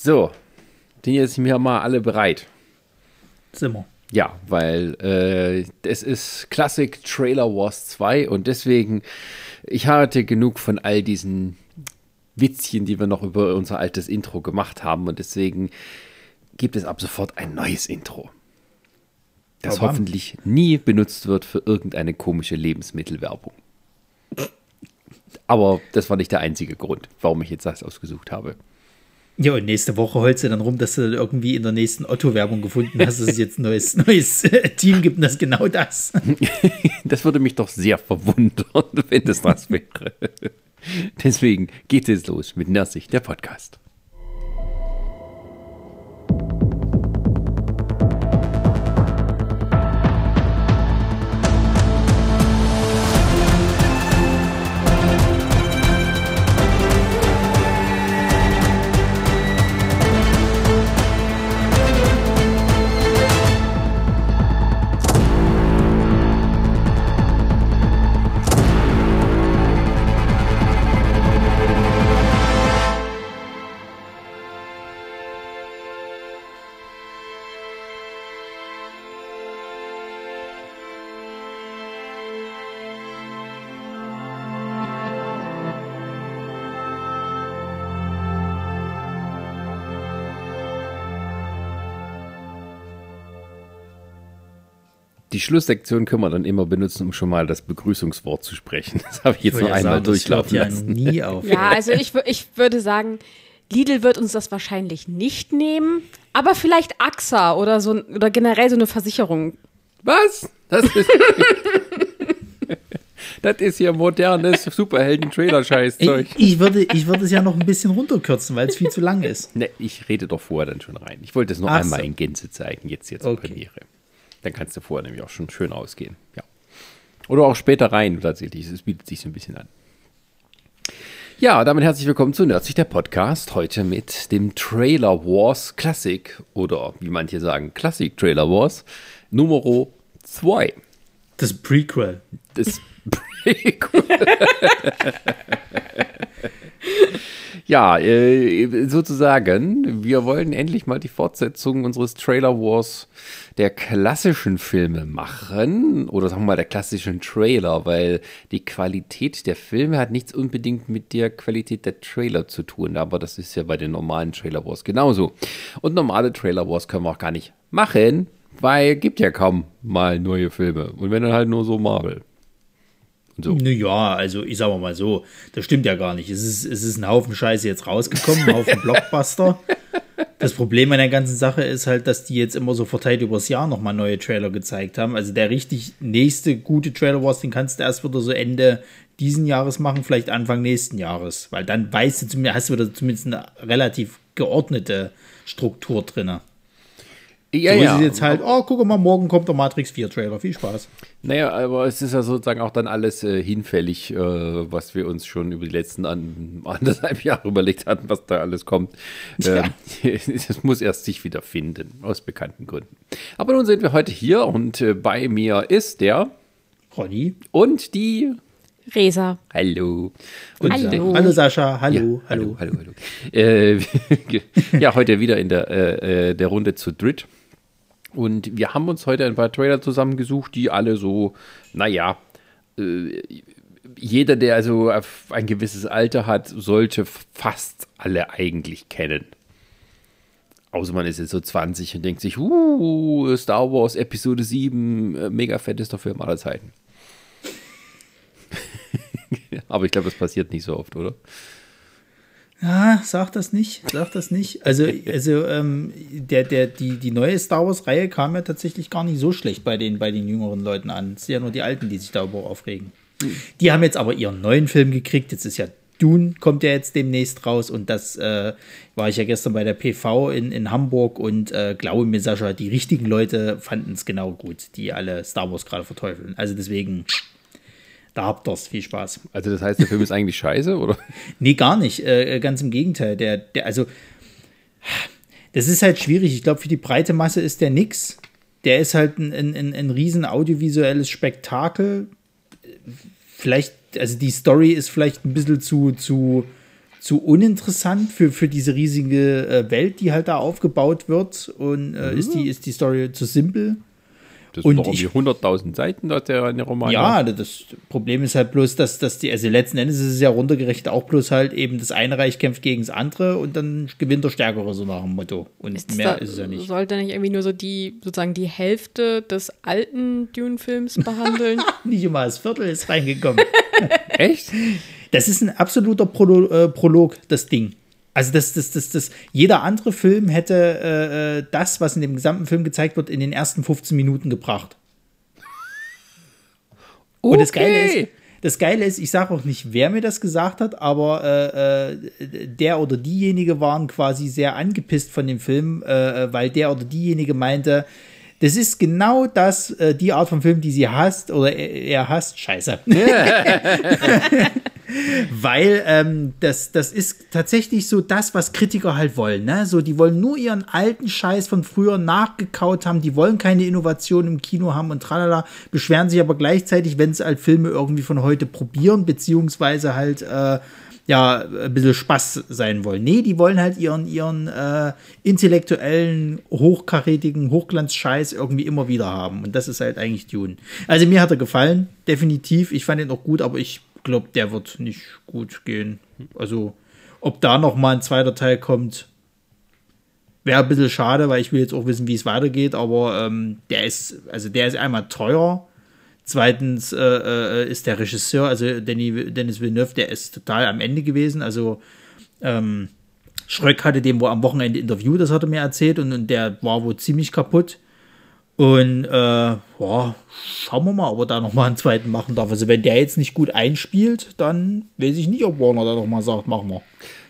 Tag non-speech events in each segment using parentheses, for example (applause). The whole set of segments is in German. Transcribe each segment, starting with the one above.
So, sind jetzt mir mal alle bereit. Wir. Ja, weil äh, es ist Classic Trailer Wars 2 und deswegen, ich hatte genug von all diesen Witzchen, die wir noch über unser altes Intro gemacht haben und deswegen gibt es ab sofort ein neues Intro. Das Aber- hoffentlich nie benutzt wird für irgendeine komische Lebensmittelwerbung. Aber das war nicht der einzige Grund, warum ich jetzt das ausgesucht habe. Ja, und nächste Woche holst du dann rum, dass du irgendwie in der nächsten Otto-Werbung gefunden hast, dass es jetzt ein neues, (laughs) neues äh, Team gibt und das genau das. (laughs) Das würde mich doch sehr verwundern, (laughs) wenn das das wäre. Deswegen geht es los mit Nersig, der Podcast. Die Schlusssektion können wir dann immer benutzen, um schon mal das Begrüßungswort zu sprechen. (laughs) Das habe ich jetzt Ich nur wollte ja einmal sagen, durchlaufen ja lassen. nie (laughs) auf. Ja, also ich, ich würde sagen, Lidl wird uns das wahrscheinlich nicht nehmen, aber vielleicht AXA oder so oder generell so eine Versicherung. Was? Das ist, (laughs) das ist hier modernes Ich, Superhelden-Trailer-Scheißzeug. ich, würde, ich würde es ja noch ein bisschen runterkürzen, weil es viel zu lang ist. Ne, ich rede doch vorher dann schon rein. Ich wollte es nur Ach einmal so. in Gänze zeigen, jetzt hier zur Okay. Premiere. Dann kannst du vorher nämlich auch schon schön ausgehen. Ja. Oder auch später rein, tatsächlich. Es bietet sich so ein bisschen an. Ja, damit herzlich willkommen zu Nerdsich, der Podcast. Heute mit dem Trailer Wars Classic oder wie manche sagen, Classic Trailer Wars Nummer 2. Das Prequel. Das (laughs) Ja, äh, sozusagen, wir wollen endlich mal die Fortsetzung unseres Trailer Wars der klassischen Filme machen. Oder sagen wir mal der klassischen Trailer, weil die Qualität der Filme hat nichts unbedingt mit der Qualität der Trailer zu tun. Aber das ist ja bei den normalen Trailer Wars genauso. Und normale Trailer Wars können wir auch gar nicht machen, weil gibt ja kaum mal neue Filme. Und wenn dann halt nur so Marvel. So. Naja, also ich sag mal so, das stimmt ja gar nicht. Es ist, es ist ein Haufen Scheiße jetzt rausgekommen, ein Haufen (laughs) Blockbuster. Das Problem an der ganzen Sache ist halt, dass die jetzt immer so verteilt übers Jahr nochmal neue Trailer gezeigt haben. Also der richtig nächste gute Trailer Wars, den kannst du erst wieder so Ende diesen Jahres machen, vielleicht Anfang nächsten Jahres. Weil dann weißt du zumindest, hast du wieder zumindest eine relativ geordnete Struktur drinne. Ja, so ja. ist es jetzt halt, oh, guck mal, morgen kommt der Matrix 4 Trailer. Viel Spaß. Naja, aber es ist ja sozusagen auch dann alles äh, hinfällig, äh, was wir uns schon über die letzten an, anderthalb (laughs) Jahre überlegt hatten, was da alles kommt. Ähm, (laughs) Es muss erst sich wieder finden, aus bekannten Gründen. Aber nun sind wir heute hier und äh, bei mir ist der Ronny. und die. Resa. Hallo. Und Hallo. hallo Sascha, hallo, Ja, hallo. hallo, hallo, hallo. Äh, (laughs) ja, heute wieder in der, äh, äh, der Runde zu dritt. Und wir haben uns heute ein paar Trailer zusammengesucht, die alle so, naja, äh, jeder, der also ein gewisses Alter hat, sollte fast alle eigentlich kennen. Außer man ist jetzt so 20 und denkt sich, uh, Star Wars Episode 7, äh, mega fettester Film aller Zeiten. (laughs) Aber ich glaube, das passiert nicht so oft, oder? Ah, sag das nicht, sag das nicht. Also, also ähm, der, der, die, die neue Star Wars-Reihe kam ja tatsächlich gar nicht so schlecht bei den, bei den jüngeren Leuten an. Es sind ja nur die Alten, die sich darüber aufregen. Die haben jetzt aber ihren neuen Film gekriegt. Jetzt ist ja Dune, kommt ja jetzt demnächst raus. Und das äh, war ich ja gestern bei der PV in, in Hamburg. Und äh, glaube mir, Sascha, die richtigen Leute fanden es genau gut, die alle Star Wars gerade verteufeln. Also deswegen, da habt ihr's. Viel Spaß. Also das heißt, der Film ist eigentlich scheiße, oder? (laughs) Nee, gar nicht. Äh, ganz im Gegenteil. Der, der, also, das ist halt schwierig. Ich glaube, für die breite Masse ist der nix. Der ist halt ein, ein, ein, ein riesen audiovisuelles Spektakel. Vielleicht, also die Story ist vielleicht ein bisschen zu, zu zu uninteressant für, für diese riesige äh, Welt, die halt da aufgebaut wird. Und äh, mhm. ist, die, ist die Story zu simpel. Das und sind doch irgendwie 100.000 Seiten, dort der eine Roman. Ja, das Problem ist halt bloß, dass, dass die, also letzten Endes ist es ja runtergerechnet auch bloß halt eben das eine Reich kämpft gegen das andere und dann gewinnt der Stärkere, so nach dem Motto. Und ist mehr da, ist es ja nicht. Sollte nicht irgendwie nur so die, sozusagen die Hälfte des alten Dune-Films behandeln? (laughs) nicht immer das Viertel ist reingekommen. (laughs) Echt? Das ist ein absoluter Prolo äh, Prolog, das Ding. Also das, das, das, das, jeder andere Film hätte äh, äh das, was in dem gesamten Film gezeigt wird, in den ersten 15 Minuten gebracht. Okay. Und das Geile ist, das Geile ist, ich sage auch nicht, wer mir das gesagt hat, aber äh, äh, der oder diejenige waren quasi sehr angepisst von dem Film, äh, äh weil der oder diejenige meinte, das ist genau das, die Art von Film, die sie hasst oder er, er hasst. Scheiße. (laughs) (laughs) Weil ähm, das, das ist tatsächlich so das, was Kritiker halt wollen. Ne? So, die wollen nur ihren alten Scheiß von früher nachgekaut haben, die wollen keine Innovation im Kino haben und tralala, beschweren sich aber gleichzeitig, wenn es halt Filme irgendwie von heute probieren, beziehungsweise halt äh, ja, ein bisschen Spaß sein wollen. Nee, die wollen halt ihren, ihren äh, intellektuellen, hochkarätigen Hochglanzscheiß irgendwie immer wieder haben. Und das ist halt eigentlich Dune. Also mir hat er gefallen, definitiv. Ich fand ihn auch gut, aber ich glaube, der wird nicht gut gehen. Also, ob da noch mal ein zweiter Teil kommt, wäre ein bisschen schade, weil ich will jetzt auch wissen, wie es weitergeht. Aber ähm, der ist, also der ist einmal teuer Zweitens äh, äh, ist der Regisseur, also Denis, Dennis Villeneuve, der ist total am Ende gewesen. Also ähm, Schröck hatte dem wo am Wochenende Interview, das hat er mir erzählt, und, und der war wohl ziemlich kaputt. Und äh, boah, schauen wir mal, ob er da nochmal einen zweiten machen darf. Also wenn der jetzt nicht gut einspielt, dann weiß ich nicht, ob Warner da nochmal sagt, machen wir.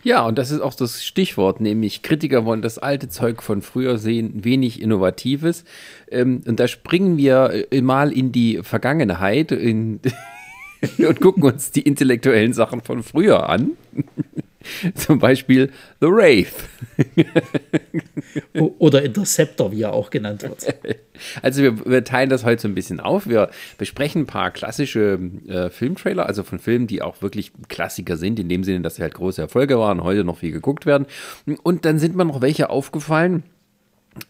Ja, und das ist auch das Stichwort, nämlich Kritiker wollen das alte Zeug von früher sehen, wenig Innovatives. Ähm, und da springen wir äh, mal in die Vergangenheit in (laughs) und gucken uns die intellektuellen Sachen von früher an. (laughs) Zum Beispiel The Wraith. Oder Interceptor, wie er auch genannt wird. (laughs) Also wir, wir, teilen das heute so ein bisschen auf. Wir besprechen ein paar klassische äh, Filmtrailer, also von Filmen, die auch wirklich Klassiker sind, in dem Sinne, dass sie halt große Erfolge waren, heute noch viel geguckt werden. Und dann sind mir noch welche aufgefallen,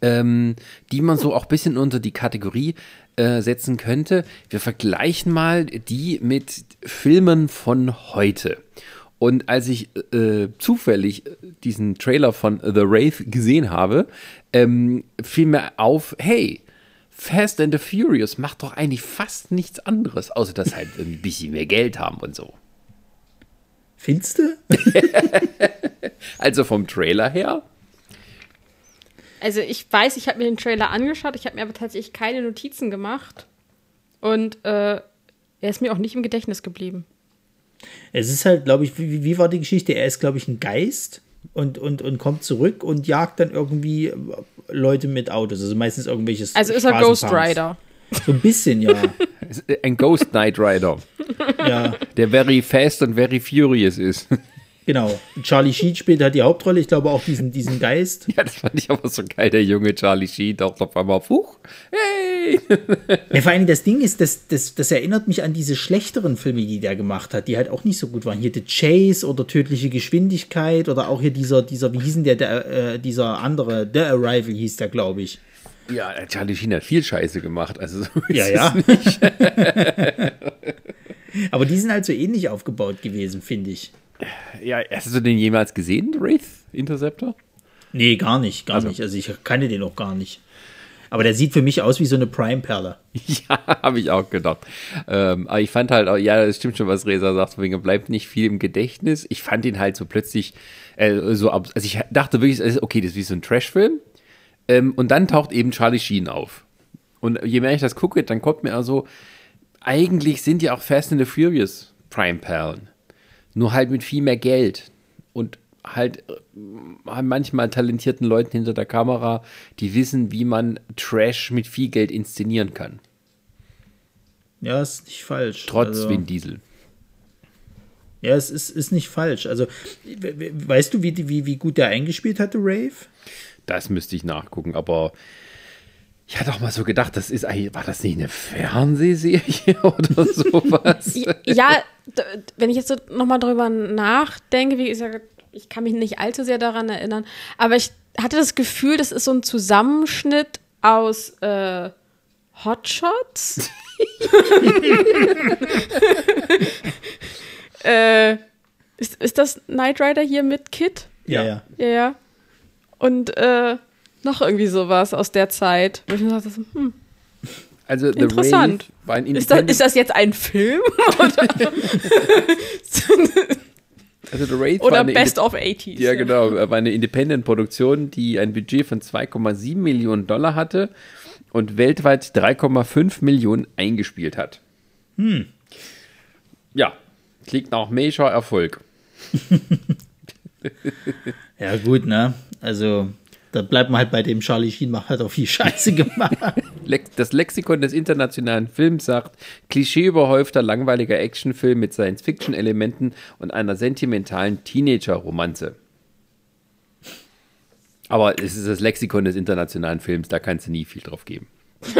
ähm, die man so auch ein bisschen unter die Kategorie äh, setzen könnte. Wir vergleichen mal die mit Filmen von heute. Und als ich äh, zufällig diesen Trailer von The Wraith gesehen habe, ähm, fiel mir auf, hey, Fast and the Furious macht doch eigentlich fast nichts anderes, außer dass halt ein (laughs) bisschen mehr Geld haben und so. Findest du? (laughs) also vom Trailer her? Also ich weiß, ich habe mir den Trailer angeschaut, ich habe mir aber tatsächlich keine Notizen gemacht. Und äh, er ist mir auch nicht im Gedächtnis geblieben. Es ist halt, glaube ich, wie, wie war die Geschichte? Er ist, glaube ich, ein Geist und, und, und kommt zurück und jagt dann irgendwie Leute mit Autos. Also meistens irgendwelches. Also ist er Ghost Rider. So ein bisschen, ja. (laughs) ein Ghost Knight Rider. ja. Der very fast und very furious ist. Genau. Charlie Sheen spielt halt die Hauptrolle. Ich glaube auch diesen, diesen Geist. Ja, das fand ich aber so geil, der junge Charlie Sheen taucht auf einmal auf. Huch, hey! Ja, vor allem das Ding ist, das, das, das erinnert mich an diese schlechteren Filme, die der gemacht hat, die halt auch nicht so gut waren. Hier The Chase oder Tödliche Geschwindigkeit oder auch hier dieser, dieser wie hieß denn der, der äh, dieser andere, The Arrival hieß der, glaube ich. Ja, Charlie Sheen hat viel Scheiße gemacht. Also so ja, ja. (laughs) (laughs) aber die sind halt so ähnlich aufgebaut gewesen, finde ich. Ja, hast du den jemals gesehen, Wraith Interceptor? Nee, gar nicht, gar also. nicht. Also ich kannte den auch gar nicht. Aber der sieht für mich aus wie so eine Prime-Perle. (laughs) Ja, habe ich auch gedacht. Ähm, aber ich fand halt, auch, ja, das stimmt schon, was Reza sagt, wegen bleibt nicht viel im Gedächtnis. Ich fand ihn halt so plötzlich äh, so ab. Also ich dachte wirklich, okay, das ist wie so ein Trash-Film. Ähm, und dann taucht eben Charlie Sheen auf. Und je mehr ich das gucke, dann kommt mir also, eigentlich sind ja auch Fast and the Furious Prime-Perlen. Nur halt mit viel mehr Geld und halt äh, manchmal talentierten Leuten hinter der Kamera, die wissen, wie man Trash mit viel Geld inszenieren kann. Ja, ist nicht falsch. Trotz also, Vin Diesel. Ja, es ist, ist nicht falsch. Also, weißt du, wie, wie, wie gut der eingespielt hatte, Rave? Das müsste ich nachgucken, aber ich hatte auch mal so gedacht, das ist eigentlich, war das nicht eine Fernsehserie (laughs) oder sowas? ja, wenn ich jetzt so nochmal drüber nachdenke, wie gesagt, ich kann mich nicht allzu sehr daran erinnern, aber ich hatte das Gefühl, das ist so ein Zusammenschnitt aus äh, Hotshots. (laughs) äh, ist, ist das Knight Rider hier mit Kid? Ja, Ja. ja. Ja. Und äh, noch irgendwie sowas aus der Zeit. Wo ich mir dachte, so, hm, Also The Interessant. Wraith war ein ist, das, Independent, ist das jetzt ein Film? Oder, (laughs) also The war oder Best of 80s? Ja, genau. War eine Independent-Produktion, die ein Budget von 2,7 Millionen Dollar hatte und weltweit 3,5 Millionen eingespielt hat. Hm. Ja, klingt nach Major Erfolg. (laughs) Ja, gut, ne? Also, da bleibt man halt bei dem Charlie Sheen, macht halt auch viel Scheiße gemacht. Das Lexikon des internationalen Films sagt, klischeeüberhäufter, langweiliger Actionfilm mit Science-Fiction-Elementen und einer sentimentalen Teenager-Romanze. Aber es ist das Lexikon des internationalen Films, da kannst du nie viel drauf geben. (laughs)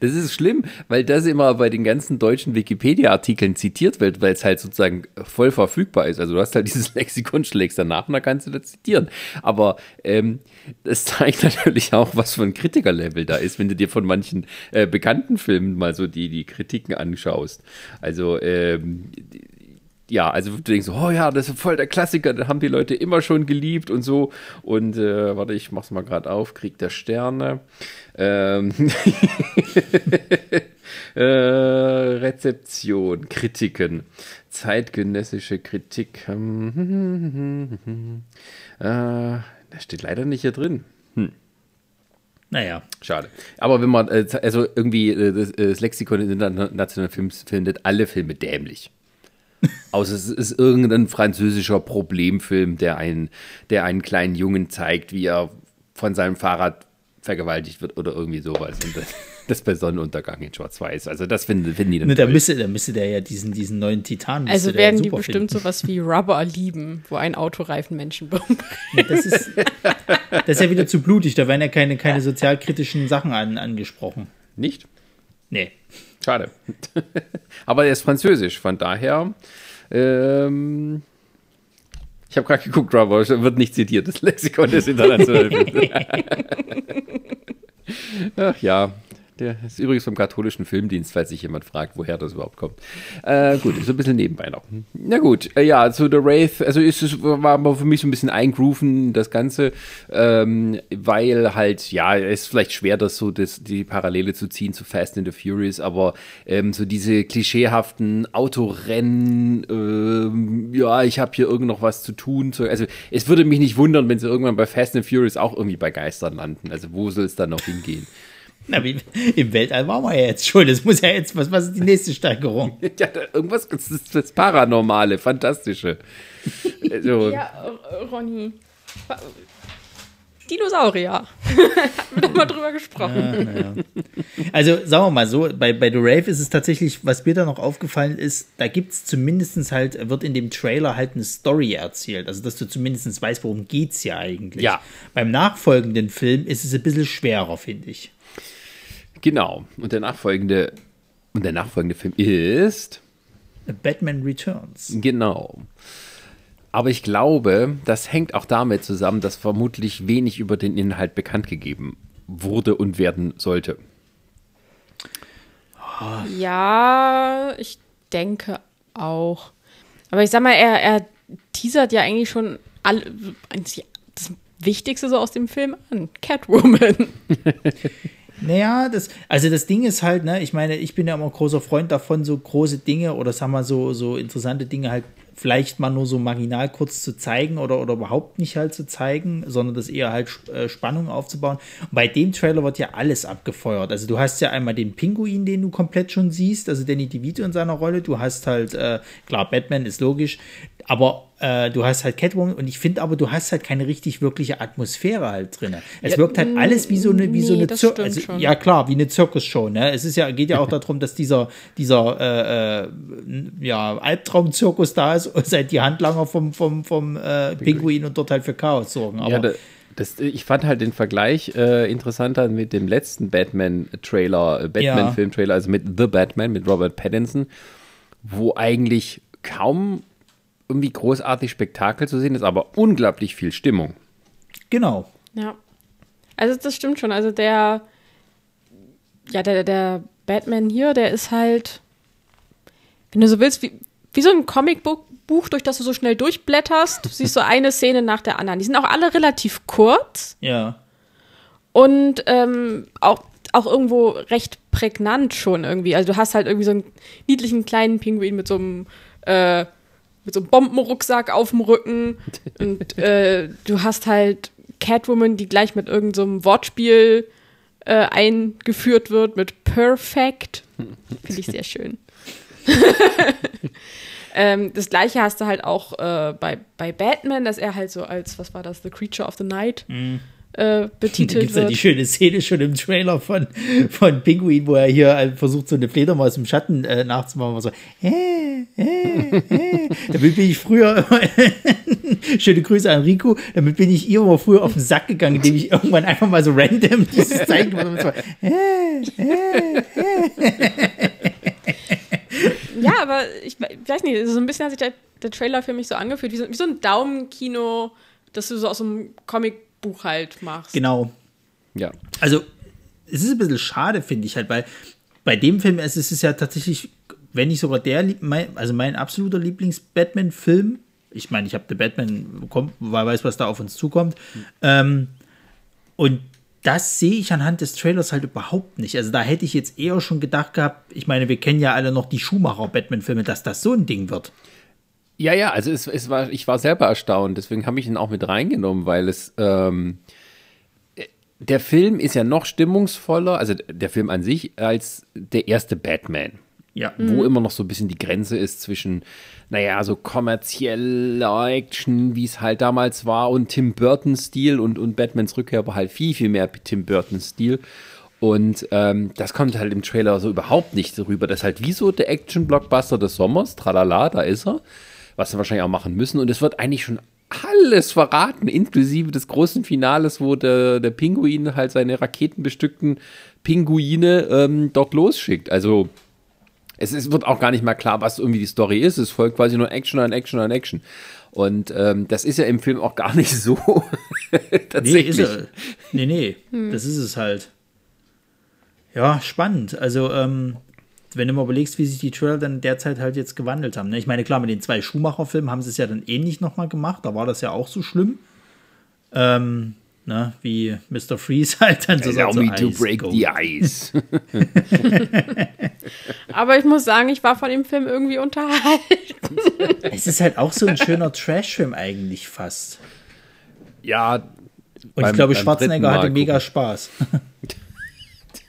Das ist schlimm, weil das immer bei den ganzen deutschen Wikipedia-Artikeln zitiert wird, weil es halt sozusagen voll verfügbar ist. Also du hast halt (laughs) dieses Lexikon, schlägst danach und dann kannst du das zitieren. Aber ähm, das zeigt (laughs) natürlich auch, was für ein Kritikerlevel da ist, wenn du dir von manchen äh, bekannten Filmen mal so die, die Kritiken anschaust. Also ähm, ja, also du denkst so, oh ja, das ist voll der Klassiker, den haben die Leute immer schon geliebt und so. Und äh, warte, ich mach's mal gerade auf, Krieg der Sterne. Ähm, (laughs) äh, Rezeption, Kritiken, zeitgenössische Kritik. Hm, äh, da steht leider nicht hier drin. Naja. Schade. Aber wenn man, äh, also irgendwie äh, das, äh, das Lexikon des internationalen Films findet alle Filme dämlich. Außer es ist irgendein französischer Problemfilm, der einen, der einen kleinen Jungen zeigt, wie er von seinem Fahrrad vergewaltigt wird oder irgendwie sowas. Und das, das bei Sonnenuntergang in Schwarz-Weiß. Also das finden, finden die dann Ne, da, müsste, da müsste der ja diesen, diesen neuen Titan. Also werden die bestimmt sowas wie Rubber lieben, wo ein Autoreifen Menschen finden. Das ist, das ist ja wieder zu blutig. Da werden ja keine, keine sozialkritischen Sachen an, angesprochen. Nicht? Nee. Schade. (laughs) Aber er ist französisch, von daher. Ähm, ich habe gerade geguckt, Rubber wird nicht zitiert. Das Lexikon des (laughs) internationalen. (laughs) Ach ja. Der ist übrigens vom katholischen Filmdienst, falls sich jemand fragt, woher das überhaupt kommt. Äh, gut, so ein bisschen nebenbei noch. Na gut, äh, ja, zu The Wraith, also ist es, war für mich so ein bisschen eingrooven, das Ganze, ähm, weil halt, ja, es ist vielleicht schwer, das so das, die Parallele zu ziehen zu Fast and the Furious, aber ähm, so diese klischeehaften Autorennen, ähm, ja, ich habe hier irgend noch was zu tun. So, also es würde mich nicht wundern, wenn sie irgendwann bei Fast and Furious auch irgendwie bei Geistern landen. Also wo soll es dann noch hingehen? Na, wie, Im Weltall waren wir ja jetzt schon. Das muss ja jetzt, was, was ist die nächste Steigerung? (laughs) Ja, da- irgendwas, das ist das Paranormale, Fantastische. Also, (laughs) Ja, äh, Ronny. Dinosaurier. (laughs) Haben wir doch mal drüber gesprochen. Also sagen wir mal so, bei, bei The Rave ist es tatsächlich, was mir da noch aufgefallen ist, da gibt es zumindest halt, wird in dem Trailer halt eine Story erzählt. Also dass du zumindest weißt, worum geht's ja eigentlich. Ja. Beim nachfolgenden Film ist es ein bisschen schwerer, finde ich. Genau. Und der nachfolgende, und der nachfolgende Film ist, Batman Returns. genau. Aber ich glaube, das hängt auch damit zusammen, dass vermutlich wenig über den Inhalt bekannt gegeben wurde und werden sollte. Ja, ich denke auch. Aber ich sag mal, er, er teasert ja eigentlich schon eigentlich das Wichtigste so aus dem Film an. Catwoman. (laughs) Naja, das, also das Ding ist halt, ne, ich meine, ich bin ja immer großer Freund davon, so große Dinge oder sagen wir so, so interessante Dinge halt vielleicht mal nur so marginal kurz zu zeigen oder, oder überhaupt nicht halt zu zeigen, sondern das eher halt äh, Spannung aufzubauen. Und bei dem Trailer wird ja alles abgefeuert. Also du hast ja einmal den Pinguin, den du komplett schon siehst, also Danny DeVito in seiner Rolle. Du hast halt, äh, klar, Batman ist logisch, aber äh, du hast halt Catwoman und ich finde aber, du hast halt keine richtig wirkliche Atmosphäre halt drin. Es Ja, wirkt halt alles wie so eine, wie so nee, eine das Zir also, schon. Ja, klar, wie eine Zirkusshow. Ne? Es ist ja, geht ja auch (laughs) darum, dass dieser, dieser äh, äh, ja, Albtraum-Zirkus da ist und seid die Handlanger vom, vom, vom äh, Pinguin und dort halt für Chaos sorgen. Aber ja, da, Das, ich fand halt den Vergleich äh, interessanter mit dem letzten Batman-Trailer, äh, Batman-Film-Trailer, also mit The Batman, mit Robert Pattinson, wo eigentlich kaum irgendwie großartig Spektakel zu sehen ist, aber unglaublich viel Stimmung. Genau. Ja. Also das stimmt schon. Also der, ja, der, der Batman hier, der ist halt, wenn du so willst, wie, wie so ein Comicbuch, durch das du so schnell durchblätterst. Du siehst so (laughs) eine Szene nach der anderen. Die sind auch alle relativ kurz. Ja. Und ähm, auch, auch irgendwo recht prägnant schon irgendwie. Also du hast halt irgendwie so einen niedlichen kleinen Pinguin mit so einem äh, mit so einem Bombenrucksack auf dem Rücken. Und (laughs) äh, du hast halt Catwoman, die gleich mit irgendeinem so Wortspiel äh, eingeführt wird, mit Perfect. Finde ich sehr schön. (laughs) ähm, das gleiche hast du halt auch äh, bei, bei Batman, dass er halt so als, was war das, The Creature of the Night Mhm. Äh, betitelt Da gibt es ja wird. die schöne Szene schon im Trailer von, von Pinguin, wo er hier äh, versucht, so eine Fledermaus im Schatten äh, nachzumachen. Und so, äh, äh, äh. Damit bin ich früher, (laughs) schöne Grüße an Rico, damit bin ich ihr immer früher auf den Sack gegangen, indem ich irgendwann einfach mal so random (laughs) dieses Zeichen gemacht habe. So, äh, äh. Ja, aber ich we- weiß nicht, so ein bisschen hat sich der, der Trailer für mich so angefühlt, wie so, wie so ein Daumenkino, das du so aus so einem Comicbuch halt machst. Genau. Ja. Also, es ist ein bisschen schade, finde ich halt, weil bei dem Film es ist es ja tatsächlich, wenn nicht sogar der, Lieb- mein, also mein absoluter Lieblings-Batman-Film. Ich meine, ich habe The Batman bekommen, weil weiß, was da auf uns zukommt. Ähm, und das sehe ich anhand des Trailers halt überhaupt nicht. Also da hätte ich jetzt eher schon gedacht gehabt, ich meine, wir kennen ja alle noch die Schumacher-Batman-Filme, dass das so ein Ding wird. Ja, ja, also es, es war, ich war selber erstaunt, deswegen habe ich ihn auch mit reingenommen, weil es, ähm, der Film ist ja noch stimmungsvoller, also der Film an sich, als der erste Batman. Ja. Wo immer noch so ein bisschen die Grenze ist zwischen, naja, so kommerzieller Action, wie es halt damals war, und Tim Burton-Stil und, und Batmans Rückkehr war halt viel, viel mehr Tim Burton-Stil. Und ähm, das kommt halt im Trailer so überhaupt nicht rüber. Das ist halt wie so der Action-Blockbuster des Sommers, tralala, da ist er, was sie wahrscheinlich auch machen müssen. Und es wird eigentlich schon alles verraten, inklusive des großen Finales, wo der, der Pinguin halt seine raketenbestückten Pinguine ähm, dort losschickt. Also es ist, wird auch gar nicht mehr klar, was irgendwie die Story ist. Es folgt quasi nur Action an Action an Action. Und ähm, das ist ja im Film auch gar nicht so (laughs) Nee, tatsächlich. ist er. Nee, nee, das ist es halt. Ja, spannend. Also, ähm, wenn du mal überlegst, wie sich die Trailer dann derzeit halt jetzt gewandelt haben. Ne? Ich meine, klar, mit den zwei Schumacher-Filmen haben sie es ja dann ähnlich nochmal gemacht. Da war das ja auch so schlimm. Ähm, ne? Wie Mr. Freeze (laughs) halt dann so Allow sagt, so, me to Ice break Cold. the ice. (laughs) Aber ich muss sagen, ich war von dem Film irgendwie unterhalten. (laughs) Es ist halt auch so ein schöner Trash-Film eigentlich fast. ja. Und beim- ich glaube, Schwarzenegger hatte mega. Spaß.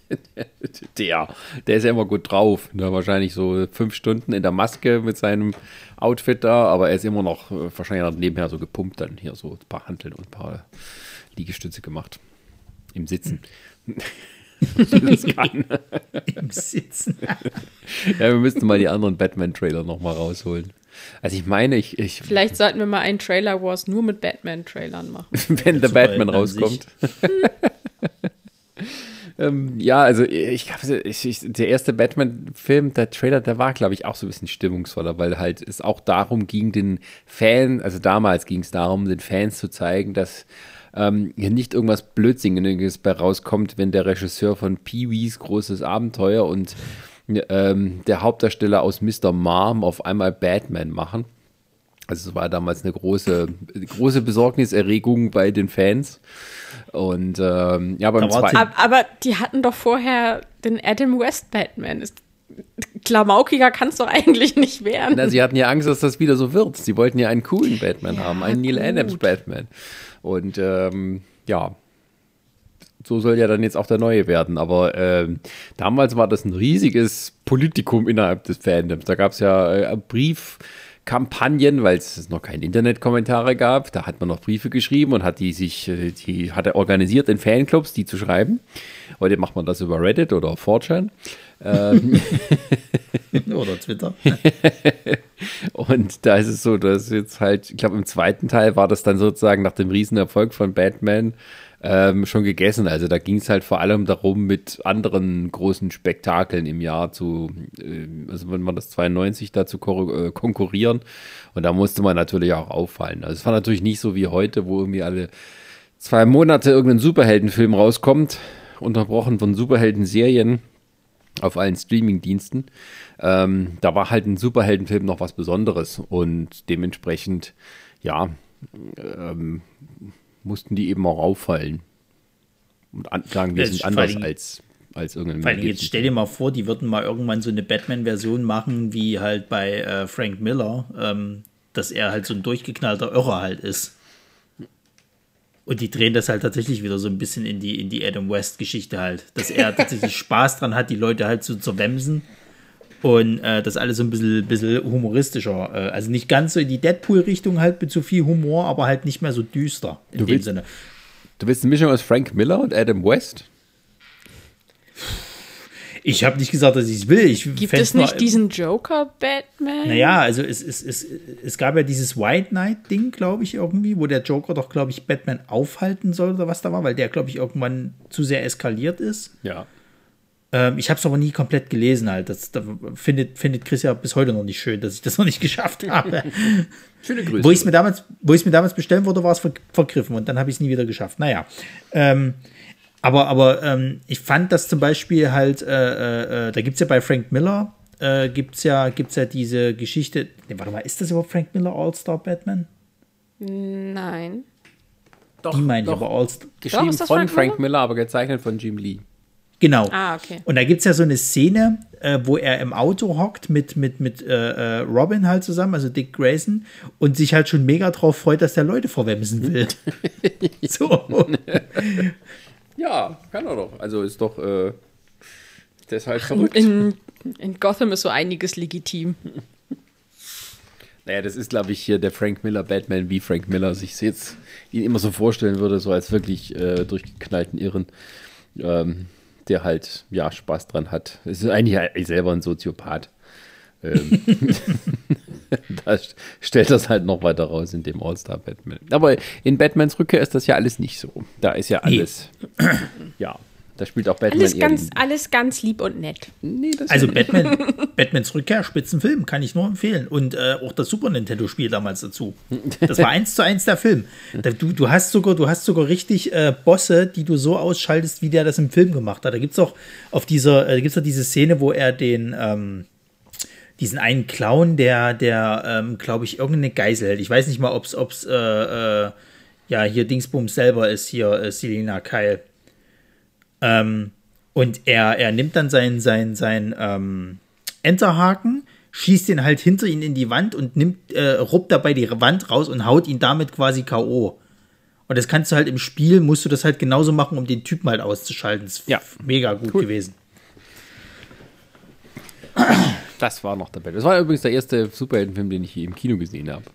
(laughs) Der, der ist ja immer gut drauf. Ne? Wahrscheinlich so fünf Stunden in der Maske mit seinem Outfit da, aber er ist immer noch äh, wahrscheinlich nebenher so gepumpt, dann hier so ein paar Hanteln und ein paar Liegestütze gemacht. Im Sitzen. (laughs) das kann. Im Sitzen. (laughs) Ja, wir müssten mal die anderen Batman-Trailer nochmal rausholen. Also ich meine, ich, ich Vielleicht sollten wir mal einen Trailer Wars nur mit Batman-Trailern machen. wenn der Batman rauskommt. Ähm, ja, also ich glaube, der erste Batman-Film, der Trailer, der war, glaube ich, auch so ein bisschen stimmungsvoller, weil halt es auch darum ging, den Fan, also damals ging es darum, den Fans zu zeigen, dass ähm, hier nicht irgendwas Blödsinniges bei rauskommt, wenn der Regisseur von Pee-Wees großes Abenteuer und ähm, der Hauptdarsteller aus Mr. Mom auf einmal Batman machen. Also es war damals eine große, große Besorgniserregung bei den Fans. Und ähm, ja, beim zweiten. Ab- Aber die hatten doch vorher den Adam West Batman. Ist, klamaukiger kann es doch eigentlich nicht werden. Na, sie hatten ja Angst, dass das wieder so wird. Sie wollten ja einen coolen Batman Ja, haben, einen Neil gut. Adams Batman. Und ähm, ja, so soll ja dann jetzt auch der neue werden. Aber ähm, damals war das ein riesiges Politikum innerhalb des Fandoms. Da gab es ja äh, Briefkampagnen, weil es noch keine Internetkommentare gab. Da hat man noch Briefe geschrieben und hat die sich, äh, die hat er organisiert in Fanclubs, die zu schreiben. Heute macht man das über Reddit oder 4chan. Ähm, (laughs) Oder Twitter. (laughs) Und da ist es so, dass jetzt halt, ich glaube, im zweiten Teil war das dann sozusagen nach dem Riesenerfolg von Batman ähm, schon gegessen. Also da ging es halt vor allem darum, mit anderen großen Spektakeln im Jahr zu, äh, also wenn man das 92 dazu äh, konkurrieren. Und da musste man natürlich auch auffallen. Also es war natürlich nicht so wie heute, wo irgendwie alle zwei Monate irgendein Superheldenfilm rauskommt, unterbrochen von Superhelden-Serien auf allen Streaming-Diensten. Ähm, da war halt ein Superheldenfilm noch was Besonderes und dementsprechend, ja, ähm, mussten die eben auch auffallen und sagen, wir sind anders als, als irgendein Vor allem jetzt stell dir mal vor, die würden mal irgendwann so eine Batman-Version machen, wie halt bei äh, Frank Miller, ähm, dass er halt so ein durchgeknallter Irrer halt ist. Und die drehen das halt tatsächlich wieder so ein bisschen in die, in die Adam West-Geschichte halt. Dass er (laughs) tatsächlich Spaß dran hat, die Leute halt zu zerwemsen. Und äh, das alles so ein bisschen, bisschen humoristischer. Äh, also nicht ganz so in die Deadpool-Richtung halt mit so viel Humor, aber halt nicht mehr so düster in du dem willst, Sinne. Du willst eine Mischung aus Frank Miller und Adam West? Ich habe nicht gesagt, dass ich es will. Ich Gibt es nicht diesen Joker-Batman? Naja, also es, es, es, es gab ja dieses White Knight-Ding, glaube ich, irgendwie, wo der Joker doch, glaube ich, Batman aufhalten soll oder was da war, weil der, glaube ich, irgendwann zu sehr eskaliert ist. Ja. Ähm, ich habe es aber nie komplett gelesen halt. Das, das, findet, findet Chris ja bis heute noch nicht schön, dass ich das (laughs) noch nicht geschafft habe. Schöne Grüße. Wo ich es mir, damals, mir damals bestellen wollte, war es ver vergriffen und dann habe ich es nie wieder geschafft. Naja. Ähm, aber, aber ähm, ich fand das zum Beispiel halt, äh, äh, äh da gibt es ja bei Frank Miller, äh, gibt es ja, gibt's ja diese Geschichte. Nee, warte mal, ist das überhaupt Frank Miller All-Star Batman? Nein. Doch, Die meine ich aber All-Star. Geschrieben von Frank, Frank Miller? aber gezeichnet von Jim Lee. Genau. Ah, okay. Und da gibt es ja so eine Szene, äh, wo er im Auto hockt mit, mit, mit äh, äh Robin halt zusammen, also Dick Grayson, und sich halt schon mega drauf freut, dass der Leute vorwemsen will. (laughs) so. Ja, kann er doch. Also ist doch, äh, der ist halt verrückt. In, in Gotham ist so einiges legitim. Naja, das ist, glaube ich, hier der Frank Miller Batman, wie Frank Miller sich jetzt ihn immer so vorstellen würde, so als wirklich äh, durchgeknallten Irren, ähm, der halt, ja, Spaß dran hat. Es ist eigentlich selber ein Soziopath. Ähm, (laughs) da stellt das halt noch weiter raus in dem All-Star Batman. Aber in Batmans Rückkehr ist das ja alles nicht so. Da ist ja alles. (clears throat) Ja, da spielt auch Batman alles ganz, alles ganz lieb und nett. Nee, also Batman, (laughs) Batmans Rückkehr, Spitzenfilm, kann ich nur empfehlen. Und äh, auch das Super Nintendo-Spiel damals dazu. Das war (laughs) eins zu eins der Film. Du, du hast sogar, du hast sogar richtig äh, Bosse, die du so ausschaltest, wie der das im Film gemacht hat. Da gibt es auch auf dieser, äh, gibt's auch diese Szene, wo er den, ähm, diesen einen Clown, der, der, ähm, glaube ich, irgendeine Geisel hält. Ich weiß nicht mal, ob es, äh, äh, ja, hier Dingsbums selber ist, hier äh, Selina Keil. Ähm, und er, er nimmt dann seinen, seinen, seinen ähm, Enterhaken, schießt den halt hinter ihn in die Wand und nimmt, äh, ruppt dabei die Wand raus und haut ihn damit quasi K.O. Und das kannst du halt im Spiel, musst du das halt genauso machen, um den Typen halt auszuschalten. Das ist ja. mega gut cool. gewesen. Das war noch dabei. Das war übrigens der erste Superheldenfilm, den ich hier im Kino gesehen habe.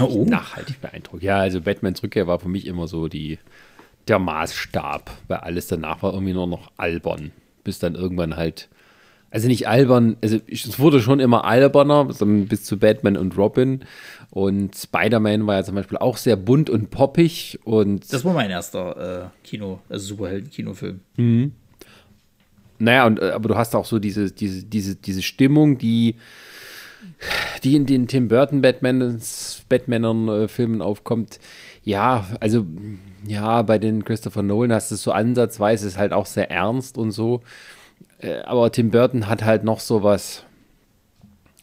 Oh. Nachhaltig beeindruckt. Ja, also Batmans Rückkehr war für mich immer so die, der Maßstab, weil alles danach war irgendwie nur noch albern. Bis dann irgendwann halt, also nicht albern, also es wurde schon immer alberner, bis zu Batman und Robin. Und Spider-Man war ja zum Beispiel auch sehr bunt und poppig. Und das war mein erster äh, Kino, also Superhelden-Kinofilm. Mhm. Naja, und, äh, aber du hast auch so diese, diese, diese, diese Stimmung, die, die in den Tim Burton Batmans, Batmanern äh, Filmen aufkommt. Ja, also ja, bei den Christopher Nolan hast du es so ansatzweise, ist halt auch sehr ernst und so. Äh, aber Tim Burton hat halt noch so was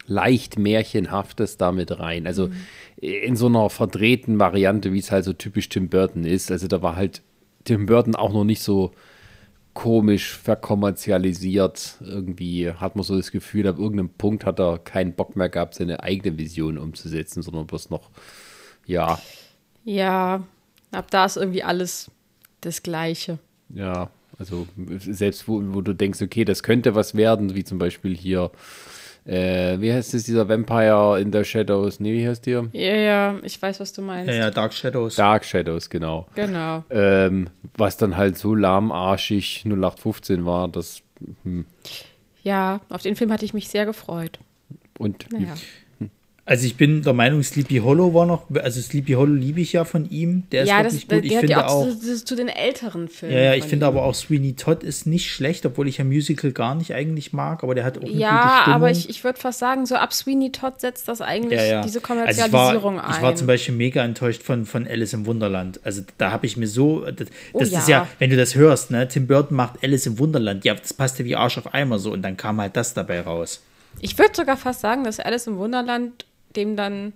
leicht Märchenhaftes damit rein. Also mhm. in so einer verdrehten Variante, wie es halt so typisch Tim Burton ist. Also da war halt Tim Burton auch noch nicht so komisch verkommerzialisiert. Irgendwie hat man so das Gefühl, ab irgendeinem Punkt hat er keinen Bock mehr gehabt, seine eigene Vision umzusetzen, sondern bloß noch, ja. Ja, ab da ist irgendwie alles das Gleiche. Ja, also selbst wo, wo du denkst, okay, das könnte was werden, wie zum Beispiel hier äh, wie heißt es, dieser Vampire in the Shadows? Nee, wie heißt der? Ja, ja, ich weiß, was du meinst. Ja, ja, Dark Shadows. Dark Shadows, genau. Genau. Ähm, was dann halt so lahmarschig 0815 war, das. Hm. Ja, auf den Film hatte ich mich sehr gefreut. Und Naja. Also ich bin der Meinung, Sleepy Hollow war noch, also Sleepy Hollow liebe ich ja von ihm. Der ist ja, das, wirklich das gut. Ich gehört finde ja auch, zu, zu den älteren Filmen. ja, ja, ich finde ihm. aber auch Sweeney Todd ist nicht schlecht, obwohl ich ja Musical gar nicht eigentlich mag, aber der hat auch eine Ja, aber ich, ich würde fast sagen, so ab Sweeney Todd setzt das eigentlich ja, ja. diese also Kommerzialisierung ich war, ein. Ich war zum Beispiel mega enttäuscht von, von Alice im Wunderland. Also da habe ich mir so, das, Oh das ja. ist ja, wenn du das hörst, ne, Tim Burton macht Alice im Wunderland, ja, das passt ja wie Arsch auf Eimer so und dann kam halt das dabei raus. ich würde sogar fast sagen, dass Alice im Wunderland dem dann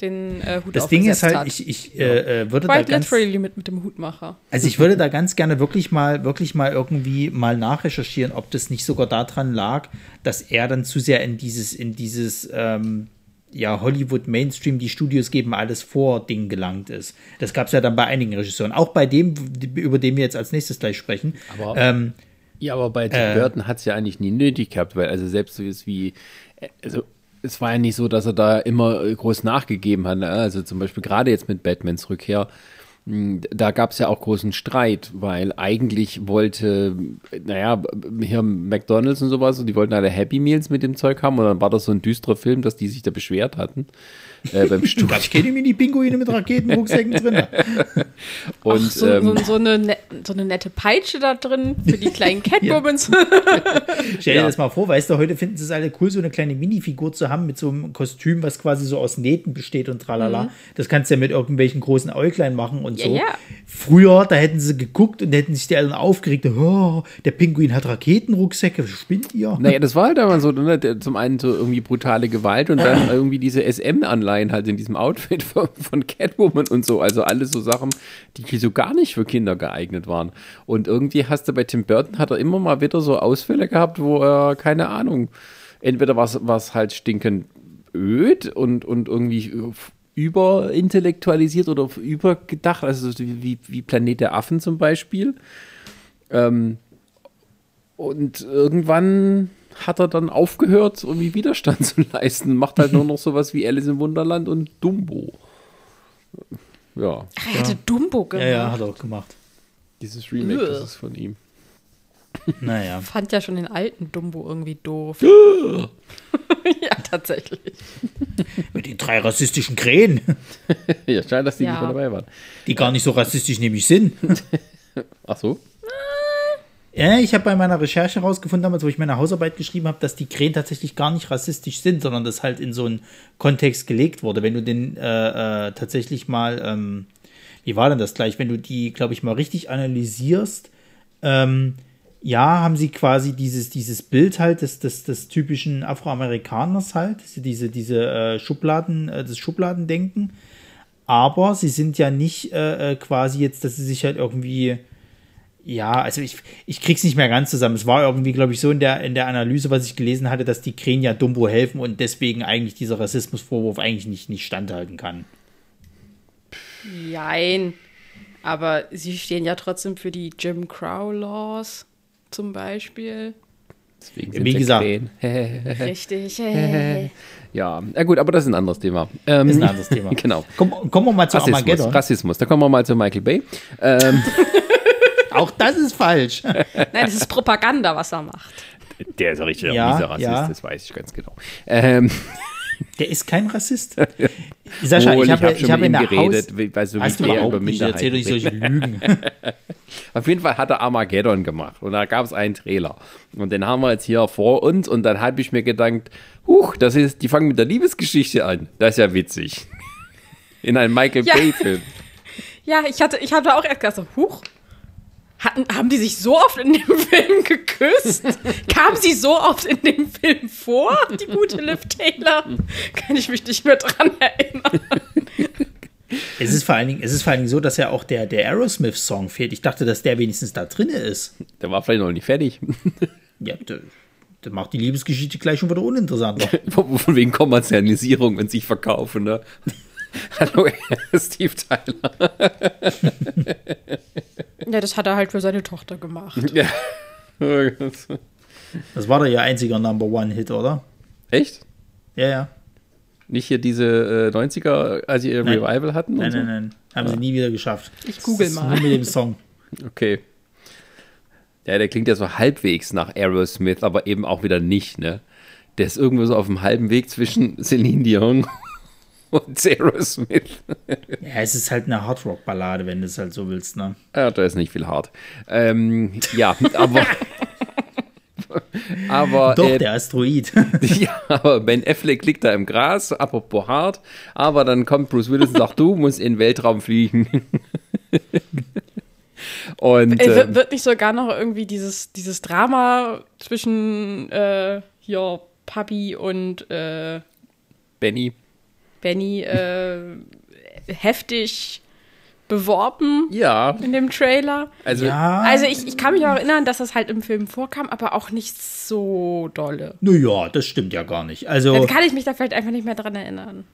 den äh, Hut Das Ding ist halt, hat. ich, ich äh, äh, würde da Quite ganz, literally mit, mit dem Hutmacher. Also ich würde da ganz gerne wirklich mal, wirklich mal irgendwie mal nachrecherchieren, ob das nicht sogar daran lag, dass er dann zu sehr in dieses, in dieses, ähm, ja, Hollywood Mainstream, die Studios geben alles vor, Ding gelangt ist. Das gab es ja dann bei einigen Regisseuren. Auch bei dem, über den wir jetzt als nächstes gleich sprechen. Aber- ähm, Ja, aber bei Tim Äh. Burton hat es ja eigentlich nie nötig gehabt, weil also selbst so ist wie, also es war ja nicht so, dass er da immer äh, groß nachgegeben hat. ne? Also zum Beispiel gerade jetzt mit Batmans Rückkehr, mh, da gab es ja auch großen Streit, weil eigentlich wollte, naja, hier McDonalds und sowas, die wollten alle Happy Meals mit dem Zeug haben und dann war das so ein düsterer Film, dass die sich da beschwert hatten äh, beim (laughs) Studio. gab es keine Mini-Pinguine mit Raketenrucksäcken drin. (laughs) Und Ach, so, ähm, so, so, eine, ne- so eine nette Peitsche da drin für die kleinen (laughs) Catwomans. Stell dir Ja. das mal vor, weißt du, heute finden sie es alle cool, so eine kleine Minifigur zu haben mit so einem Kostüm, was quasi so aus Nähten besteht und tralala. Das kannst du ja mit irgendwelchen großen Äuglein machen und Ja, so. ja. Früher, da hätten sie geguckt und hätten sich die Eltern aufgeregt, oh, der Pinguin hat Raketenrucksäcke, spinnt ihr? Naja, das war halt aber so, ne, zum einen so irgendwie brutale Gewalt und dann irgendwie diese SM-Anleihen halt in diesem Outfit (laughs) von, von Catwoman und so. Also alles so Sachen, die so gar nicht für Kinder geeignet waren. Und irgendwie hast du bei Tim Burton, hat er immer mal wieder so Ausfälle gehabt, wo er, keine Ahnung, entweder was was halt stinkend öd und, und irgendwie überintellektualisiert oder übergedacht, also so wie, wie Planet der Affen zum Beispiel. Ähm, und irgendwann hat er dann aufgehört, irgendwie Widerstand (laughs) zu leisten. Macht halt nur noch (laughs) sowas wie Alice im Wunderland und Dumbo. Ja, er hatte Dumbo gemacht. Ja, ja, hat er auch gemacht. dieses Remake, das Ugh. ist von ihm. (laughs) Naja. Fand ja schon den alten Dumbo irgendwie doof. ja, tatsächlich. Mit den drei rassistischen Krähen, Ja, scheint, dass die Ja. nicht mehr dabei waren. die gar nicht so rassistisch nämlich sind. Ach so? Ja, ich habe bei meiner Recherche herausgefunden, damals, wo ich meine Hausarbeit geschrieben habe, dass die Krähen tatsächlich gar nicht rassistisch sind, sondern das halt in so einen Kontext gelegt wurde. Wenn du den äh, äh, tatsächlich mal, ähm, wie war denn das gleich, wenn du die, glaube ich, mal richtig analysierst, ähm, ja, haben sie quasi dieses, dieses Bild halt des, des, des typischen Afroamerikaners halt, diese, diese äh, Schubladen, äh, das Schubladendenken. Aber sie sind ja nicht äh, äh, quasi jetzt, dass sie sich halt irgendwie ja, also ich, ich krieg's nicht mehr ganz zusammen. Es war irgendwie, glaube ich, so in der, in der Analyse, was ich gelesen hatte, dass die Krähen ja Dumbo helfen und deswegen eigentlich dieser Rassismusvorwurf eigentlich nicht, nicht standhalten kann. Jein. Aber sie stehen ja trotzdem für die Jim Crow Laws zum Beispiel. Deswegen Wie sie gesagt. (laughs) Richtig. (laughs) Ja, na gut, aber das ist ein anderes Thema. Ähm, Ist ein anderes Thema. (laughs) genau. Komm, kommen wir mal zu Rassismus, Armageddon. Rassismus. Da kommen wir mal zu Michael Bay. Ähm, Auch das ist falsch. (laughs) Nein, das ist Propaganda, was er macht. der ist ja richtig Ja, mieser Rassist, ja. das weiß ich ganz genau. Ähm, (laughs) Der ist kein Rassist. Sascha, Obwohl, ich habe hab ich habe in der geredet, Haus... weil so Hast wie du er überhaupt über nicht erzählt, Minderheiten ich solche Lügen. (laughs) Auf jeden Fall hat er Armageddon gemacht und da gab es einen Trailer. Und den haben wir jetzt hier vor uns und dann habe ich mir gedacht, huch, das ist, die fangen mit der Liebesgeschichte an. Das ist ja witzig. In einem Michael Ja. Bay-Film. Ja, ich hatte, ich hatte auch erst gedacht, so, huch, hatten, haben die sich so oft in dem (laughs) Film geküsst? Kam sie so oft in dem Film vor, die gute Liv Taylor? Kann ich mich nicht mehr dran erinnern. es, ist vor allen Dingen, es ist vor allen Dingen so, dass ja auch der, der Aerosmith-Song fehlt. Ich dachte, dass der wenigstens da drin ist. Der war vielleicht noch nicht fertig. (laughs) Ja, der, der macht die Liebesgeschichte gleich schon wieder uninteressanter. (laughs) Von wegen Kommerzialisierung und sich verkaufen, ne? (laughs) Hallo, Steve Tyler. (laughs) Ja, das hat er halt für seine Tochter gemacht. (laughs) Ja. Das war doch ihr einziger Number One-Hit, oder? Echt? Ja, ja. Nicht hier diese äh, 90er, als sie ihr Nein. Revival hatten? Nein, und so? nein, nein. Haben sie nie wieder geschafft. Ich google mal. Nur mit dem Song. Okay. Ja, der klingt ja so halbwegs nach Aerosmith, aber eben auch wieder nicht, ne? Der ist irgendwo so auf dem halben Weg zwischen Celine Dion und Aerosmith. Ja, es ist halt eine Hardrock-Ballade, wenn du es halt so willst, ne? Ja, da ist nicht viel hart. Ähm, ja, aber. (laughs) aber Doch, äh, der Asteroid. (laughs) ja, aber Ben Affleck liegt da im Gras, apropos hart, aber dann kommt Bruce Willis und sagt, du musst in den Weltraum fliegen. (laughs) und Ey, wird, ähm, wird nicht sogar noch irgendwie dieses, dieses Drama zwischen äh, hier Papi und äh, Benny, Benny äh, heftig beworben ja, in dem Trailer? also ja. Also ich, ich kann mich auch erinnern, dass das halt im Film vorkam, aber auch nicht so dolle. Naja, das stimmt ja gar nicht. Also, Dann kann ich mich da vielleicht einfach nicht mehr dran erinnern.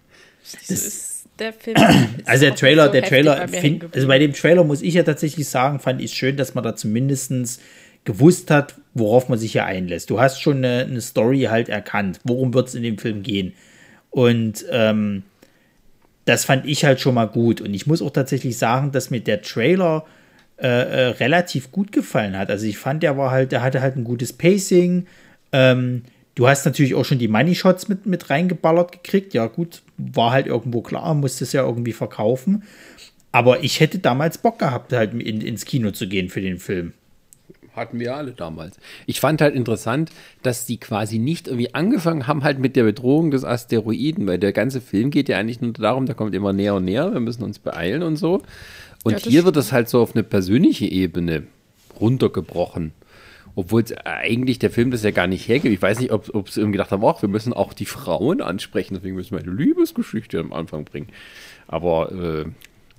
Das ist der Film. ist (clears throat) also der Trailer, so der Trailer, geblieben. also bei dem Trailer muss ich ja tatsächlich sagen, fand ich es schön, dass man da zumindest gewusst hat, worauf man sich hier einlässt. Du hast schon eine, eine Story halt erkannt. Worum wird es in dem Film gehen? Und ähm, das fand ich halt schon mal gut. Und ich muss auch tatsächlich sagen, dass mir der Trailer äh, äh, relativ gut gefallen hat. Also ich fand, der war halt, der hatte halt ein gutes Pacing. Ähm, du hast natürlich auch schon die Money Shots mit, mit reingeballert gekriegt. Ja, gut, war halt irgendwo klar, musste es ja irgendwie verkaufen. Aber ich hätte damals Bock gehabt, halt in, ins Kino zu gehen für den Film. Hatten wir alle damals. Ich fand halt interessant, dass die quasi nicht irgendwie angefangen haben halt mit der Bedrohung des Asteroiden, weil der ganze Film geht ja eigentlich nur darum, der kommt immer näher und näher, wir müssen uns beeilen und so. Und Ja, hier wird das halt so auf eine persönliche Ebene runtergebrochen. Obwohl es eigentlich der Film das ja gar nicht hergibt. Ich weiß nicht, ob, ob sie irgendwie gedacht haben, ach, wir müssen auch die Frauen ansprechen, deswegen müssen wir eine Liebesgeschichte am Anfang bringen. Aber äh,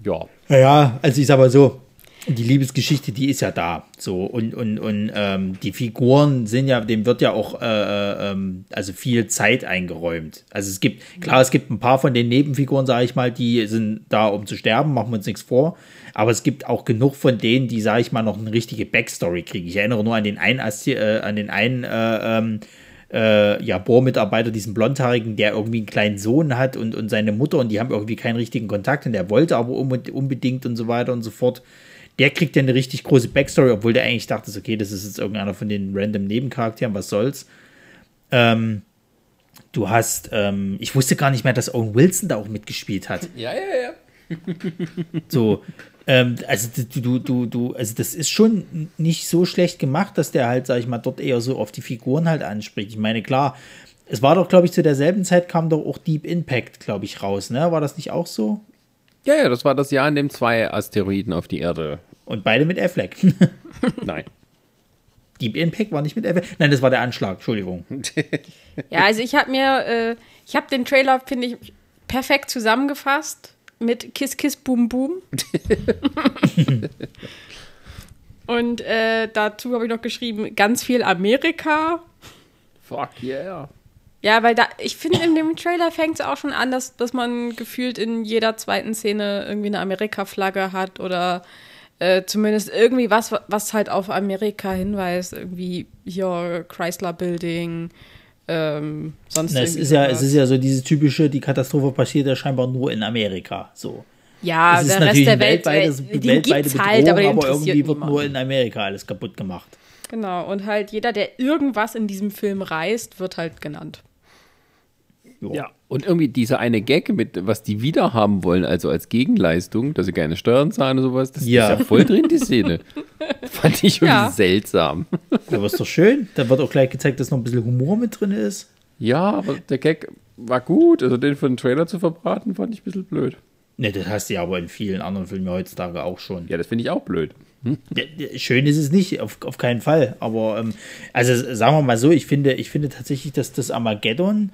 ja, Naja, also ich sag mal so, die Liebesgeschichte, die ist ja da. So, und, und, und ähm, die Figuren sind ja, dem wird ja auch äh, äh, ähm, also viel Zeit eingeräumt. Also es gibt, klar, es gibt ein paar von den Nebenfiguren, sage ich mal, die sind da, um zu sterben, machen wir uns nichts vor. Aber es gibt auch genug von denen, die, sage ich mal, noch eine richtige Backstory kriegen. Ich erinnere nur an den einen, äh, an den einen äh, ähm, äh, ja, Bohrmitarbeiter, diesen Blondhaarigen, der irgendwie einen kleinen Sohn hat und, und seine Mutter und die haben irgendwie keinen richtigen Kontakt und der wollte aber unbedingt und so weiter und so fort. Der kriegt ja eine richtig große Backstory, obwohl der eigentlich dachte, okay, das ist jetzt irgendeiner von den random Nebencharakteren, was soll's. Ähm, du hast, ähm, ich wusste gar nicht mehr, dass Owen Wilson da auch mitgespielt hat. (laughs) ja, ja, ja. So, ähm, also du, du, du, du, also das ist schon nicht so schlecht gemacht, dass der halt, sag ich mal, dort eher so auf die Figuren halt anspricht. Ich meine, klar, es war doch, glaube ich, zu derselben Zeit kam doch auch Deep Impact, glaube ich, raus, ne? War das nicht auch so? Ja, ja, das war das Jahr, in dem zwei Asteroiden auf die Erde. Und beide mit Affleck. (laughs) Nein. Deep Impact war nicht mit Affleck. Nein, das war der Anschlag, Entschuldigung. (laughs) Ja, also ich habe mir, äh, ich habe den Trailer, finde ich, perfekt zusammengefasst mit Kiss Kiss Boom Boom. (laughs) Und äh, dazu habe ich noch geschrieben, ganz viel Amerika. Fuck yeah. Ja, weil da, ich finde, in dem Trailer fängt es auch schon an, dass, dass man gefühlt in jeder zweiten Szene irgendwie eine Amerika-Flagge hat oder äh, zumindest irgendwie was, was halt auf Amerika hinweist. Irgendwie hier Chrysler Building, ähm, sonst Na, es ist ja, es ist ja so diese typische, die Katastrophe passiert ja scheinbar nur in Amerika. So. Ja, es ist der Rest natürlich der eine Welt, weltweite, äh, den weltweite gibt's Bedrohung, halt, aber, den aber irgendwie wird niemanden. nur in Amerika alles kaputt gemacht. Genau, und halt jeder, der irgendwas in diesem Film reißt, wird halt genannt. Jo. Ja, und irgendwie dieser eine Gag mit, was die wieder haben wollen, also als Gegenleistung, dass sie keine Steuern zahlen oder sowas, das Ja. ist ja voll drin, die Szene. (laughs) Fand ich irgendwie Ja. seltsam. Aber ist doch schön. Da wird auch gleich gezeigt, dass noch ein bisschen Humor mit drin ist. Ja, aber der Gag war gut, also den für den Trailer zu verbraten, fand ich ein bisschen blöd. Ne, das hast du ja aber in vielen anderen Filmen heutzutage auch schon. Ja, das finde ich auch blöd. Ja, Schön ist es nicht, auf, auf keinen Fall. Aber ähm, also sagen wir mal so, ich finde, ich finde tatsächlich, dass das Armageddon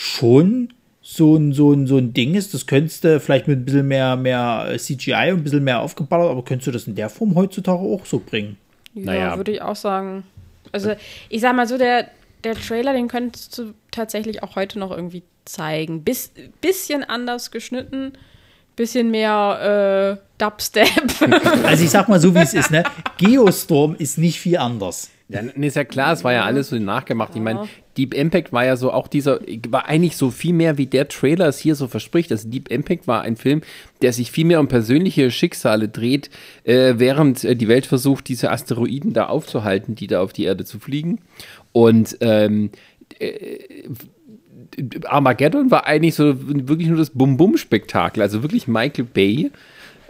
schon so ein, so ein, so ein Ding ist. Das könntest du vielleicht mit ein bisschen mehr, mehr CGI und ein bisschen mehr aufgeballert, aber könntest du das in der Form heutzutage auch so bringen? Ja, Naja. würde ich auch sagen. Also, ich sag mal so, der, der Trailer, den könntest du tatsächlich auch heute noch irgendwie zeigen. Bis, bisschen anders geschnitten, bisschen mehr äh, Dubstep. Also ich sag mal so, wie es ist, ne? (laughs) Geostorm ist nicht viel anders. Ja, nee, ist ja klar, es war ja alles so nachgemacht. Ich meine, Deep Impact war ja so auch dieser, war eigentlich so viel mehr, wie der Trailer es hier so verspricht. Also Deep Impact war ein Film, der sich viel mehr um persönliche Schicksale dreht, äh, während äh, die Welt versucht, diese Asteroiden da aufzuhalten, die da auf die Erde zu fliegen. Und ähm, äh, Armageddon war eigentlich so wirklich nur das Bum-Bum-Spektakel, also wirklich Michael Bay.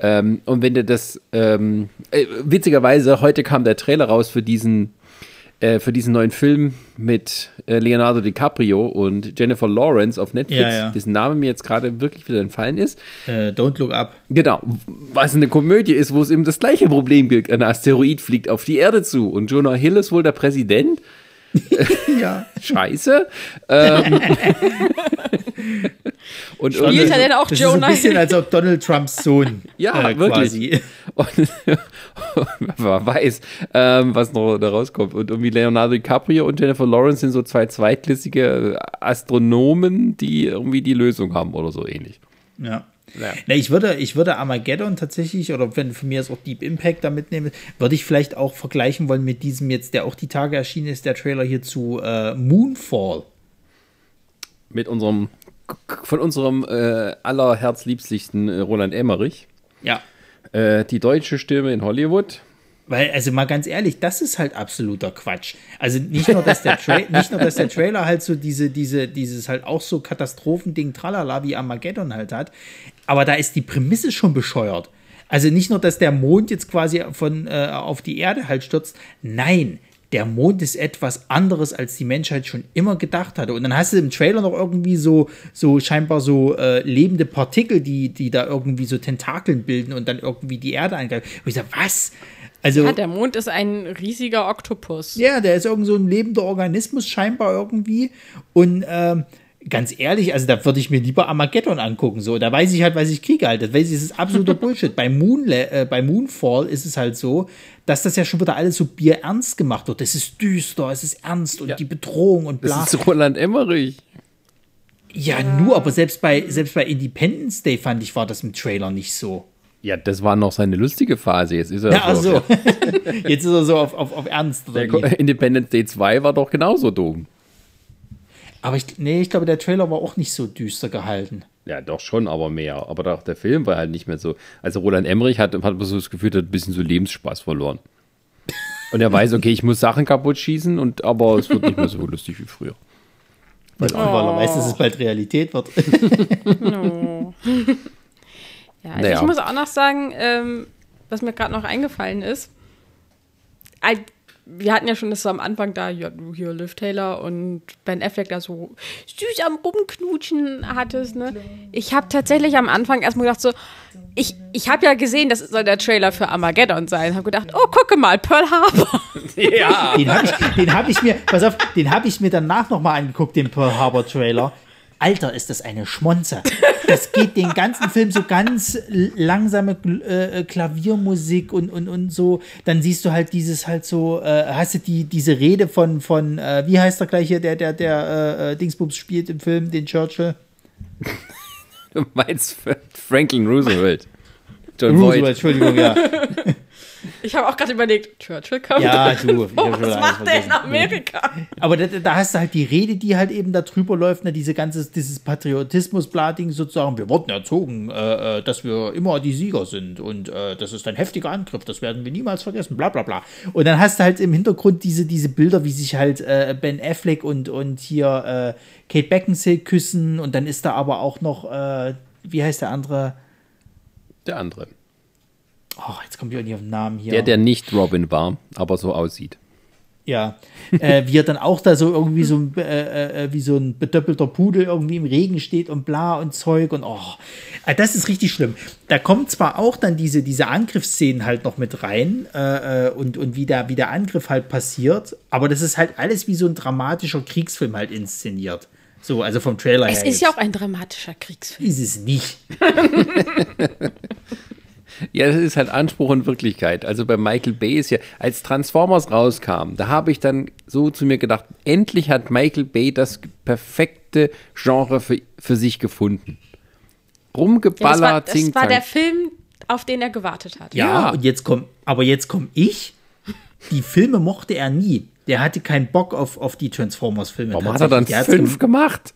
Ähm, und wenn du das, ähm, äh, witzigerweise, heute kam der Trailer raus für diesen äh, für diesen neuen Film mit äh, Leonardo DiCaprio und Jennifer Lawrence auf Netflix, Ja, ja. dessen Name mir jetzt gerade wirklich wieder entfallen ist. Äh, Don't Look Up. Genau, was eine Komödie ist, wo es eben das gleiche Problem gibt. Ein Asteroid fliegt auf die Erde zu und Jonah Hill ist wohl der Präsident. (laughs) Ja. Scheiße. ähm, (laughs) und Spielt er denn auch Das ist so ein bisschen, als ob Donald Trumps Sohn (laughs) Ja, äh, wirklich. Und (laughs) wer weiß, ähm, was noch da rauskommt. Und irgendwie Leonardo DiCaprio und Jennifer Lawrence sind so zwei zweitklassige Astronomen, die irgendwie die Lösung haben oder so ähnlich. Ja. Ja. Na, ich würde, ich würde Armageddon tatsächlich, oder wenn von mir ist auch Deep Impact da mitnehmen, würde ich vielleicht auch vergleichen wollen mit diesem jetzt, der auch die Tage erschienen ist, der Trailer hier zu äh, Moonfall. Mit unserem, von unserem äh, allerherzliebsten äh, Roland Emmerich. Ja. Äh, die deutsche Stimme in Hollywood. Weil, also mal ganz ehrlich, das ist halt absoluter Quatsch. Also nicht nur, dass der, Tra (laughs) nicht nur, dass der Trailer halt so diese, diese, dieses halt auch so Katastrophending tralala wie Armageddon halt hat, aber da ist die Prämisse schon bescheuert. Also nicht nur, dass der Mond jetzt quasi von äh, auf die Erde halt stürzt, nein, der Mond ist etwas anderes, als die Menschheit schon immer gedacht hatte. Und dann hast du im Trailer noch irgendwie so, so scheinbar so äh, lebende Partikel, die, die da irgendwie so Tentakeln bilden und dann irgendwie die Erde angreifen. Und ich sag, was? Also, Ja, der Mond ist ein riesiger Oktopus. ja, der ist irgend so ein lebender Organismus scheinbar irgendwie. Und ähm, ganz ehrlich, also da würde ich mir lieber Armageddon angucken. So, da weiß ich halt, was ich kriege halt. Das weiß ich, das ist absoluter (laughs) Bullshit. bei, Moonle äh, bei Moonfall ist es halt so, dass das ja schon wieder alles so bierernst gemacht wird. Es ist düster, es ist ernst und Ja. die Bedrohung und bla. Das ist Roland Emmerich. ja, nur, aber selbst bei, selbst bei Independence Day fand ich, war das im Trailer nicht so. Ja, das war noch seine lustige Phase. Jetzt ist er Ja, so also, (laughs) jetzt ist er so auf, auf, auf Ernst. Oder? Independence Day 2 war doch genauso dumm. Aber ich, nee, ich glaube, der Trailer war auch nicht so düster gehalten. Ja, doch schon, aber mehr. Aber doch, der Film war halt nicht mehr so. Also Roland Emmerich hat, hat so das Gefühl, er hat ein bisschen so Lebensspaß verloren. Und er weiß, okay, ich muss Sachen kaputt schießen, und, aber es wird nicht mehr so lustig wie früher. Weil, weil er weiß, dass es bald Realität wird. (laughs) No. ja, also Naja. ich muss auch noch sagen, ähm, was mir gerade noch eingefallen ist. Wir hatten ja schon das so am Anfang da, ja, du hier Liv Taylor und Ben Affleck da so süß am Rumknutschen hattest, ne? Ich habe tatsächlich am Anfang erstmal gedacht so, ich, ich habe ja gesehen, das soll der Trailer für Armageddon sein. Habe gedacht, oh, gucke mal, Pearl Harbor. (laughs) Ja. Den habe ich, den hab ich mir, pass auf, den habe ich mir danach nochmal angeguckt, den Pearl Harbor Trailer. Alter, ist das eine Schmonze. Das geht den ganzen Film so ganz langsame äh, Klaviermusik und, und, und so. Dann siehst du halt dieses halt so, äh, hast du die, diese Rede von, von äh, wie heißt der gleich hier, der, der, der äh, äh, Dingsbums spielt im Film, den Churchill? Du meinst Franklin Roosevelt. John Roosevelt, Boyd. Entschuldigung, ja. (laughs) Ich habe auch gerade überlegt, Churchill kommt. Ja, (laughs) du. Oh, schon was macht der in. Amerika? Aber da, da hast du halt die Rede, die halt eben da drüber läuft, ne, diese ganze, dieses Patriotismus-Blading sozusagen. Wir wurden erzogen, äh, äh, dass wir immer die Sieger sind und äh, das ist ein heftiger Angriff, das werden wir niemals vergessen, bla bla bla. Und dann hast du halt im Hintergrund diese, diese Bilder, wie sich halt äh, Ben Affleck und, und hier äh, Kate Beckinsale küssen und dann ist da aber auch noch, äh, wie heißt der andere? Der andere. Oh, jetzt kommt ich auch nicht auf den Namen hier. Der, der nicht Robin war, aber so aussieht. Ja, äh, wie er dann auch da so irgendwie so ein, äh, äh, wie so ein bedoppelter Pudel irgendwie im Regen steht und bla und Zeug und oh, äh, das ist richtig schlimm. Da kommen zwar auch dann diese, diese Angriffsszenen halt noch mit rein äh, äh, und, und wie, der, wie der Angriff halt passiert, aber das ist halt alles wie so ein dramatischer Kriegsfilm halt inszeniert. So, also vom Trailer Es her. ist ja auch ein dramatischer Kriegsfilm. Ist es nicht. (laughs) (laughs) Ja, das ist halt Anspruch und Wirklichkeit. Also bei Michael Bay ist ja, als Transformers rauskam, da habe ich dann so zu mir gedacht, endlich hat Michael Bay das perfekte Genre für, für sich gefunden. Ja, Rumgeballert, das war, das war der Film, auf den er gewartet hat. Ja, Ja. und jetzt komm, aber jetzt komme ich die Filme mochte er nie. Der hatte keinen Bock auf, auf die Transformers-Filme. Warum hat er dann fünf gemacht?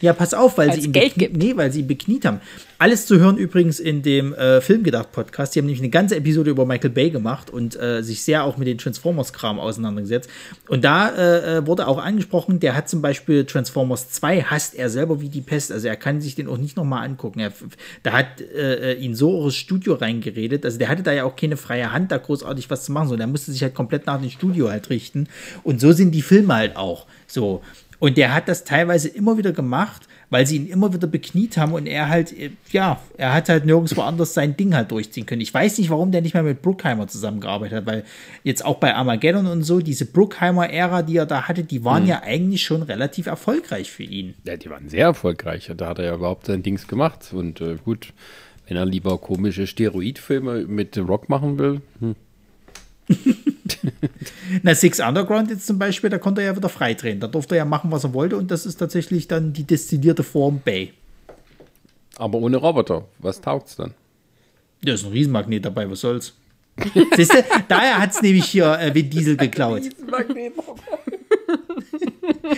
Ja, pass auf, weil Als sie ihn Geld gibt. Nee, weil sie ihn bekniet haben. Alles zu hören übrigens in dem äh, Filmgedacht-Podcast. Die haben nämlich eine ganze Episode über Michael Bay gemacht und äh, sich sehr auch mit den Transformers-Kram auseinandergesetzt. Und da äh, äh, wurde auch angesprochen, der hat zum Beispiel Transformers 2, hasst er selber wie die Pest. Also er kann sich den auch nicht nochmal angucken. Er, da hat äh, äh, ihn so ins Studio reingeredet. Also der hatte da ja auch keine freie Hand, da großartig was zu machen, sondern er musste sich halt komplett nach dem Studio halt richten. Und so sind die Filme halt auch. So. Und der hat das teilweise immer wieder gemacht, weil sie ihn immer wieder bekniet haben und er halt, äh, ja, er hat halt nirgendwo anders sein Ding halt durchziehen können. Ich weiß nicht, warum der nicht mehr mit Bruckheimer zusammengearbeitet hat, weil jetzt auch bei Armageddon und so, diese Bruckheimer-Ära, die er da hatte, die waren ja eigentlich schon relativ erfolgreich für ihn. Ja, die waren sehr erfolgreich. Da hat er ja überhaupt sein Dings gemacht. Und äh, gut, wenn er lieber komische Steroidfilme mit Rock machen will, hm. (laughs) Na, Six Underground jetzt zum Beispiel, da konnte er ja wieder freidrehen. Da durfte er ja machen, was er wollte und das ist tatsächlich dann die destillierte Form Bay. aber ohne Roboter. Was taugt's dann? Da ist ein Riesenmagnet dabei, was soll's. (laughs) Siehst du, daher hat es nämlich hier äh, Vin Diesel geklaut.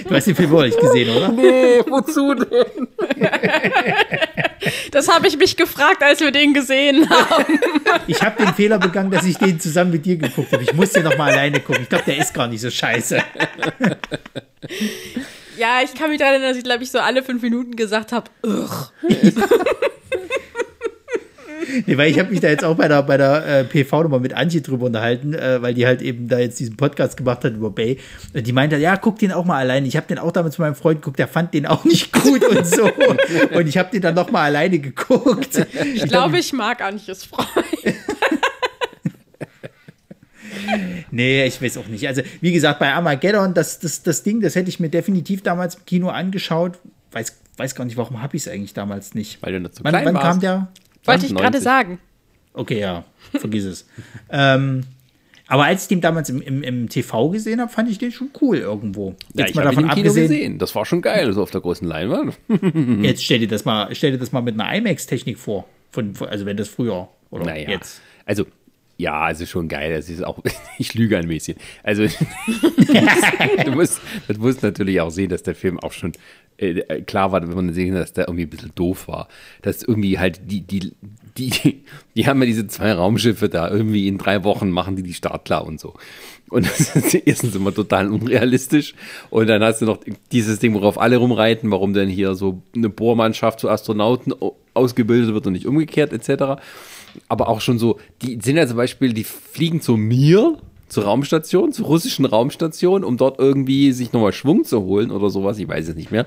Du hast den Film wohl nicht gesehen, oder? Nee, wozu denn? (laughs) Das habe ich mich gefragt, als wir den gesehen haben. Ich habe den Fehler begangen, dass ich den zusammen mit dir geguckt habe. Ich musste noch mal alleine gucken. Ich glaube, der ist gar nicht so scheiße. Ja, ich kann mich daran erinnern, dass ich, glaube ich, so alle fünf Minuten gesagt habe, (laughs) Nee, weil ich habe mich da jetzt auch bei der, bei der äh, PV nochmal mit Antje drüber unterhalten, äh, weil die halt eben da jetzt diesen Podcast gemacht hat über Bay. Und die meinte, ja, guck den auch mal alleine. Ich habe den auch damals mit meinem Freund geguckt, der fand den auch nicht gut und so. Und ich habe den dann noch mal alleine geguckt. ich glaube, ich mag Antjes Freund. Nee, ich weiß auch nicht. Also, wie gesagt, bei Armageddon, das, das, das Ding, das hätte ich mir definitiv damals im Kino angeschaut. Weiß, weiß gar nicht, warum habe ich es eigentlich damals nicht. Weil du nicht so Wann, klein wann warst. kam der? Wollte ich gerade 90. sagen. Okay, ja, vergiss es. (laughs) ähm, aber als ich den damals im, im, im TV gesehen habe, fand ich den schon cool irgendwo. Ja, Jetzt ich mal habe ihn davon im Kino abgesehen, gesehen. Das war schon geil, so auf der großen Leinwand. (laughs) jetzt stell dir das mal, stell dir das mal mit einer IMAX-Technik vor. Von, also wenn das früher oder Naja, jetzt. also ja, es ist schon geil. Es ist auch, (laughs) ich lüge ein bisschen. Also (laughs) (laughs) du musst, du musst natürlich auch sehen, dass der Film auch schon äh, klar war, wenn man sehen, dass der irgendwie ein bisschen doof war. Dass irgendwie halt die, die, die, die haben ja diese zwei Raumschiffe da irgendwie in drei Wochen machen die die Start klar und so. Und das ist erstens immer total unrealistisch. Und dann hast du noch dieses Ding, worauf alle rumreiten, warum denn hier so eine Bohrmannschaft zu Astronauten au- ausgebildet wird und nicht umgekehrt, etc. Aber auch schon so, die sind ja zum Beispiel, die fliegen zu mir, zur Raumstation, zur russischen Raumstation, um dort irgendwie sich nochmal Schwung zu holen oder sowas, ich weiß es nicht mehr.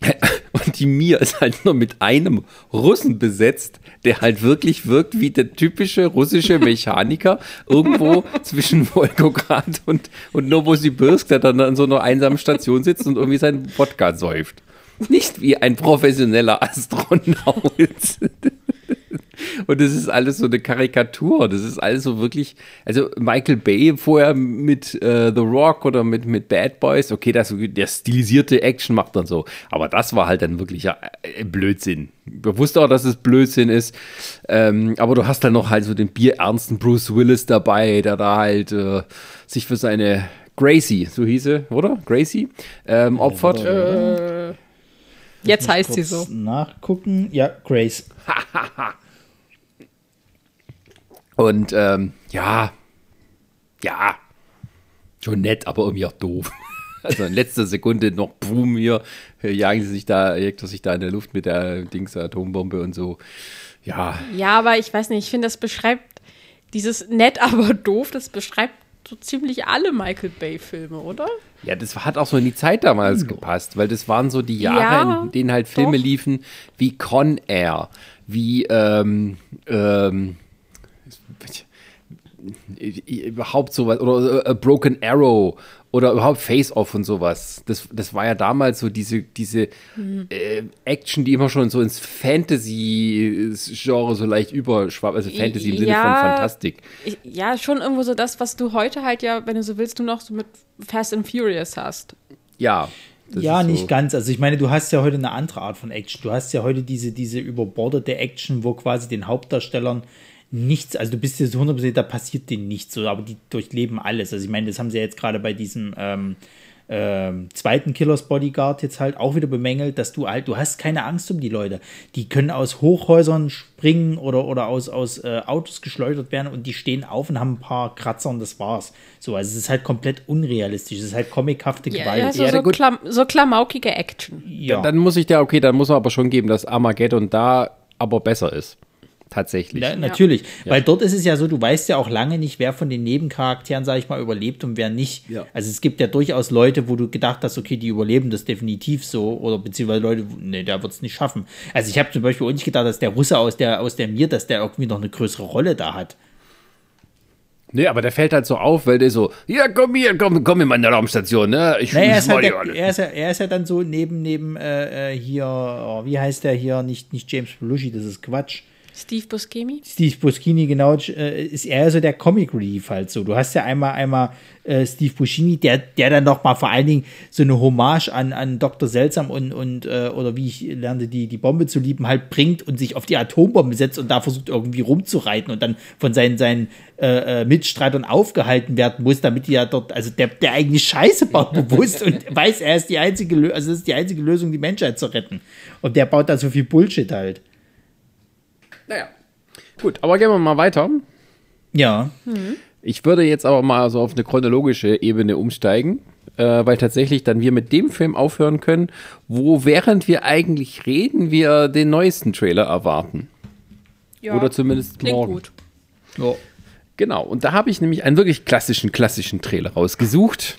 (laughs) Und die Mir ist halt nur mit einem Russen besetzt, der halt wirklich wirkt wie der typische russische Mechaniker irgendwo (laughs) zwischen Volgograd und, und Novosibirsk, der dann an so einer einsamen Station sitzt und irgendwie seinen Wodka säuft. Nicht wie ein professioneller Astronaut. (laughs) Und das ist alles so eine Karikatur. Das ist alles so wirklich. Also Michael Bay vorher mit äh, The Rock oder mit, mit Bad Boys, okay, das, der stilisierte Action macht dann so. Aber das war halt dann wirklich ja, äh, Blödsinn. Ich wusste auch, dass es Blödsinn ist. Ähm, aber du hast dann noch halt so den bierernsten Bruce Willis dabei, der da halt äh, sich für seine Gracie, so hieße, oder? Gracie, ähm, opfert. Äh, jetzt heißt sie so. Nachgucken. Ja, Grace. (laughs) Und ähm, ja, ja, schon nett, aber irgendwie auch doof. (laughs) Also in letzter Sekunde noch, boom, hier, jagen sie sich da, jagt er sich da in der Luft mit der Dings Atombombe und so. Ja, Ja, aber ich weiß nicht, ich finde, das beschreibt dieses nett, (laughs) aber doof, das beschreibt so ziemlich alle Michael Bay-Filme, oder? ja, das hat auch so in die Zeit damals gepasst, weil das waren so die Jahre, Ja, in denen halt Filme doch. liefen wie Con Air, wie ähm, ähm, überhaupt sowas oder äh, Broken Arrow oder überhaupt Face Off und sowas. Das, das war ja damals so diese, diese äh, Action, die immer schon so ins Fantasy-Genre so leicht überschwapp, also Fantasy im Sinne Ja. von Fantastik. Ja, schon irgendwo so das, was du heute halt ja, wenn du so willst, du noch so mit Fast and Furious hast. Ja. das ja, ist so. nicht ganz. Also ich meine, du hast ja heute eine andere Art von Action. Du hast ja heute diese, diese überbordete Action, wo quasi den Hauptdarstellern nichts, also du bist dir so 100%, da passiert denen nichts, so, aber die durchleben alles. Also ich meine, das haben sie ja jetzt gerade bei diesem ähm, ähm, zweiten Killers Bodyguard jetzt halt auch wieder bemängelt, dass du halt, du hast keine Angst um die Leute. Die können aus Hochhäusern springen oder, oder aus, aus äh, Autos geschleudert werden und die stehen auf und haben ein paar Kratzer und das war's. So, also es ist halt komplett unrealistisch. Es ist halt comichafte Ja, Gewalt. ja, so, Ja, so, gut. Klam so klamaukige Action. Ja. Dann muss ich dir, okay, dann muss man aber schon geben, dass Armageddon da aber besser ist. Tatsächlich. Ja, natürlich. Weil dort ist es ja so, du weißt ja auch lange nicht, wer von den Nebencharakteren, sag ich mal, überlebt und wer nicht. Ja. Also es gibt ja durchaus Leute, wo du gedacht hast, okay, die überleben das definitiv so, oder beziehungsweise Leute, nee, der wird es nicht schaffen. Also ich habe zum Beispiel auch nicht gedacht, dass der Russe aus der, aus der Mir, dass der irgendwie noch eine größere Rolle da hat. Nee, aber der fällt halt so auf, weil der so, ja, komm hier, komm, komm in meine Raumstation, ne? Ich Naja, er ist, halt der, er, ist ja, er ist ja dann so neben, neben äh, äh, hier, oh, wie heißt der hier, nicht, nicht James Belushi, das ist Quatsch. Steve Buscemi? Steve Buscemi, genau, äh, ist eher so der Comic Relief halt so. Du hast ja einmal, einmal äh, Steve Buscemi, der, der dann noch mal vor allen Dingen so eine Hommage an, an Dr. Seltsam und, und äh, oder wie ich lernte, die, die Bombe zu lieben, halt bringt und sich auf die Atombombe setzt und da versucht irgendwie rumzureiten und dann von seinen, seinen äh, äh, Mitstreitern aufgehalten werden muss, damit die ja dort, also der, der eigentlich Scheiße baut (laughs) bewusst und weiß, er ist die einzige, also das ist die einzige Lösung, die Menschheit zu retten. Und der baut da so viel Bullshit halt. Naja. Gut, aber gehen wir mal weiter. Ja. Ich würde jetzt aber mal so auf eine chronologische Ebene umsteigen, äh, weil tatsächlich dann wir mit dem Film aufhören können, wo während wir eigentlich reden, wir den neuesten Trailer erwarten. Ja, Oder zumindest klingt morgen. gut. ja. Genau, und da habe ich nämlich einen wirklich klassischen, klassischen Trailer rausgesucht.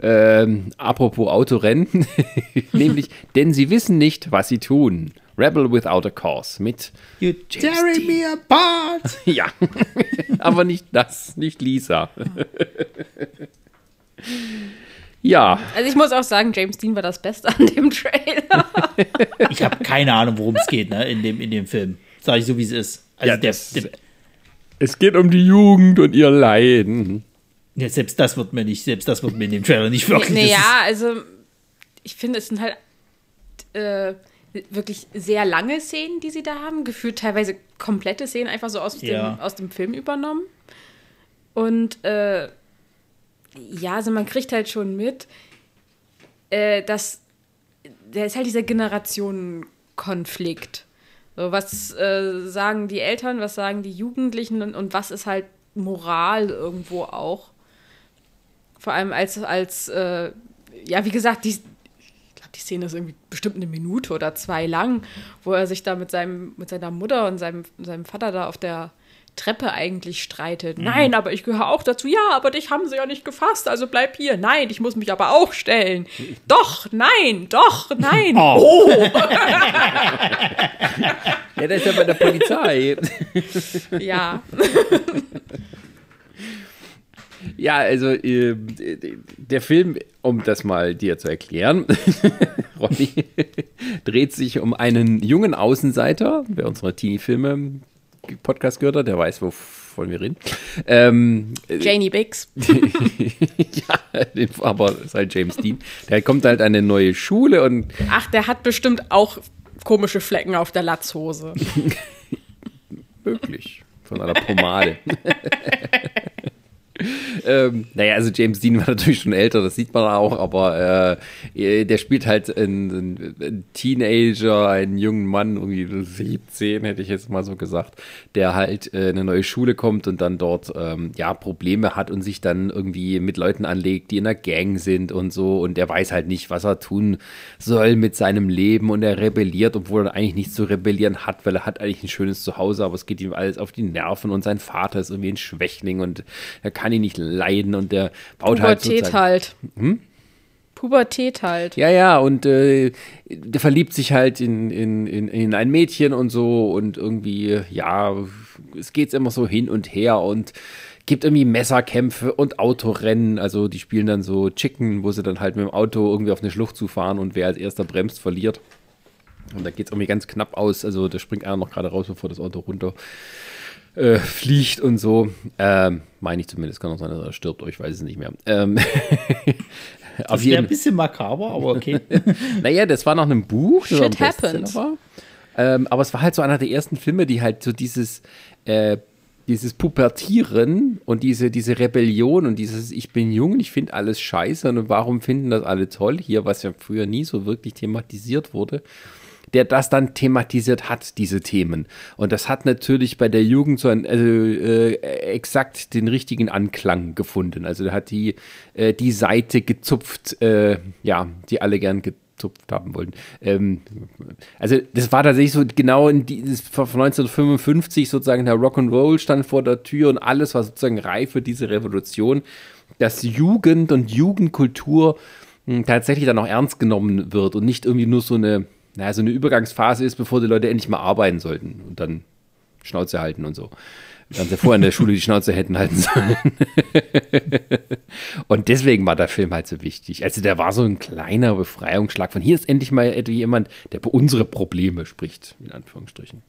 Ähm, apropos Autorennen, (laughs) nämlich, denn sie wissen nicht, was sie tun. Rebel Without a Cause mit, You tearing me apart. (laughs) ja, (laughs) aber nicht das, nicht Lisa. (laughs) ja, Also ich muss auch sagen, James Dean war das Beste an dem Trailer. Ich habe keine Ahnung, worum es geht, ne, in dem, in dem Film. Sag ich so, wie es ist. Also Ja, der, das- der, es geht um die Jugend und ihr Leiden. ja, selbst das wird mir nicht, selbst das wird mir in dem Trailer nicht wirklich. naja, also ich finde, es sind halt äh, wirklich sehr lange Szenen, die sie da haben. Gefühlt teilweise komplette Szenen einfach so aus, Ja. dem, aus dem Film übernommen. Und äh, ja, also man kriegt halt schon mit, äh, dass der ist halt dieser Generationenkonflikt. So, was äh, sagen die Eltern, was sagen die Jugendlichen und, und was ist halt Moral irgendwo auch? Vor allem als, als äh, ja, wie gesagt, die, die Szene ist irgendwie bestimmt eine Minute oder zwei lang, wo er sich da mit, seinem, mit seiner Mutter und seinem, seinem Vater da auf der Treppe eigentlich streitet. Nein, aber ich gehöre auch dazu. Ja, aber dich haben sie ja nicht gefasst, also bleib hier. Nein, ich muss mich aber auch stellen. Doch, nein, doch, nein. Oh, (laughs) Ja, der ist ja bei der Polizei. Ja. (laughs) Ja, also äh, der Film, um das mal dir zu erklären, (laughs) Ronny, dreht sich um einen jungen Außenseiter. Wer unsere Teenie-Filme-Podcast gehört hat, der weiß, wovon wir reden. Ähm, Janie Biggs. (laughs) ja, aber ist halt James Dean. Der kommt halt an eine neue Schule und Ach, der hat bestimmt auch komische Flecken auf der Latzhose. (laughs) Möglich. Von einer Pomade. Ähm, naja, also James Dean (laughs) war natürlich schon älter, das sieht man auch, aber äh, der spielt halt einen, Teenager, einen jungen Mann, irgendwie 17, hätte ich jetzt mal so gesagt, der halt äh, in eine neue Schule kommt und dann dort ähm, ja Probleme hat und sich dann irgendwie mit Leuten anlegt, die in einer Gang sind und so. Und der weiß halt nicht, was er tun soll mit seinem Leben. Und er rebelliert, obwohl er eigentlich nichts zu rebellieren hat, weil er hat eigentlich ein schönes Zuhause, aber es geht ihm alles auf die Nerven. Und sein Vater ist irgendwie ein Schwächling und er kann ihn nicht leiden und der baut halt Pubertät halt. Pubertät halt. ja, ja, und äh, der verliebt sich halt in, in, in, in ein Mädchen und so und irgendwie, ja, es geht immer so hin und her und gibt irgendwie Messerkämpfe und Autorennen. Also die spielen dann so Chicken, wo sie dann halt mit dem Auto irgendwie auf eine Schlucht zufahren und wer als erster bremst, verliert. Und da geht es irgendwie ganz knapp aus. Also da springt einer noch gerade raus, bevor das Auto runter äh, fliegt und so. Ähm, meine ich zumindest. Kann auch sein, dass er stirbt, ich weiß es nicht mehr. Ähm, (laughs) auf das wäre jeden ein bisschen makaber, aber okay. (laughs) naja, das war nach einem Buch, das Shit war. Ähm, aber es war halt so einer der ersten Filme, die halt so dieses, äh, dieses Pubertieren und diese, diese Rebellion und dieses Ich bin jung, ich finde alles scheiße und warum finden das alle toll hier, was ja früher nie so wirklich thematisiert wurde der das dann thematisiert hat, diese Themen. Und das hat natürlich bei der Jugend so ein, also, äh, exakt den richtigen Anklang gefunden. Also der hat die, äh, die Seite gezupft, äh, ja, die alle gern gezupft haben wollten. Ähm, also das war tatsächlich so genau in dieses von 1955 sozusagen der Rock'n'Roll stand vor der Tür und alles war sozusagen reif für diese Revolution, dass Jugend und Jugendkultur hm, tatsächlich dann auch ernst genommen wird und nicht irgendwie nur so eine naja, so eine Übergangsphase ist, bevor die Leute endlich mal arbeiten sollten und dann Schnauze halten und so. Dann sie vorher in der Schule die Schnauze hätten halten sollen. (laughs) und deswegen war der Film halt so wichtig. Also der war so ein kleiner Befreiungsschlag von hier ist endlich mal jemand, der über unsere Probleme spricht, in Anführungsstrichen.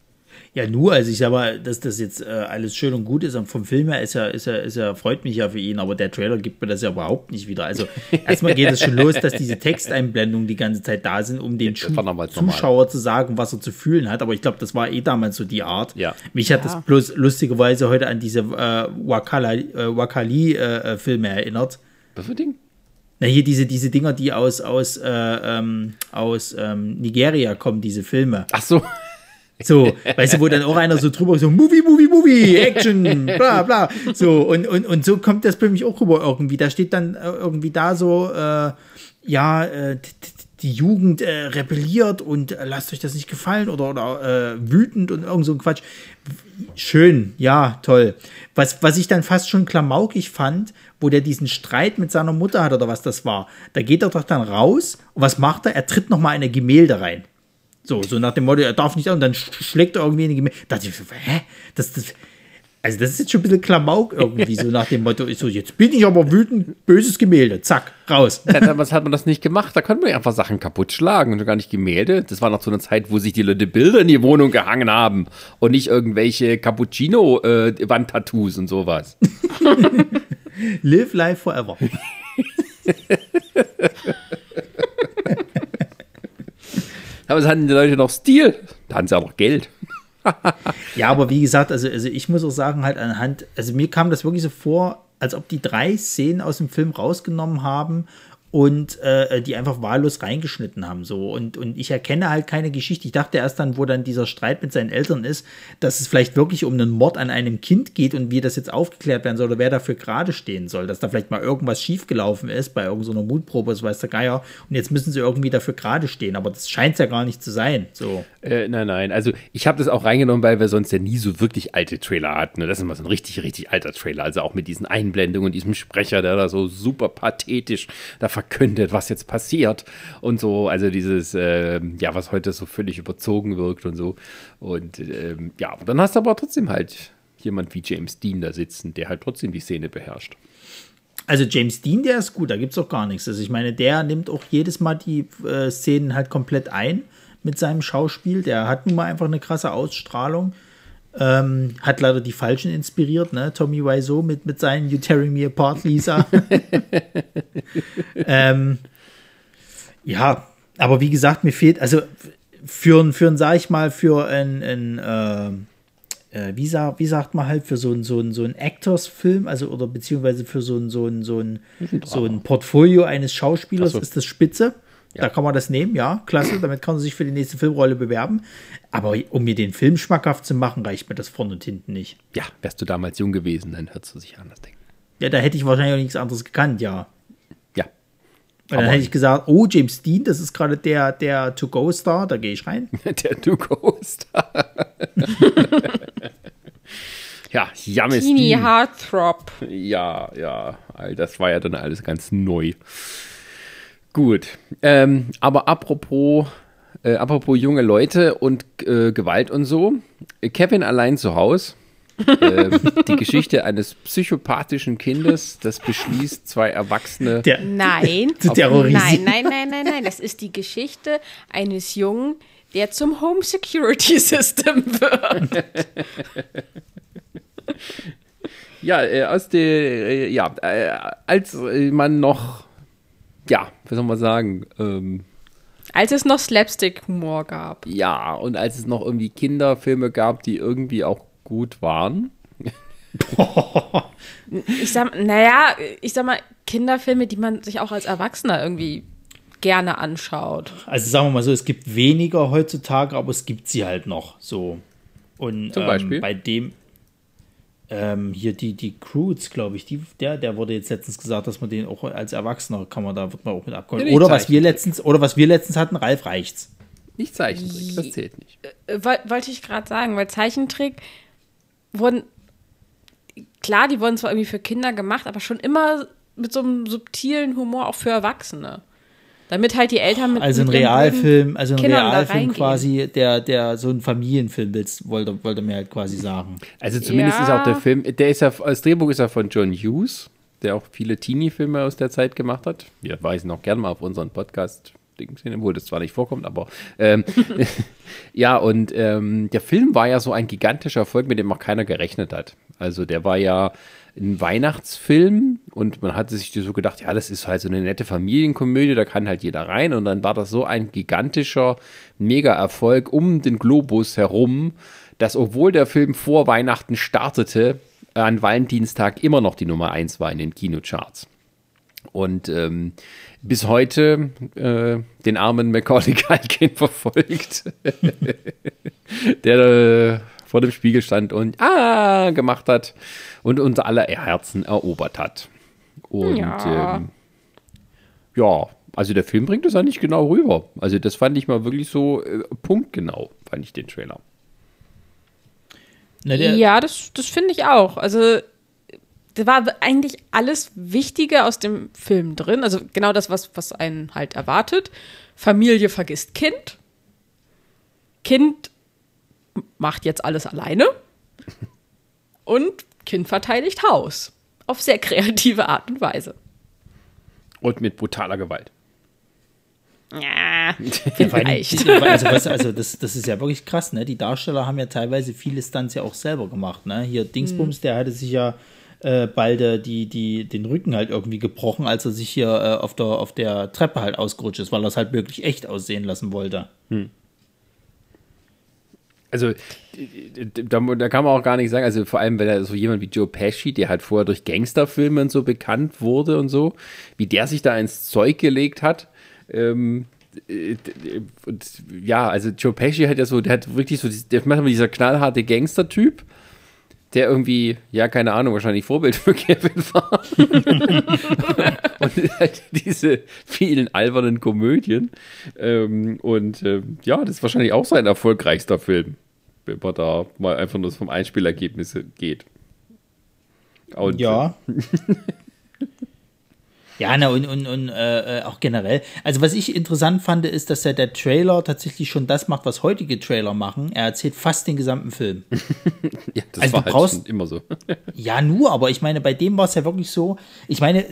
Ja, nur, also ich sag mal, dass das jetzt äh, alles schön und gut ist und vom Film her ist ja, ist ja, ist ja, freut mich ja für ihn, aber der Trailer gibt mir das ja überhaupt nicht wieder. Also (laughs) erstmal geht es schon los, dass diese Texteinblendungen die ganze Zeit da sind, um den Zuschauer normal. zu sagen, was er zu fühlen hat. Aber ich glaube, das war eh damals so die Art. Ja. Mich hat ja. das bloß lustigerweise heute an diese äh, Wakali-Filme äh, erinnert. Was für Ding? Na, hier diese, diese Dinger, die aus, aus, äh, ähm, aus ähm, Nigeria kommen, diese Filme. Ach so. So, weißt du, wo dann auch einer so drüber so, Movie, Movie, Movie, Action, bla, bla. So, und, und, und so kommt das bei mich auch rüber irgendwie. Da steht dann äh, irgendwie da so, äh, ja, äh, die Jugend äh, rebelliert und äh, lasst euch das nicht gefallen oder, oder äh, wütend und irgend so ein Quatsch. Schön, ja, toll. Was, was ich dann fast schon klamaukig fand, wo der diesen Streit mit seiner Mutter hat oder was das war, da geht er doch dann raus und was macht er? Er tritt nochmal eine Gemälde rein. So, so nach dem Motto, er darf nicht und dann schlägt er irgendwie in die Gemälde. Da dachte ich hä? Das, das, also das ist jetzt schon ein bisschen Klamauk irgendwie, so nach dem Motto, so, jetzt bin ich aber wütend, böses Gemälde, zack, raus. Ja, damals hat man das nicht gemacht, da konnte man einfach Sachen kaputt schlagen und gar nicht Gemälde. Das war noch so eine Zeit, wo sich die Leute Bilder in die Wohnung gehangen haben und nicht irgendwelche Cappuccino-Wandtattoos äh, und sowas. (laughs) Live life forever. (laughs) Aber es hatten die Leute noch Stil. Da hatten sie auch noch Geld. ja, aber wie gesagt, also, also ich muss auch sagen, halt anhand, also mir kam das wirklich so vor, als ob die drei Szenen aus dem Film rausgenommen haben und äh, die einfach wahllos reingeschnitten haben so und und ich erkenne halt keine Geschichte. Ich dachte erst dann, wo dann dieser Streit mit seinen Eltern ist, dass es vielleicht wirklich um einen Mord an einem Kind geht und wie das jetzt aufgeklärt werden soll oder wer dafür gerade stehen soll, dass da vielleicht mal irgendwas schiefgelaufen ist bei irgendeiner Mutprobe, das weiß der Geier und jetzt müssen sie irgendwie dafür gerade stehen, aber das scheint ja gar nicht zu sein. So. Äh, nein, nein, also ich habe das auch reingenommen, weil wir sonst ja nie so wirklich alte Trailer hatten. Das ist immer so ein richtig, richtig alter Trailer, also auch mit diesen Einblendungen und diesem Sprecher, der da so super pathetisch da verkündet, was jetzt passiert und so. Also dieses, äh, ja, was heute so völlig überzogen wirkt und so. Und ähm, ja, dann hast du aber trotzdem halt jemand wie James Dean da sitzen, der halt trotzdem die Szene beherrscht. Also James Dean, der ist gut, da gibt es auch gar nichts. Also ich meine, der nimmt auch jedes Mal die äh, Szenen halt komplett ein mit seinem Schauspiel. Der hat nun mal einfach eine krasse Ausstrahlung. Ähm, hat leider die Falschen inspiriert, ne? Tommy Wiseau mit, mit seinen You Tearing Me Apart, Lisa. (laughs) ähm, ja, aber wie gesagt, mir fehlt, also für, für sag ich mal, für ein, ein äh, äh, wie, sag, wie sagt man halt, für so ein, so ein, so ein Actors-Film, also oder beziehungsweise für so ein, so ein, so ein, so ein Portfolio eines Schauspielers so. ist das spitze. Ja. Da kann man das nehmen, ja, klasse. Damit kann man sich für die nächste Filmrolle bewerben. Aber um mir den Film schmackhaft zu machen, reicht mir das vorne und hinten nicht. Ja, wärst du damals jung gewesen, dann hörst du sich anders denken. Ja, da hätte ich wahrscheinlich auch nichts anderes gekannt, ja. Ja. Und dann hätte ich gesagt, oh, James Dean, das ist gerade der, der To-Go-Star, da gehe ich rein. (laughs) der To-Go-Star. (laughs) ja, James Teeny Heartthrob. Ja, ja, das war ja dann alles ganz neu. Gut, ähm, aber apropos, äh, apropos junge Leute und äh, Gewalt und so, Kevin allein zu Hause. äh, (laughs) die Geschichte eines psychopathischen Kindes, das beschließt, zwei Erwachsene Der, nein, (laughs) zu terrorisieren. Nein, nein, nein, nein, nein. Das ist die Geschichte eines Jungen, der zum Home Security (laughs) System wird. ja, äh, aus der, äh, ja, äh, als man noch ja, wie soll man sagen, ähm, Als es noch Slapstick-Humor gab. Ja, und als es noch irgendwie Kinderfilme gab, die irgendwie auch gut waren. (laughs) Ich sag, naja, ich sag mal, Kinderfilme, die man sich auch als Erwachsener irgendwie gerne anschaut. Also sagen wir mal so, es gibt weniger heutzutage, aber es gibt sie halt noch so. Und Zum ähm, Beispiel? bei dem ähm, hier die, die Croods, glaube ich, die, der, der wurde jetzt letztens gesagt, dass man den auch als Erwachsener kann man, da wird man auch mit die oder was wir letztens, oder was wir letztens hatten, Ralf reicht's. Nicht Zeichentrick, das zählt nicht. Äh, woll- Wollte ich gerade sagen, weil Zeichentrick wurden, klar, die wurden zwar irgendwie für Kinder gemacht, aber schon immer mit so einem subtilen Humor auch für Erwachsene. Damit halt die Eltern mit Also ein Realfilm, also ein Kindern Realfilm quasi, der, der so ein Familienfilm willst, wollte, wollte mir halt quasi sagen. Also zumindest Ja. ist auch der Film, der ist ja, das Drehbuch ist ja von John Hughes, der auch viele Teenie-Filme aus der Zeit gemacht hat. Wir weisen auch gerne mal auf unseren Podcast, obwohl das zwar nicht vorkommt, aber ähm, (laughs) ja, und ähm, der Film war ja so ein gigantischer Erfolg, mit dem auch keiner gerechnet hat. Also der war ja ein Weihnachtsfilm und man hatte sich so gedacht, ja, das ist halt so eine nette Familienkomödie, da kann halt jeder rein und dann war das so ein gigantischer Mega-Erfolg um den Globus herum, dass obwohl der Film vor Weihnachten startete, an Valentinstag immer noch die Nummer 1 war in den Kinocharts. Und ähm, bis heute äh, den armen Macaulay (laughs) Culkin verfolgt, (laughs) der äh, vor dem Spiegel stand und ah gemacht hat und unser aller Herzen erobert hat. Und Ja. ähm, ja, also der Film bringt das eigentlich genau rüber. Also das fand ich mal wirklich so äh, punktgenau, fand ich den Trailer. Na, der, Ja, das, das finde ich auch. Also, da war eigentlich alles Wichtige aus dem Film drin. Also genau das, was, was einen halt erwartet. Familie vergisst Kind. Kind macht jetzt alles alleine. Und Kind verteidigt Haus. Auf sehr kreative Art und Weise. Und mit brutaler Gewalt. Ja, (laughs) vielleicht. die- Also, was, also das, das ist ja wirklich krass, ne? Die Darsteller haben ja teilweise viele Stunts ja auch selber gemacht, ne? Hier Dingsbums, der hatte sich ja äh, bald äh, die, die, den Rücken halt irgendwie gebrochen, als er sich hier äh, auf, der, auf der Treppe halt ausgerutscht ist, weil er es halt wirklich echt aussehen lassen wollte. Also, da, da kann man auch gar nicht sagen, also vor allem, wenn er so jemand wie Joe Pesci, der halt vorher durch Gangsterfilme und so bekannt wurde und so, wie der sich da ins Zeug gelegt hat. Ähm, äh, und ja, also Joe Pesci hat ja so, der hat wirklich so, der macht immer dieser knallharte Gangster-Typ, der irgendwie, ja, keine Ahnung, wahrscheinlich Vorbild für (laughs) Kevin war. (laughs) und halt diese vielen albernen Komödien. Ähm, und ähm, ja, das ist wahrscheinlich auch sein erfolgreichster Film, wenn man da mal einfach nur vom Einspielergebnis geht. Und, Ja. (laughs) Ja, na, und, und, und äh, äh, auch generell. Also, was ich interessant fand, ist, dass ja der Trailer tatsächlich schon das macht, was heutige Trailer machen. Er erzählt fast den gesamten Film. (laughs) ja, das also war du halt brauchst- schon immer so. (laughs) Ja, nur, aber ich meine, bei dem war es ja wirklich so. Ich meine,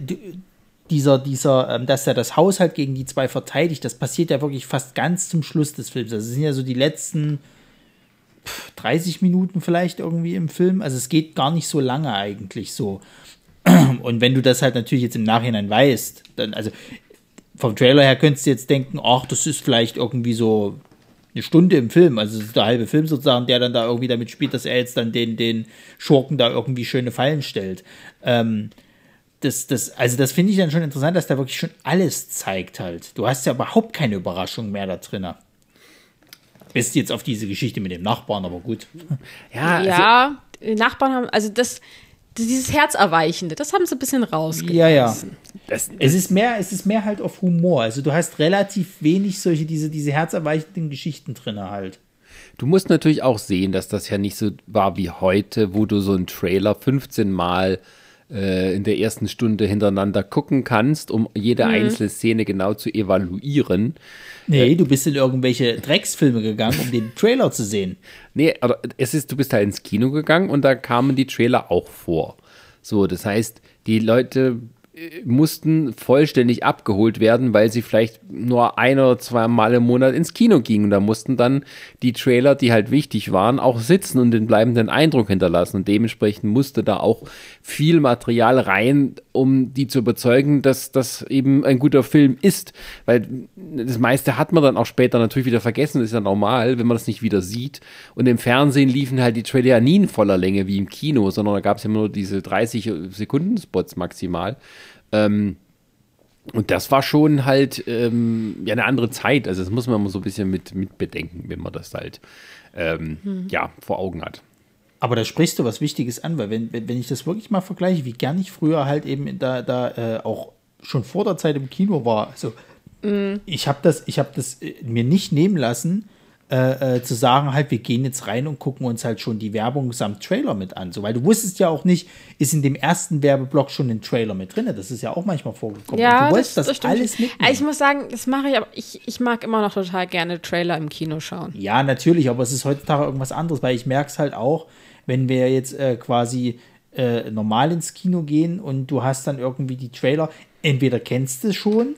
dieser, dieser, ähm, dass er das Haus halt gegen die zwei verteidigt, das passiert ja wirklich fast ganz zum Schluss des Films. Also, es sind ja so die letzten pff, 30 Minuten vielleicht irgendwie im Film. Also, es geht gar nicht so lange eigentlich so. (clears throat) Und wenn du das halt natürlich jetzt im Nachhinein weißt, dann, also vom Trailer her könntest du jetzt denken, ach, das ist vielleicht irgendwie so eine Stunde im Film, also es ist der halbe Film sozusagen, der dann da irgendwie damit spielt, dass er jetzt dann den, den Schurken da irgendwie schöne Fallen stellt. Ähm, das, das, also das finde ich dann schon interessant, dass da wirklich schon alles zeigt halt. Du hast ja überhaupt keine Überraschung mehr da drin. Bis jetzt auf diese Geschichte mit dem Nachbarn, aber gut. Ja, also, Ja, Nachbarn haben, also das, dieses Herzerweichende, das haben sie ein bisschen rausgelassen. Ja, ja. das, Es ist mehr, es ist mehr halt auf Humor. Also du hast relativ wenig solche, diese, diese herzerweichenden Geschichten drin halt. Du musst natürlich auch sehen, dass das ja nicht so war wie heute, wo du so einen Trailer 15 Mal äh, in der ersten Stunde hintereinander gucken kannst, um jede einzelne Szene genau zu evaluieren. Nee, du bist in irgendwelche Drecksfilme gegangen, um den Trailer zu sehen. Nee, aber es ist, du bist da ins Kino gegangen und da kamen die Trailer auch vor. So, das heißt, die Leute mussten vollständig abgeholt werden, weil sie vielleicht nur ein oder zwei Mal im Monat ins Kino gingen. Da mussten dann die Trailer, die halt wichtig waren, auch sitzen und den bleibenden Eindruck hinterlassen. Und dementsprechend musste da auch viel Material rein, um die zu überzeugen, dass das eben ein guter Film ist. Weil das meiste hat man dann auch später natürlich wieder vergessen, das ist ja normal, wenn man das nicht wieder sieht. Und im Fernsehen liefen halt die Trailer nie in voller Länge wie im Kino, sondern da gab es ja nur diese 30 Sekunden Spots maximal. Ähm, und das war schon halt ähm, ja eine andere Zeit. Also das muss man mal so ein bisschen mit, mit bedenken, wenn man das halt ähm, hm. ja, vor Augen hat. Aber da sprichst du was Wichtiges an, weil wenn, wenn ich das wirklich mal vergleiche, wie gern ich früher halt eben da, da äh, auch schon vor der Zeit im Kino war. Also mm. ich habe das, ich habe das äh, mir nicht nehmen lassen, äh, äh, zu sagen, halt, wir gehen jetzt rein und gucken uns halt schon die Werbung samt Trailer mit an. So, weil du wusstest ja auch nicht, ist in dem ersten Werbeblock schon ein Trailer mit drin. Das ist ja auch manchmal vorgekommen. Ja, und du wolltest das, das, das alles mitnehmen. Ich muss sagen, das mache ich, aber ich, ich mag immer noch total gerne Trailer im Kino schauen. Ja, natürlich, aber es ist heutzutage irgendwas anderes, weil ich merke es halt auch, wenn wir jetzt äh, quasi äh, normal ins Kino gehen und du hast dann irgendwie die Trailer, entweder kennst du es schon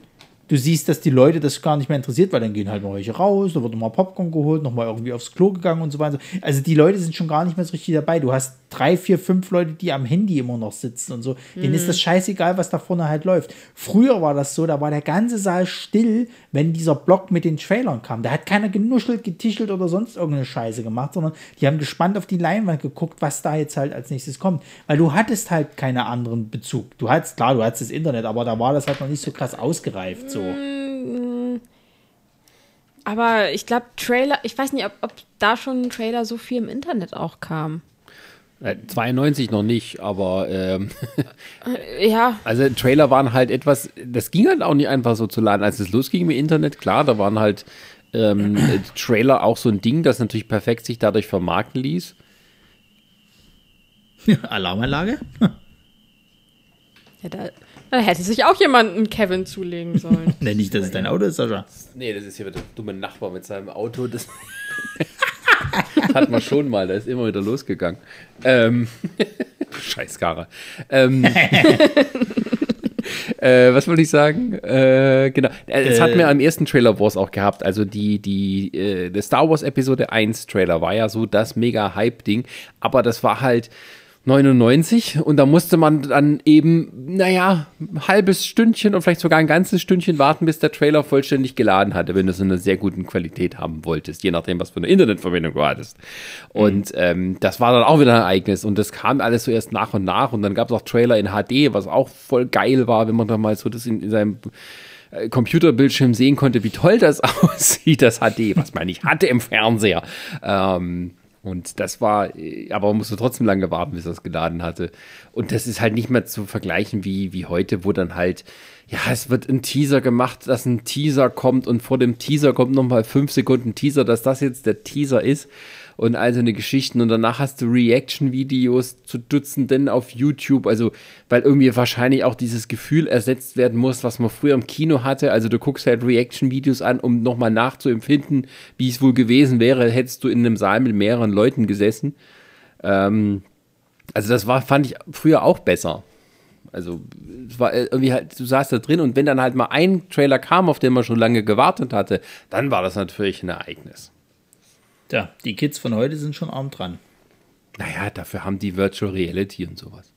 du siehst, dass die Leute das gar nicht mehr interessiert, weil dann gehen halt noch welche raus, da wird nochmal Popcorn geholt, nochmal irgendwie aufs Klo gegangen und so weiter. Also die Leute sind schon gar nicht mehr so richtig dabei. Du hast drei, vier, fünf Leute, die am Handy immer noch sitzen und so. Mhm. Denen ist das scheißegal, was da vorne halt läuft. Früher war das so, da war der ganze Saal still, wenn dieser Block mit den Trailern kam. Da hat keiner genuschelt, getischelt oder sonst irgendeine Scheiße gemacht, sondern die haben gespannt auf die Leinwand geguckt, was da jetzt halt als nächstes kommt. Weil du hattest halt keinen anderen Bezug. Du hattest, klar, du hattest das Internet, aber da war das halt noch nicht so krass ausgereift. So. Mm, aber ich glaube, Trailer, ich weiß nicht, ob, ob da schon ein Trailer so viel im Internet auch kam. 92 äh, noch nicht, aber ähm, äh, ja. Also Trailer waren halt etwas, das ging halt auch nicht einfach so zu laden. Als es losging mit Internet, klar, da waren halt ähm, Trailer auch so ein Ding, das natürlich perfekt sich dadurch vermarkten ließ. (laughs) Alarmanlage? Ja, da, da, hätte sich auch jemand einen Kevin zulegen sollen. (laughs) nee, nicht, dass es dein Auto ist, Sascha. Nee, das ist hier der dumme Nachbar mit seinem Auto. Das (laughs) (laughs) Hat man schon mal, da ist immer wieder losgegangen. Ähm, (laughs) Scheißkarre. Ähm, (laughs) äh, was wollte ich sagen? Äh, genau. Es äh, hat mir am ersten Trailer Wars auch gehabt. Also die, die, äh, der Star Wars Episode 1 Trailer war ja so das mega Hype-Ding. Aber das war halt 99 und da musste man dann eben, naja, ein halbes Stündchen und vielleicht sogar ein ganzes Stündchen warten, bis der Trailer vollständig geladen hatte, wenn du es in einer sehr guten Qualität haben wolltest, je nachdem, was für eine Internetverbindung du hattest. Und mhm. ähm, das war dann auch wieder ein Ereignis und das kam alles so erst nach und nach und dann gab es auch Trailer in HD, was auch voll geil war, wenn man dann mal so das in, in seinem äh, Computerbildschirm sehen konnte, wie toll das (laughs) aussieht, das HD, was man nicht hatte im Fernseher. Ähm, und das war, aber man musste trotzdem lange warten, bis es geladen hatte. Und das ist halt nicht mehr zu vergleichen wie, wie heute, wo dann halt, ja, es wird ein Teaser gemacht, dass ein Teaser kommt und vor dem Teaser kommt nochmal fünf Sekunden Teaser, dass das jetzt der Teaser ist und all so eine Geschichten. Und danach hast du Reaction-Videos zu Dutzenden auf YouTube. Also, weil irgendwie wahrscheinlich auch dieses Gefühl ersetzt werden muss, was man früher im Kino hatte. Also, du guckst halt Reaction-Videos an, um nochmal nachzuempfinden, wie es wohl gewesen wäre, hättest du in einem Saal mit mehreren Leuten gesessen. Ähm, also, das war, fand ich früher auch besser. Also, es war irgendwie halt, du saßt da drin und wenn dann halt mal ein Trailer kam, auf den man schon lange gewartet hatte, dann war das natürlich ein Ereignis. Tja, die Kids von heute sind schon arm dran. Naja, dafür haben die Virtual Reality und sowas.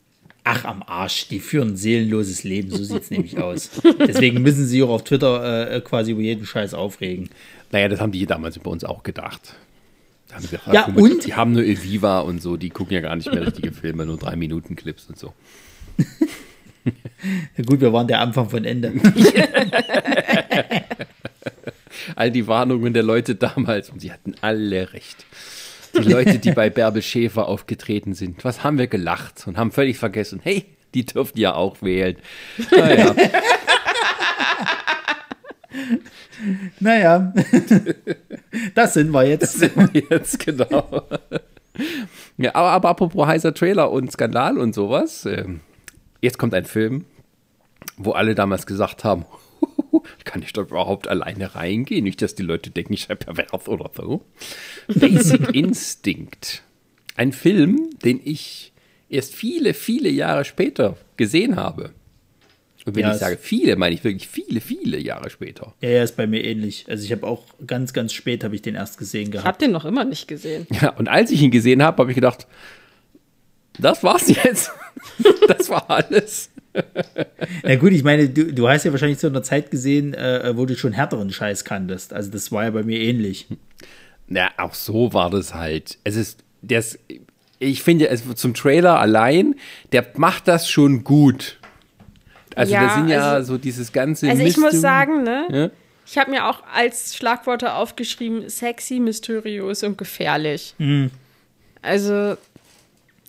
Ach, am Arsch, die führen ein seelenloses Leben, so sieht es (laughs) nämlich aus. Deswegen müssen sie auch auf Twitter äh, quasi über jeden Scheiß aufregen. Naja, das haben die damals über uns auch gedacht. Haben sie, ja, mal, und? Die haben nur Eviva und so, die gucken ja gar nicht mehr richtige Filme, nur drei Minuten Clips und so. (laughs) ja, gut, wir waren der Anfang von Ende. (laughs) all die Warnungen der Leute damals und sie hatten alle recht. Die Leute, die bei Bärbel Schäfer aufgetreten sind, was haben wir gelacht und haben völlig vergessen, hey, die dürften ja auch wählen. Naja. naja, das sind wir jetzt. Das sind wir jetzt, genau. Ja, aber, aber apropos heißer Trailer und Skandal und sowas, äh, jetzt kommt ein Film, wo alle damals gesagt haben, (laughs) kann ich da überhaupt alleine reingehen? Nicht, dass die Leute denken, ich sei pervers oder so. Basic (laughs) Instinct. Ein Film, den ich erst viele, viele Jahre später gesehen habe. Und wenn Ja, ich sage viele, meine ich wirklich viele, viele Jahre später. Ja, ja, ist bei mir ähnlich. Also ich habe auch ganz, ganz spät habe ich den erst gesehen Ich habe gehabt. den noch immer nicht gesehen. Ja, und als ich ihn gesehen habe, habe ich gedacht, das war's jetzt. (laughs) das war alles. (laughs) Na gut, ich meine, du, du hast ja wahrscheinlich zu einer Zeit gesehen, äh, wo du schon härteren Scheiß kanntest. Also das war ja bei mir ähnlich. Ja, auch so war das halt. Es ist, das, ich finde, es zum Trailer allein, der macht das schon gut. Also Ja, da sind ja also- so dieses ganze Also ich muss Mysterium- sagen, ne? Ja? Ich habe mir auch als Schlagworte aufgeschrieben, sexy, mysteriös und gefährlich. Mhm. Also,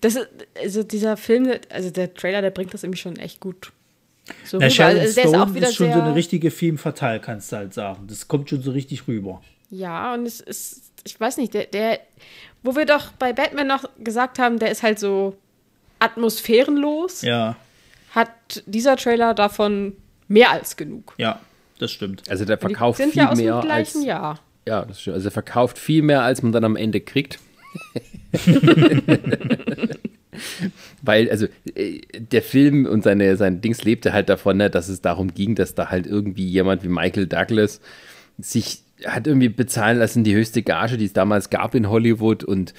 das ist, also dieser Film, also der Trailer, der bringt das irgendwie schon echt gut. So Na, rüber. Sharon Also der ist Stone auch wieder ist schon sehr, so eine richtige Femme fatale, kannst du halt sagen. Das kommt schon so richtig rüber. Ja, und es ist, ich weiß nicht, der, der, wo wir doch bei Batman noch gesagt haben, der ist halt so atmosphärenlos, Ja, hat dieser Trailer davon mehr als genug. ja, das stimmt. Also der verkauft sind viel ja aus mehr dem gleichen als, Jahr. Ja, das stimmt. Also er verkauft viel mehr, als man dann am Ende kriegt. (laughs) Weil, also, äh, der Film und seine, sein Dings lebte halt davon, ne, dass es darum ging, dass da halt irgendwie jemand wie Michael Douglas sich hat irgendwie bezahlen lassen, die höchste Gage, die es damals gab in Hollywood und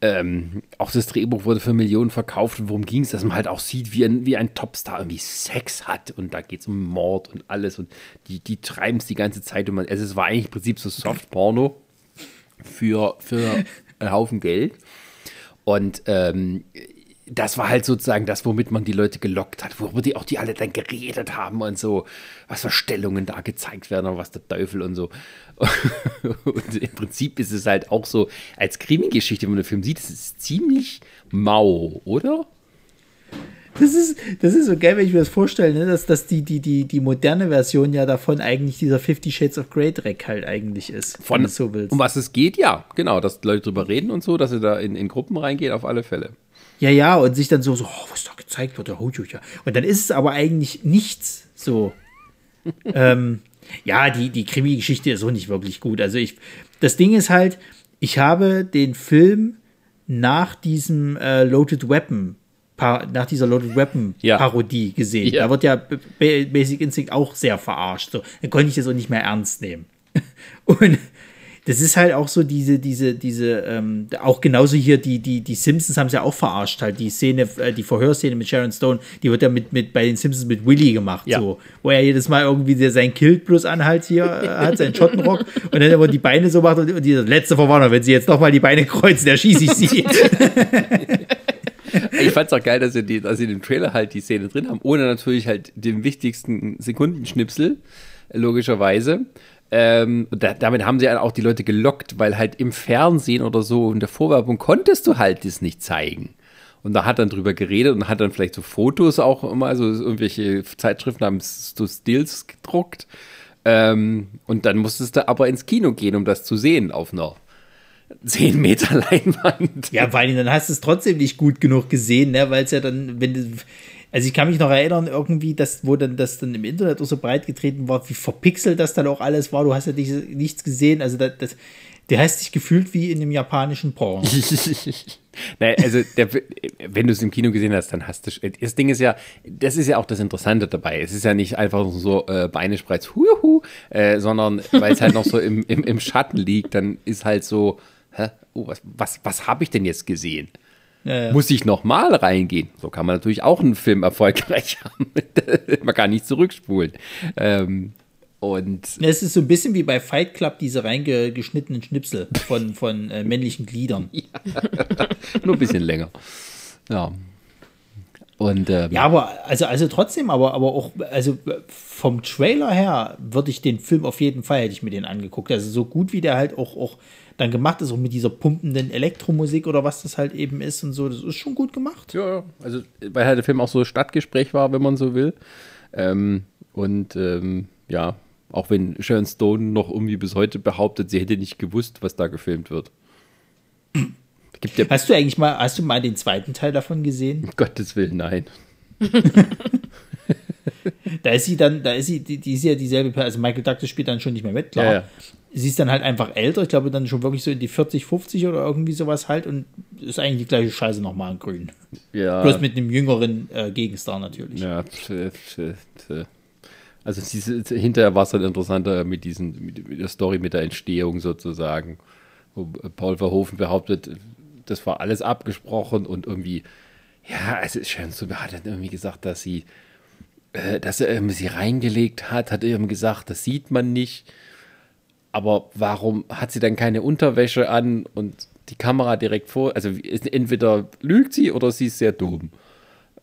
ähm, auch das Drehbuch wurde für Millionen verkauft. Und worum ging es, dass man halt auch sieht, wie ein, wie ein Topstar irgendwie Sex hat und da geht es um Mord und alles und die, die treiben es die ganze Zeit und man, also es war eigentlich im Prinzip so Soft-Porno für, für Haufen Geld und ähm, das war halt sozusagen das, womit man die Leute gelockt hat, worüber die auch die alle dann geredet haben und so, was für Stellungen da gezeigt werden und was der Teufel und so. (laughs) Und im Prinzip ist es halt auch so, als Krimi-Geschichte, wenn man den Film sieht, es ist ziemlich mau, oder? Das ist, das ist so geil, wenn ich mir das vorstelle, ne? dass, dass die, die, die, die moderne Version ja davon eigentlich dieser Fifty Shades of Grey Dreck halt eigentlich ist. Von, so willst. um was es geht, ja, genau, dass Leute drüber reden und so, dass sie da in, in Gruppen reingehen, auf alle Fälle. Ja, ja, und sich dann so, so oh, was da gezeigt wird, oh, ja. Und dann ist es aber eigentlich nichts so. (laughs) ähm, ja, die, die Krimi-Geschichte ist auch nicht wirklich gut. Also ich, das Ding ist halt, ich habe den Film nach diesem äh, Loaded Weapon, nach dieser Loaded Weapon Ja. Parodie gesehen. Ja. Da wird ja Basic Instinct auch sehr verarscht. So, dann konnte ich das auch nicht mehr ernst nehmen. (laughs) Und das ist halt auch so diese, diese, diese, ähm, auch genauso hier, die, die, die Simpsons haben es ja auch verarscht, halt die Szene, äh, die Verhörszene mit Sharon Stone, die wird ja mit, mit bei den Simpsons mit Willy gemacht, Ja. so, wo er jedes Mal irgendwie sein Kilt plus anhalt hier äh, hat, seinen Schottenrock und dann immer die Beine so macht und, und die letzte Verwarnung, wenn sie jetzt nochmal die Beine kreuzen, der schieße ich sie. (laughs) Ich fand's auch geil, dass sie, die, dass sie den Trailer halt die Szene drin haben, ohne natürlich halt den wichtigsten Sekundenschnipsel, logischerweise. Ähm, da, damit haben sie halt auch die Leute gelockt, weil halt im Fernsehen oder so in der Vorwerbung konntest du halt das nicht zeigen. Und da hat dann drüber geredet und hat dann vielleicht so Fotos auch immer, also irgendwelche Zeitschriften haben so Stills gedruckt. Ähm, und dann musstest du aber ins Kino gehen, um das zu sehen auf einer 10 Meter (laughs) Leinwand. Ja, vor allem, dann hast du es trotzdem nicht gut genug gesehen, ne? weil es ja dann, wenn du, also ich kann mich noch erinnern, irgendwie, dass, wo dann das dann im Internet auch so breit getreten war, wie verpixelt das dann auch alles war, du hast ja nicht, nichts gesehen, also das, das, der hast dich gefühlt wie in einem japanischen Porno. (laughs) Nein, also der, wenn du es im Kino gesehen hast, dann hast du. Das Ding ist ja, das ist ja auch das Interessante dabei. Es ist ja nicht einfach so äh, Beine spreiz, huhu, äh, sondern weil es halt noch so im, im, im Schatten liegt, dann ist halt so, hä, oh, was, was, was habe ich denn jetzt gesehen? Ja, ja. Muss ich nochmal reingehen? So kann man natürlich auch einen Film erfolgreich (laughs) haben. man kann nicht zurückspulen. Ähm, und Es ist so ein bisschen wie bei Fight Club, diese reingeschnittenen Schnipsel von, von äh, männlichen Gliedern. (laughs) nur ein bisschen länger. Ja. Und ähm, Ja, aber also, also trotzdem, aber, aber auch, also vom Trailer her würde ich den Film auf jeden Fall, hätte ich mir den angeguckt. Also so gut wie der halt auch, auch dann gemacht ist, auch mit dieser pumpenden Elektromusik oder was das halt eben ist und so, das ist schon gut gemacht. Ja, ja. also weil halt der Film auch so Stadtgespräch war, wenn man so will. Ähm, und ähm, ja, auch wenn Sharon Stone noch irgendwie bis heute behauptet, sie hätte nicht gewusst, was da gefilmt wird. (clears throat) Gibt ja, Hast du eigentlich mal, hast du mal den zweiten Teil davon gesehen? um Gottes Willen, nein. (laughs) Da ist sie dann, da ist sie, die, die ist ja dieselbe, Per- also Michael Douglas spielt dann schon nicht mehr mit, klar. Ja, ja. sie ist dann halt einfach älter, ich glaube dann schon wirklich so in die 40, 50 oder irgendwie sowas halt und ist eigentlich die gleiche Scheiße nochmal in grün. Ja. Bloß mit einem jüngeren äh, Gegenstar natürlich. Ja, pf, pf. also diese, hinterher war es dann interessanter mit, diesen, mit der Story, mit der Entstehung sozusagen, wo Paul Verhoeven behauptet, das war alles abgesprochen und irgendwie, ja, also Sharon Stone hat dann irgendwie gesagt, dass sie, äh, dass er irgendwie sie reingelegt hat, hat eben gesagt, das sieht man nicht. Aber warum hat sie dann keine Unterwäsche an und die Kamera direkt vor? Also ist- entweder lügt sie oder sie ist sehr dumm. (laughs)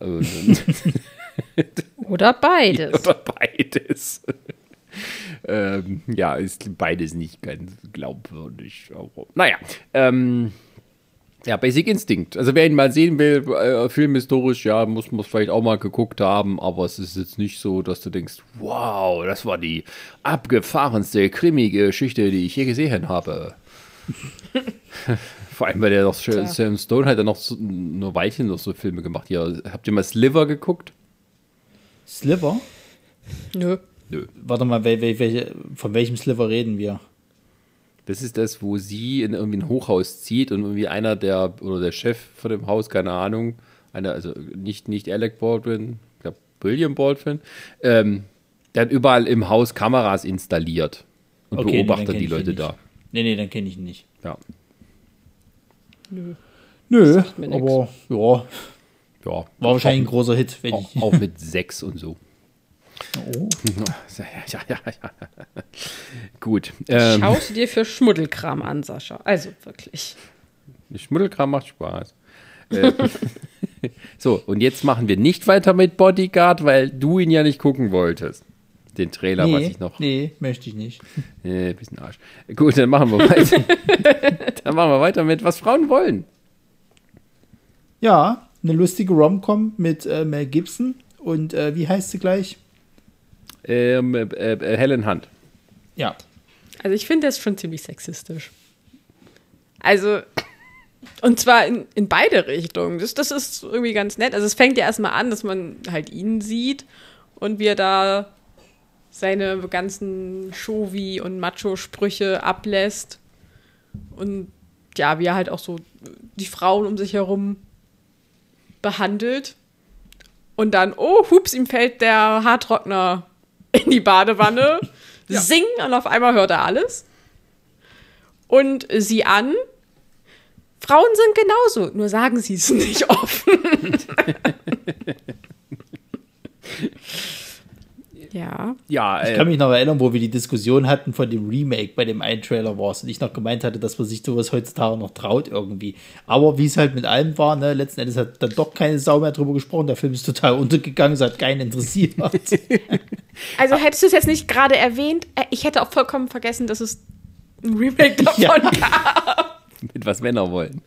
Oder beides. oder beides. (laughs) ähm, ja, ist beides nicht ganz glaubwürdig. Aber, naja, ähm, ja, Basic Instinct. Also wer ihn mal sehen will, äh, filmhistorisch, ja, muss man vielleicht auch mal geguckt haben, aber es ist jetzt nicht so, dass du denkst, wow, das war die abgefahrenste Krimi-Geschichte, die ich je gesehen habe. (laughs) Vor allem, weil der noch Sam Stone hat ja noch so, nur Weilchen noch so Filme gemacht. Hier, habt ihr mal Sliver geguckt? Sliver? Nö. Nö. Warte mal, wel, wel, welche, von welchem Sliver reden wir? Das ist das, wo sie in irgendwie ein Hochhaus zieht und irgendwie einer der, oder der Chef von dem Haus, keine Ahnung, einer, also nicht, nicht Alec Baldwin, ich glaube William Baldwin, ähm, der hat überall im Haus Kameras installiert und Okay, nee, beobachtet kenn die Leute da. Nee, nee, dann kenne ich ihn nicht. Ja. Nö. Nö, aber ja, ja. war wahrscheinlich ein großer Hit, wenn auch, ich. auch mit (laughs) sechs und so. Oh. (laughs) Ja, ja, ja, ja. Gut. Ähm, Schaust du dir für Schmuddelkram an, Sascha. Also wirklich. Schmuddelkram macht Spaß. Äh, (laughs) so, und jetzt machen wir nicht weiter mit Bodyguard, weil du ihn ja nicht gucken wolltest. Den Trailer, was Nee, ich noch. nee, möchte ich nicht. (laughs) Äh, bisschen Arsch. Gut, dann machen wir weiter. dann machen wir weiter mit, was Frauen wollen. Ja, eine lustige Rom-Com mit äh, Mel Gibson und äh, wie heißt sie gleich? Ähm, äh, äh, Helen Hunt. Ja, Also ich finde das schon ziemlich sexistisch. Also, und zwar in, in beide Richtungen. Das, das ist irgendwie ganz nett. Also es fängt ja erstmal an, dass man halt ihn sieht und wie er da seine ganzen Shovi- und Macho-Sprüche ablässt. Und ja, wie er halt auch so die Frauen um sich herum behandelt. Und dann, oh, hups, ihm fällt der Haartrockner in die Badewanne. (laughs) Sing und auf einmal hört er alles. Und sie an. Frauen sind genauso, nur sagen sie es (laughs) nicht offen. (laughs) ja. Ja, ich äh, kann mich noch erinnern, wo wir die Diskussion hatten von dem Remake bei dem einen Trailer Wars und ich noch gemeint hatte, dass man sich sowas heutzutage noch traut irgendwie. Aber wie es halt mit allem war, ne, letzten Endes hat dann doch keine Sau mehr drüber gesprochen. Der Film ist total untergegangen, es hat keinen interessiert. (laughs) Also hättest du es jetzt nicht gerade erwähnt, äh, ich hätte auch vollkommen vergessen, dass es ein Remake (laughs) davon Ja. gab. mit was Männer wollen.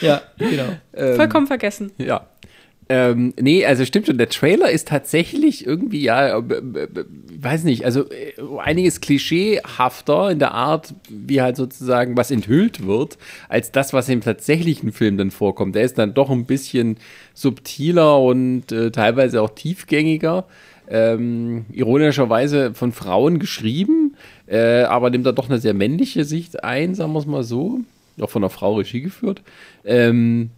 ja, genau. Vollkommen vergessen. Ja. Ähm, nee, also stimmt schon, der Trailer ist tatsächlich irgendwie, ja, äh, weiß nicht, also äh, einiges klischeehafter in der Art, wie halt sozusagen was enthüllt wird, als das, was im tatsächlichen Film dann vorkommt. Der ist dann doch ein bisschen subtiler und äh, teilweise auch tiefgängiger. Ähm, ironischerweise von Frauen geschrieben, äh, aber nimmt da doch eine sehr männliche Sicht ein, sagen wir es mal so. Auch von einer Frau Regie geführt. Ähm, äh,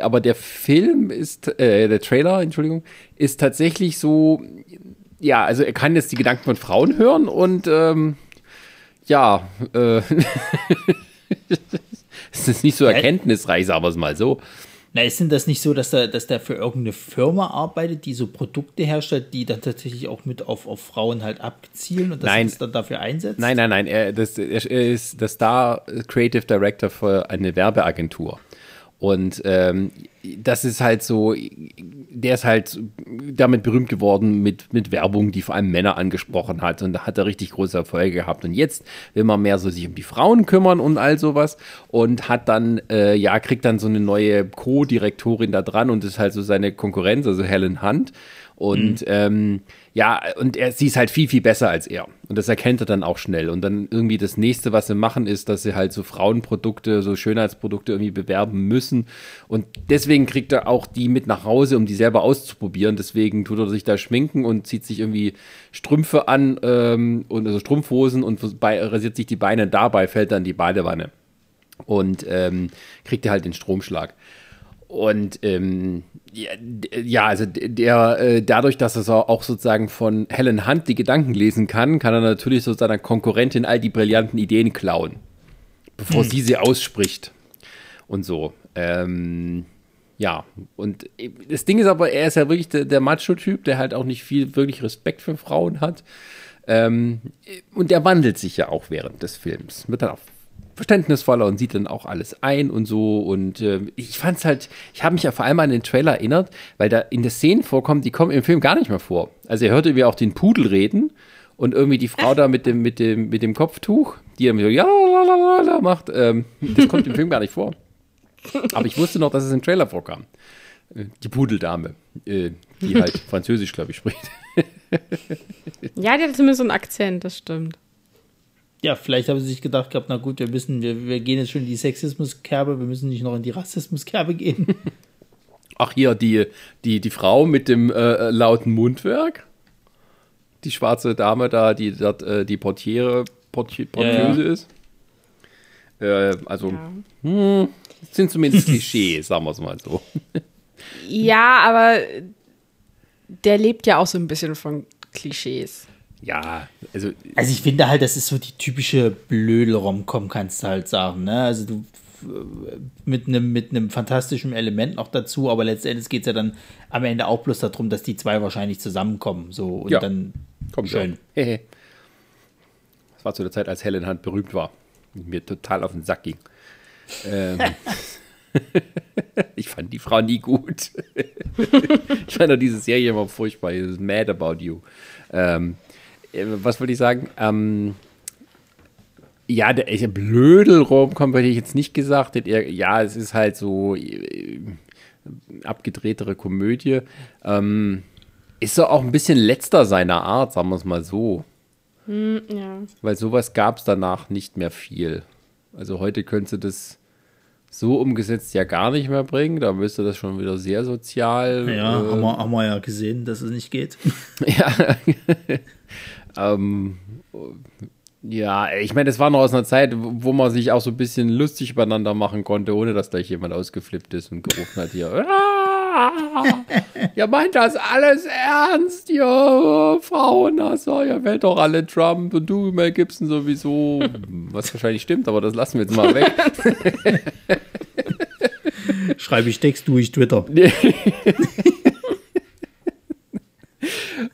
aber der Film ist, äh, der Trailer, Entschuldigung, ist tatsächlich so, ja, also er kann jetzt die Gedanken von Frauen hören und ähm, ja, äh, (laughs) es ist nicht so erkenntnisreich, sagen wir es mal so. Na, ist denn das nicht so, dass der, dass der für irgendeine Firma arbeitet, die so Produkte herstellt, die dann tatsächlich auch mit auf, auf Frauen halt abzielen und Nein. das dann dafür einsetzt? Nein, nein, nein, er, das, er ist der Star Creative Director für eine Werbeagentur. Und ähm, das ist halt so, der ist halt damit berühmt geworden mit, mit Werbung, die vor allem Männer angesprochen hat. Und da hat er richtig große Erfolge gehabt. Und jetzt will man mehr so sich um die Frauen kümmern und all sowas. Und hat dann, äh, ja, kriegt dann so eine neue Co-Direktorin da dran und ist halt so seine Konkurrenz, also Helen Hunt. Und ähm, Ja, und er, sie ist halt viel, viel besser als er. Und das erkennt er dann auch schnell. Und dann irgendwie das nächste, was sie machen, ist, dass sie halt so Frauenprodukte, so Schönheitsprodukte irgendwie bewerben müssen. Und deswegen kriegt er auch die mit nach Hause, um die selber auszuprobieren. Deswegen tut er sich da schminken und zieht sich irgendwie Strümpfe an ähm, und also Strumpfhosen und bei, rasiert sich die Beine. Dabei fällt dann die Badewanne. Und ähm, kriegt er halt den Stromschlag. Und ähm, ja, ja, also der äh, dadurch, dass er auch sozusagen von Helen Hunt die Gedanken lesen kann, kann er natürlich so seiner Konkurrentin all die brillanten Ideen klauen, bevor hm. sie sie ausspricht und so. Ähm, ja, und das Ding ist aber, er ist ja wirklich der, der Macho-Typ, der halt auch nicht viel wirklich Respekt für Frauen hat. Ähm, und der wandelt sich ja auch während des Films. Wird dann auch verständnisvoller und sieht dann auch alles ein und so. Und äh, ich fand es halt, ich habe mich ja vor allem an den Trailer erinnert, weil da in der Szenen vorkommen, die kommen im Film gar nicht mehr vor. Also er hört irgendwie auch den Pudel reden und irgendwie die Frau da mit dem, mit dem, mit dem Kopftuch, die dann so, ja, la, la, macht, ähm, das kommt im Film gar nicht vor. Aber ich wusste noch, dass es im Trailer vorkam. Äh, die Pudeldame, äh, die halt (laughs) Französisch, glaube ich, spricht. ja, die hat zumindest so einen Akzent, das stimmt ja, vielleicht haben sie sich gedacht gehabt, na gut, wir müssen, wir, wir gehen jetzt schon in die Sexismuskerbe, wir müssen nicht noch in die Rassismuskerbe gehen. (laughs) Ach hier, die, die, die Frau mit dem äh, lauten Mundwerk. Die schwarze Dame da, die dort äh, die Portiere, Porti Portieuse ja, ja. ist. Äh, also, ja. hm, sind zumindest Klischees, sagen wir es mal so. Ja, aber der lebt ja auch so ein bisschen von Klischees ja, also. Also ich finde halt, das ist so die typische Blödel-Romcom, kannst du halt sagen, ne? Also du mit einem mit einem fantastischen Element noch dazu, aber letztendlich geht es ja dann am Ende auch bloß darum, dass die zwei wahrscheinlich zusammenkommen. So und ja, dann kommt schön. das war zu der Zeit, als Helen Hunt berühmt war. Und mir total auf den Sack ging. Ähm, (laughs) ich fand die Frau nie gut. (laughs) ich fand auch diese Serie immer furchtbar, Mad About You. Ähm, äh, was wollte ich sagen? Ähm, ja, der echte Blödel-Romcom hätte ich jetzt nicht gesagt. Ja, es ist halt so äh, abgedrehtere Komödie. Ähm, ist so auch ein bisschen letzter seiner Art, sagen wir es mal so. Hm, ja. Weil sowas gab es danach nicht mehr viel. Also heute könntest du das so umgesetzt ja gar nicht mehr bringen. Da müsste das schon wieder sehr sozial. Ja, äh, haben, wir, haben wir ja gesehen, dass es nicht geht. (laughs) (laughs) ja. Ähm, ja, ich meine, es war noch aus einer Zeit, wo man sich auch so ein bisschen lustig übereinander machen konnte, ohne dass gleich jemand ausgeflippt ist und gerufen hat hier. Ah, ihr meint das alles ernst, ihr Frauenhasser, ihr wählt doch alle Trump und du, Mel Gibson sowieso. (laughs) Was wahrscheinlich stimmt, aber das lassen wir jetzt mal weg. (laughs) Schreibe ich Text durch Twitter. (laughs)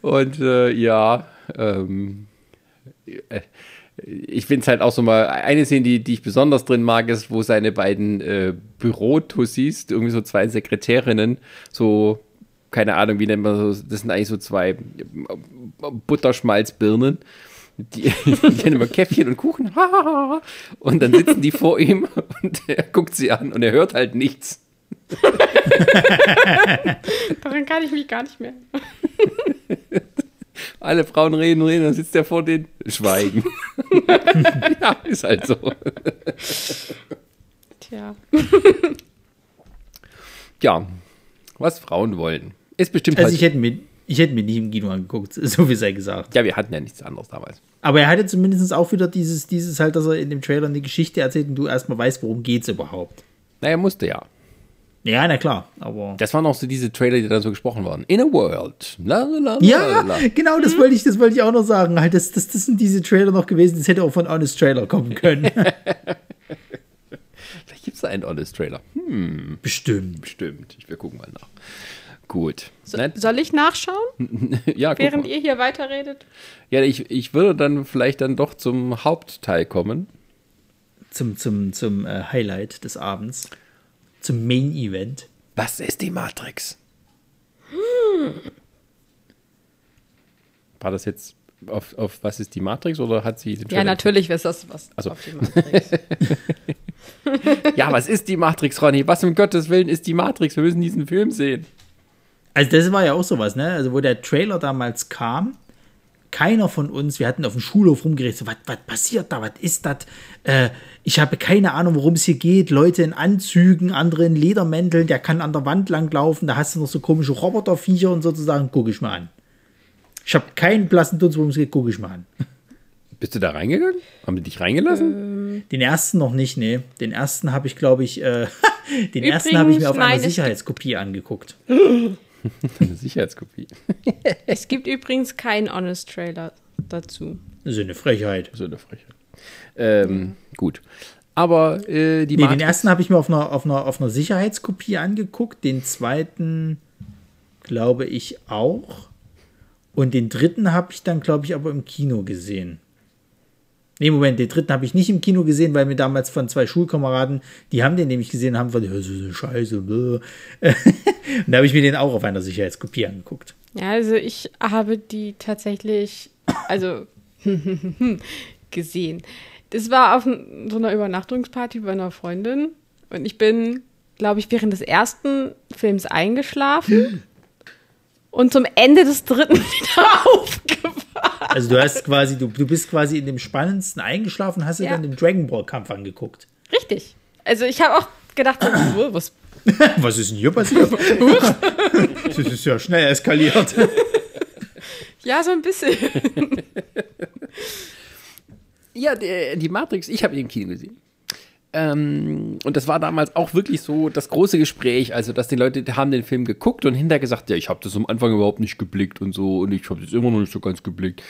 und äh, ja, ähm, äh, ich finde es halt auch so mal, eine Szene, die, die ich besonders drin mag, ist, wo seine beiden äh, Bürotussis, irgendwie so zwei Sekretärinnen, so, keine Ahnung, wie nennt man das, das sind eigentlich so zwei äh, Butterschmalzbirnen, die, (laughs) die haben immer Käffchen und Kuchen, und dann sitzen die vor ihm (laughs) und er guckt sie an und er hört halt nichts. (laughs) Daran kann ich mich gar nicht mehr. Alle Frauen reden, reden, dann sitzt er vor den Schweigen. (laughs) ja, ist halt so. Tja. ja, was Frauen wollen. Ist bestimmt Also halt ich hätte mir ich hätte mir nie im Kino angeguckt, (laughs) so wie sei gesagt. Ja, wir hatten ja nichts anderes damals. Aber er hatte zumindest auch wieder dieses, dieses halt, dass er in dem Trailer eine Geschichte erzählt und du erstmal weißt, worum geht's überhaupt. Naja, musste ja. Ja, na klar, aber. Das waren auch so diese Trailer, die da so gesprochen waren. In a World. La, la, la, ja, genau, das wollte ich, das wollte ich auch noch sagen. Halt, das, das, das sind diese Trailer noch gewesen, das hätte auch von Honest Trailer kommen können. (laughs) (laughs) Vielleicht gibt es da einen Honest Trailer. Hm. Bestimmt. Bestimmt. Ich will gucken mal nach. Gut. So, soll ich nachschauen? (laughs) ja, Während ihr hier weiterredet? Ja, ich, ich würde dann vielleicht dann doch zum Hauptteil kommen. Zum, zum, zum äh, Highlight des Abends zum Main Event. Was ist die Matrix? Hm. War das jetzt auf, auf was ist die Matrix oder hat sie den Ja, natürlich ist das was also. auf die Matrix. (laughs) ja, was ist die Matrix, Ronny? Was um Gottes Willen ist die Matrix? Wir müssen diesen Film sehen. Also das war ja auch sowas, ne? Also wo der Trailer damals kam, keiner von uns, wir hatten auf dem Schulhof rumgeredet, so, was, passiert da, was ist das? Äh, ich habe keine Ahnung, worum es hier geht. Leute in Anzügen, andere in Ledermänteln, der kann an der Wand langlaufen, da hast du noch so komische Roboterviecher und sozusagen, guck ich mal an. Ich habe keinen blassen Dunst, worum es geht, guck ich mal an. (laughs) Bist du da reingegangen? Haben die dich reingelassen? Den ersten noch nicht, nee. Den ersten habe ich, glaube ich, äh, (laughs) den ersten habe ich mir auf einer Sicherheitskopie angeguckt. (laughs) (laughs) Eine Sicherheitskopie. Es gibt übrigens keinen Honest-Trailer dazu. Das ist eine Frechheit. So eine Frechheit. Ähm, gut. Aber äh, die Nee, den Matrix- ersten habe ich mir auf einer, auf, einer, auf einer Sicherheitskopie angeguckt, den zweiten glaube ich auch. Und den dritten habe ich dann, glaube ich, aber im Kino gesehen. Nee, Moment, den dritten habe ich nicht im Kino gesehen, weil mir damals von zwei Schulkameraden, die haben den nämlich gesehen haben gesagt, das ist eine Scheiße. (laughs) und da habe ich mir den auch auf einer Sicherheitskopie angeguckt. Ja, also ich habe die tatsächlich, also (laughs) gesehen. Das war auf so einer Übernachtungsparty bei einer Freundin und ich bin, glaube ich, während des ersten Films eingeschlafen (gasps) und zum Ende des dritten (laughs) wieder aufgewacht. Also du hast quasi, du, du bist quasi in dem spannendsten eingeschlafen, hast dir Ja. dann den Dragon Ball Kampf angeguckt. Richtig. Also ich habe auch gedacht, so, (clears throat) was Was ist denn hier passiert? das ist ja schnell eskaliert. (laughs) Ja, so ein bisschen. (laughs) Ja, die, die Matrix, ich habe ihn im Kino gesehen. Ähm, und das war damals auch wirklich so das große Gespräch, also dass die Leute haben den Film geguckt und hinterher gesagt, ja, ich habe das am Anfang überhaupt nicht geblickt und so und ich habe das immer noch nicht so ganz geblickt,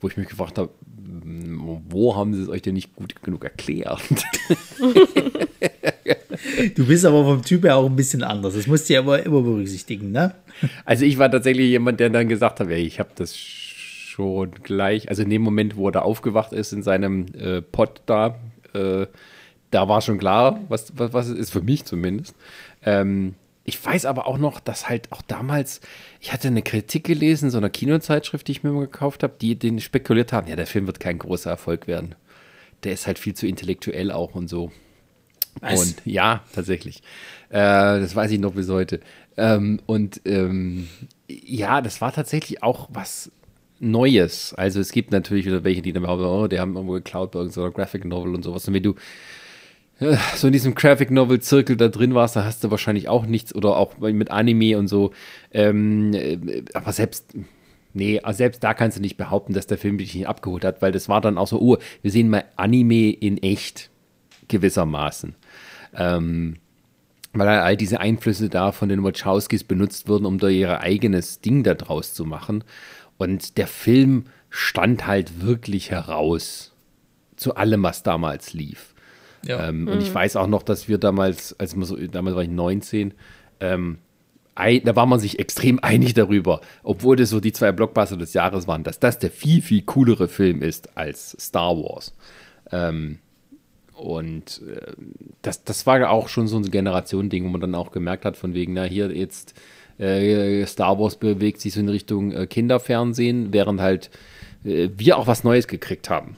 wo ich mich gefragt habe, wo haben sie es euch denn nicht gut genug erklärt? (laughs) Du bist aber vom Typ her auch ein bisschen anders. Das musst du ja immer, immer berücksichtigen, ne? Also ich war tatsächlich jemand, der dann gesagt hat, ey, ich habe das schon gleich, also in dem Moment, wo er da aufgewacht ist in seinem äh, Pott da, äh, da war schon klar, was, was, was es ist, für mich zumindest. Ähm, ich weiß aber auch noch, dass halt auch damals, ich hatte eine Kritik gelesen, so einer Kinozeitschrift, die ich mir mal gekauft habe, die den spekuliert haben, ja, der Film wird kein großer Erfolg werden. Der ist halt viel zu intellektuell auch und so. Was? Und ja, tatsächlich. Äh, das weiß ich noch bis heute. Ähm, und ähm, ja, das war tatsächlich auch was Neues. Also es gibt natürlich wieder welche, die dann behaupten, oh, die haben irgendwo geklaut bei irgendeiner Graphic Novel und sowas. Und wenn du so in diesem Graphic Novel Zirkel da drin warst, da hast du wahrscheinlich auch nichts oder auch mit Anime und so. Ähm, äh, aber selbst, nee, also selbst da kannst du nicht behaupten, dass der Film dich nicht abgeholt hat, weil das war dann auch so, oh, wir sehen mal Anime in echt gewissermaßen. Ähm, weil all diese Einflüsse da von den Wachowskis benutzt wurden, um da ihr eigenes Ding da draus zu machen. Und der Film stand halt wirklich heraus zu allem, was damals lief. Ja. Ähm, Und ich weiß auch noch, dass wir damals, als wir so, damals war ich 19, ähm, ei- da war man sich extrem (laughs) einig darüber, obwohl das so die zwei Blockbuster des Jahres waren, dass das der viel, viel coolere Film ist als Star Wars. Ähm, und äh, das, das war auch schon so ein Generationending, wo man dann auch gemerkt hat, von wegen, na hier jetzt äh, Star Wars bewegt sich so in Richtung äh, Kinderfernsehen, während halt äh, wir auch was Neues gekriegt haben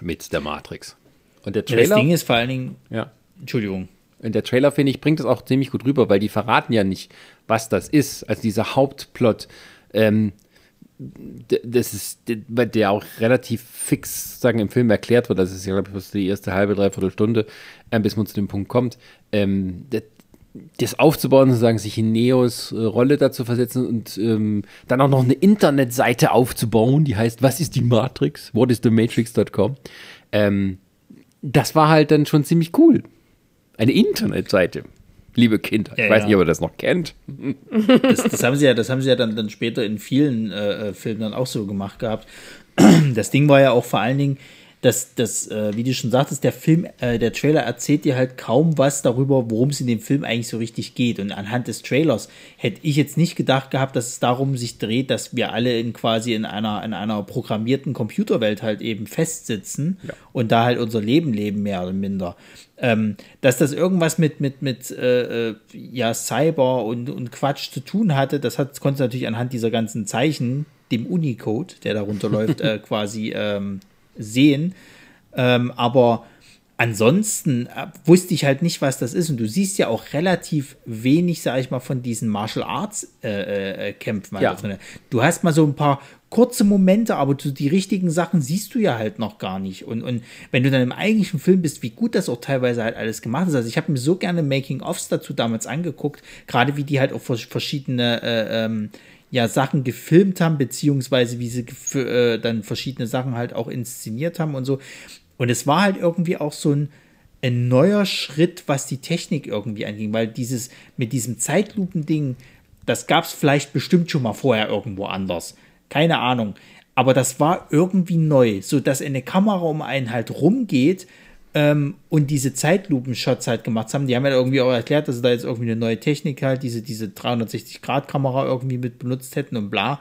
mit der Matrix. Und der Ja, das Trailer, Ding ist vor allen Dingen, ja, Entschuldigung, und der Trailer, finde ich, bringt das auch ziemlich gut rüber, weil die verraten ja nicht, was das ist. Also dieser Hauptplot, ähm, das ist, weil der auch relativ fix, sagen, im Film erklärt wird. Das ist ja, glaube ich, bloß die erste halbe, dreiviertel Stunde, ähm, bis man zu dem Punkt kommt. Ähm, das aufzubauen, sozusagen, sich in Neos äh, Rolle dazu versetzen und ähm, dann auch noch eine Internetseite aufzubauen, die heißt, was ist die Matrix? What is the Matrix.com? Ähm, das war halt dann schon ziemlich cool. Eine Internetseite, liebe Kinder. Ich Ja, weiß ja. nicht, ob ihr das noch kennt. das, das haben sie ja, das haben sie ja dann, dann später in vielen äh, äh, Filmen dann auch so gemacht gehabt. Das Ding war ja auch vor allen Dingen, dass das, äh, wie du schon sagtest, der Film, äh, der Trailer erzählt dir halt kaum was darüber, worum es in dem Film eigentlich so richtig geht. Und anhand des Trailers hätte ich jetzt nicht gedacht gehabt, dass es darum sich dreht, dass wir alle in quasi in einer, in einer programmierten Computerwelt halt eben festsitzen und da halt unser Leben leben, mehr oder minder. Ähm, dass das irgendwas mit, mit, mit äh, äh, ja, Cyber und, und Quatsch zu tun hatte, das hat, konntest du natürlich anhand dieser ganzen Zeichen, dem Unicode, der darunter läuft, (laughs) äh, quasi ähm, sehen. Ähm, aber ansonsten äh, wusste ich halt nicht, was das ist. Und du siehst ja auch relativ wenig, sag ich mal, von diesen Martial Arts äh, äh, Kämpfen. Halt Ja. drin. Du hast mal so ein paar kurze Momente, aber die richtigen Sachen siehst du ja halt noch gar nicht. Und, und wenn du dann im eigentlichen Film bist, wie gut das auch teilweise halt alles gemacht ist. Also ich habe mir so gerne Making-ofs dazu damals angeguckt, gerade wie die halt auch vers- verschiedene äh, ähm, ja, Sachen gefilmt haben, beziehungsweise wie sie äh, dann verschiedene Sachen halt auch inszeniert haben und so. Und es war halt irgendwie auch so ein, ein neuer Schritt, was die Technik irgendwie anging, weil dieses mit diesem Zeitlupending, das gab es vielleicht bestimmt schon mal vorher irgendwo anders. Keine Ahnung. Aber das war irgendwie neu, so dass eine Kamera um einen halt rumgeht ähm, und diese Zeitlupen-Shots halt gemacht haben. Die haben ja irgendwie auch erklärt, dass sie da jetzt irgendwie eine neue Technik halt, diese, diese 360-Grad-Kamera irgendwie mit benutzt hätten und bla.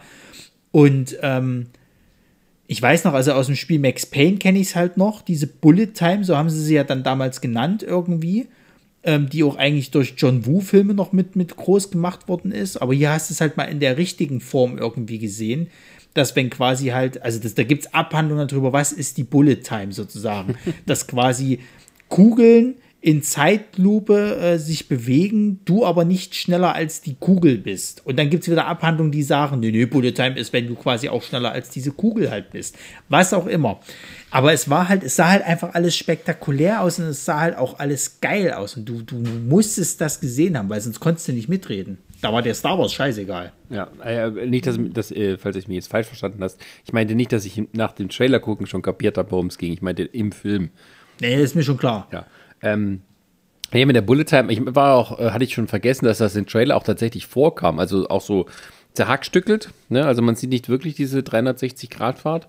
Und ähm, ich weiß noch, also aus dem Spiel Max Payne kenne ich es halt noch, diese Bullet Time, so haben sie sie ja dann damals genannt irgendwie, ähm, die auch eigentlich durch John Woo-Filme noch mit, mit groß gemacht worden ist. Aber hier hast du es halt mal in der richtigen Form irgendwie gesehen, dass wenn quasi halt, also das, da gibt es Abhandlungen darüber, was ist die Bullet Time sozusagen, (laughs) dass quasi Kugeln in Zeitlupe äh, sich bewegen, du aber nicht schneller als die Kugel bist. Und dann gibt es wieder Abhandlungen, die sagen, nee, nee, Bullet Time ist, wenn du quasi auch schneller als diese Kugel halt bist. Was auch immer. Aber es war halt, es sah halt einfach alles spektakulär aus und es sah halt auch alles geil aus. Und du, du musstest das gesehen haben, weil sonst konntest du nicht mitreden. Da war der Star Wars scheißegal. Ja, äh, nicht, dass, dass äh, falls ich mich jetzt falsch verstanden hast, ich meinte nicht, dass ich nach dem Trailer gucken schon kapiert habe, worum es ging. Ich meinte im Film. Nee, ist mir schon klar. Ja. Ähm, ja, mit der Bullet Time, ich war auch, äh, hatte ich schon vergessen, dass das im Trailer auch tatsächlich vorkam. Also auch so zerhackstückelt. Ne? Also man sieht nicht wirklich diese 360-Grad-Fahrt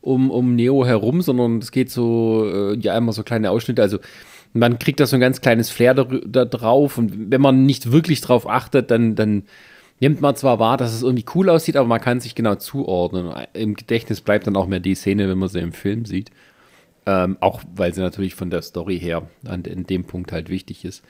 um, um Neo herum, sondern es geht so, äh, ja, immer so kleine Ausschnitte. Also man kriegt da so ein ganz kleines Flair da, da drauf und wenn man nicht wirklich drauf achtet, dann, dann nimmt man zwar wahr, dass es irgendwie cool aussieht, aber man kann sich genau zuordnen. Im Gedächtnis bleibt dann auch mehr die Szene, wenn man sie im Film sieht. Ähm, auch weil sie natürlich von der Story her an in dem Punkt halt wichtig ist.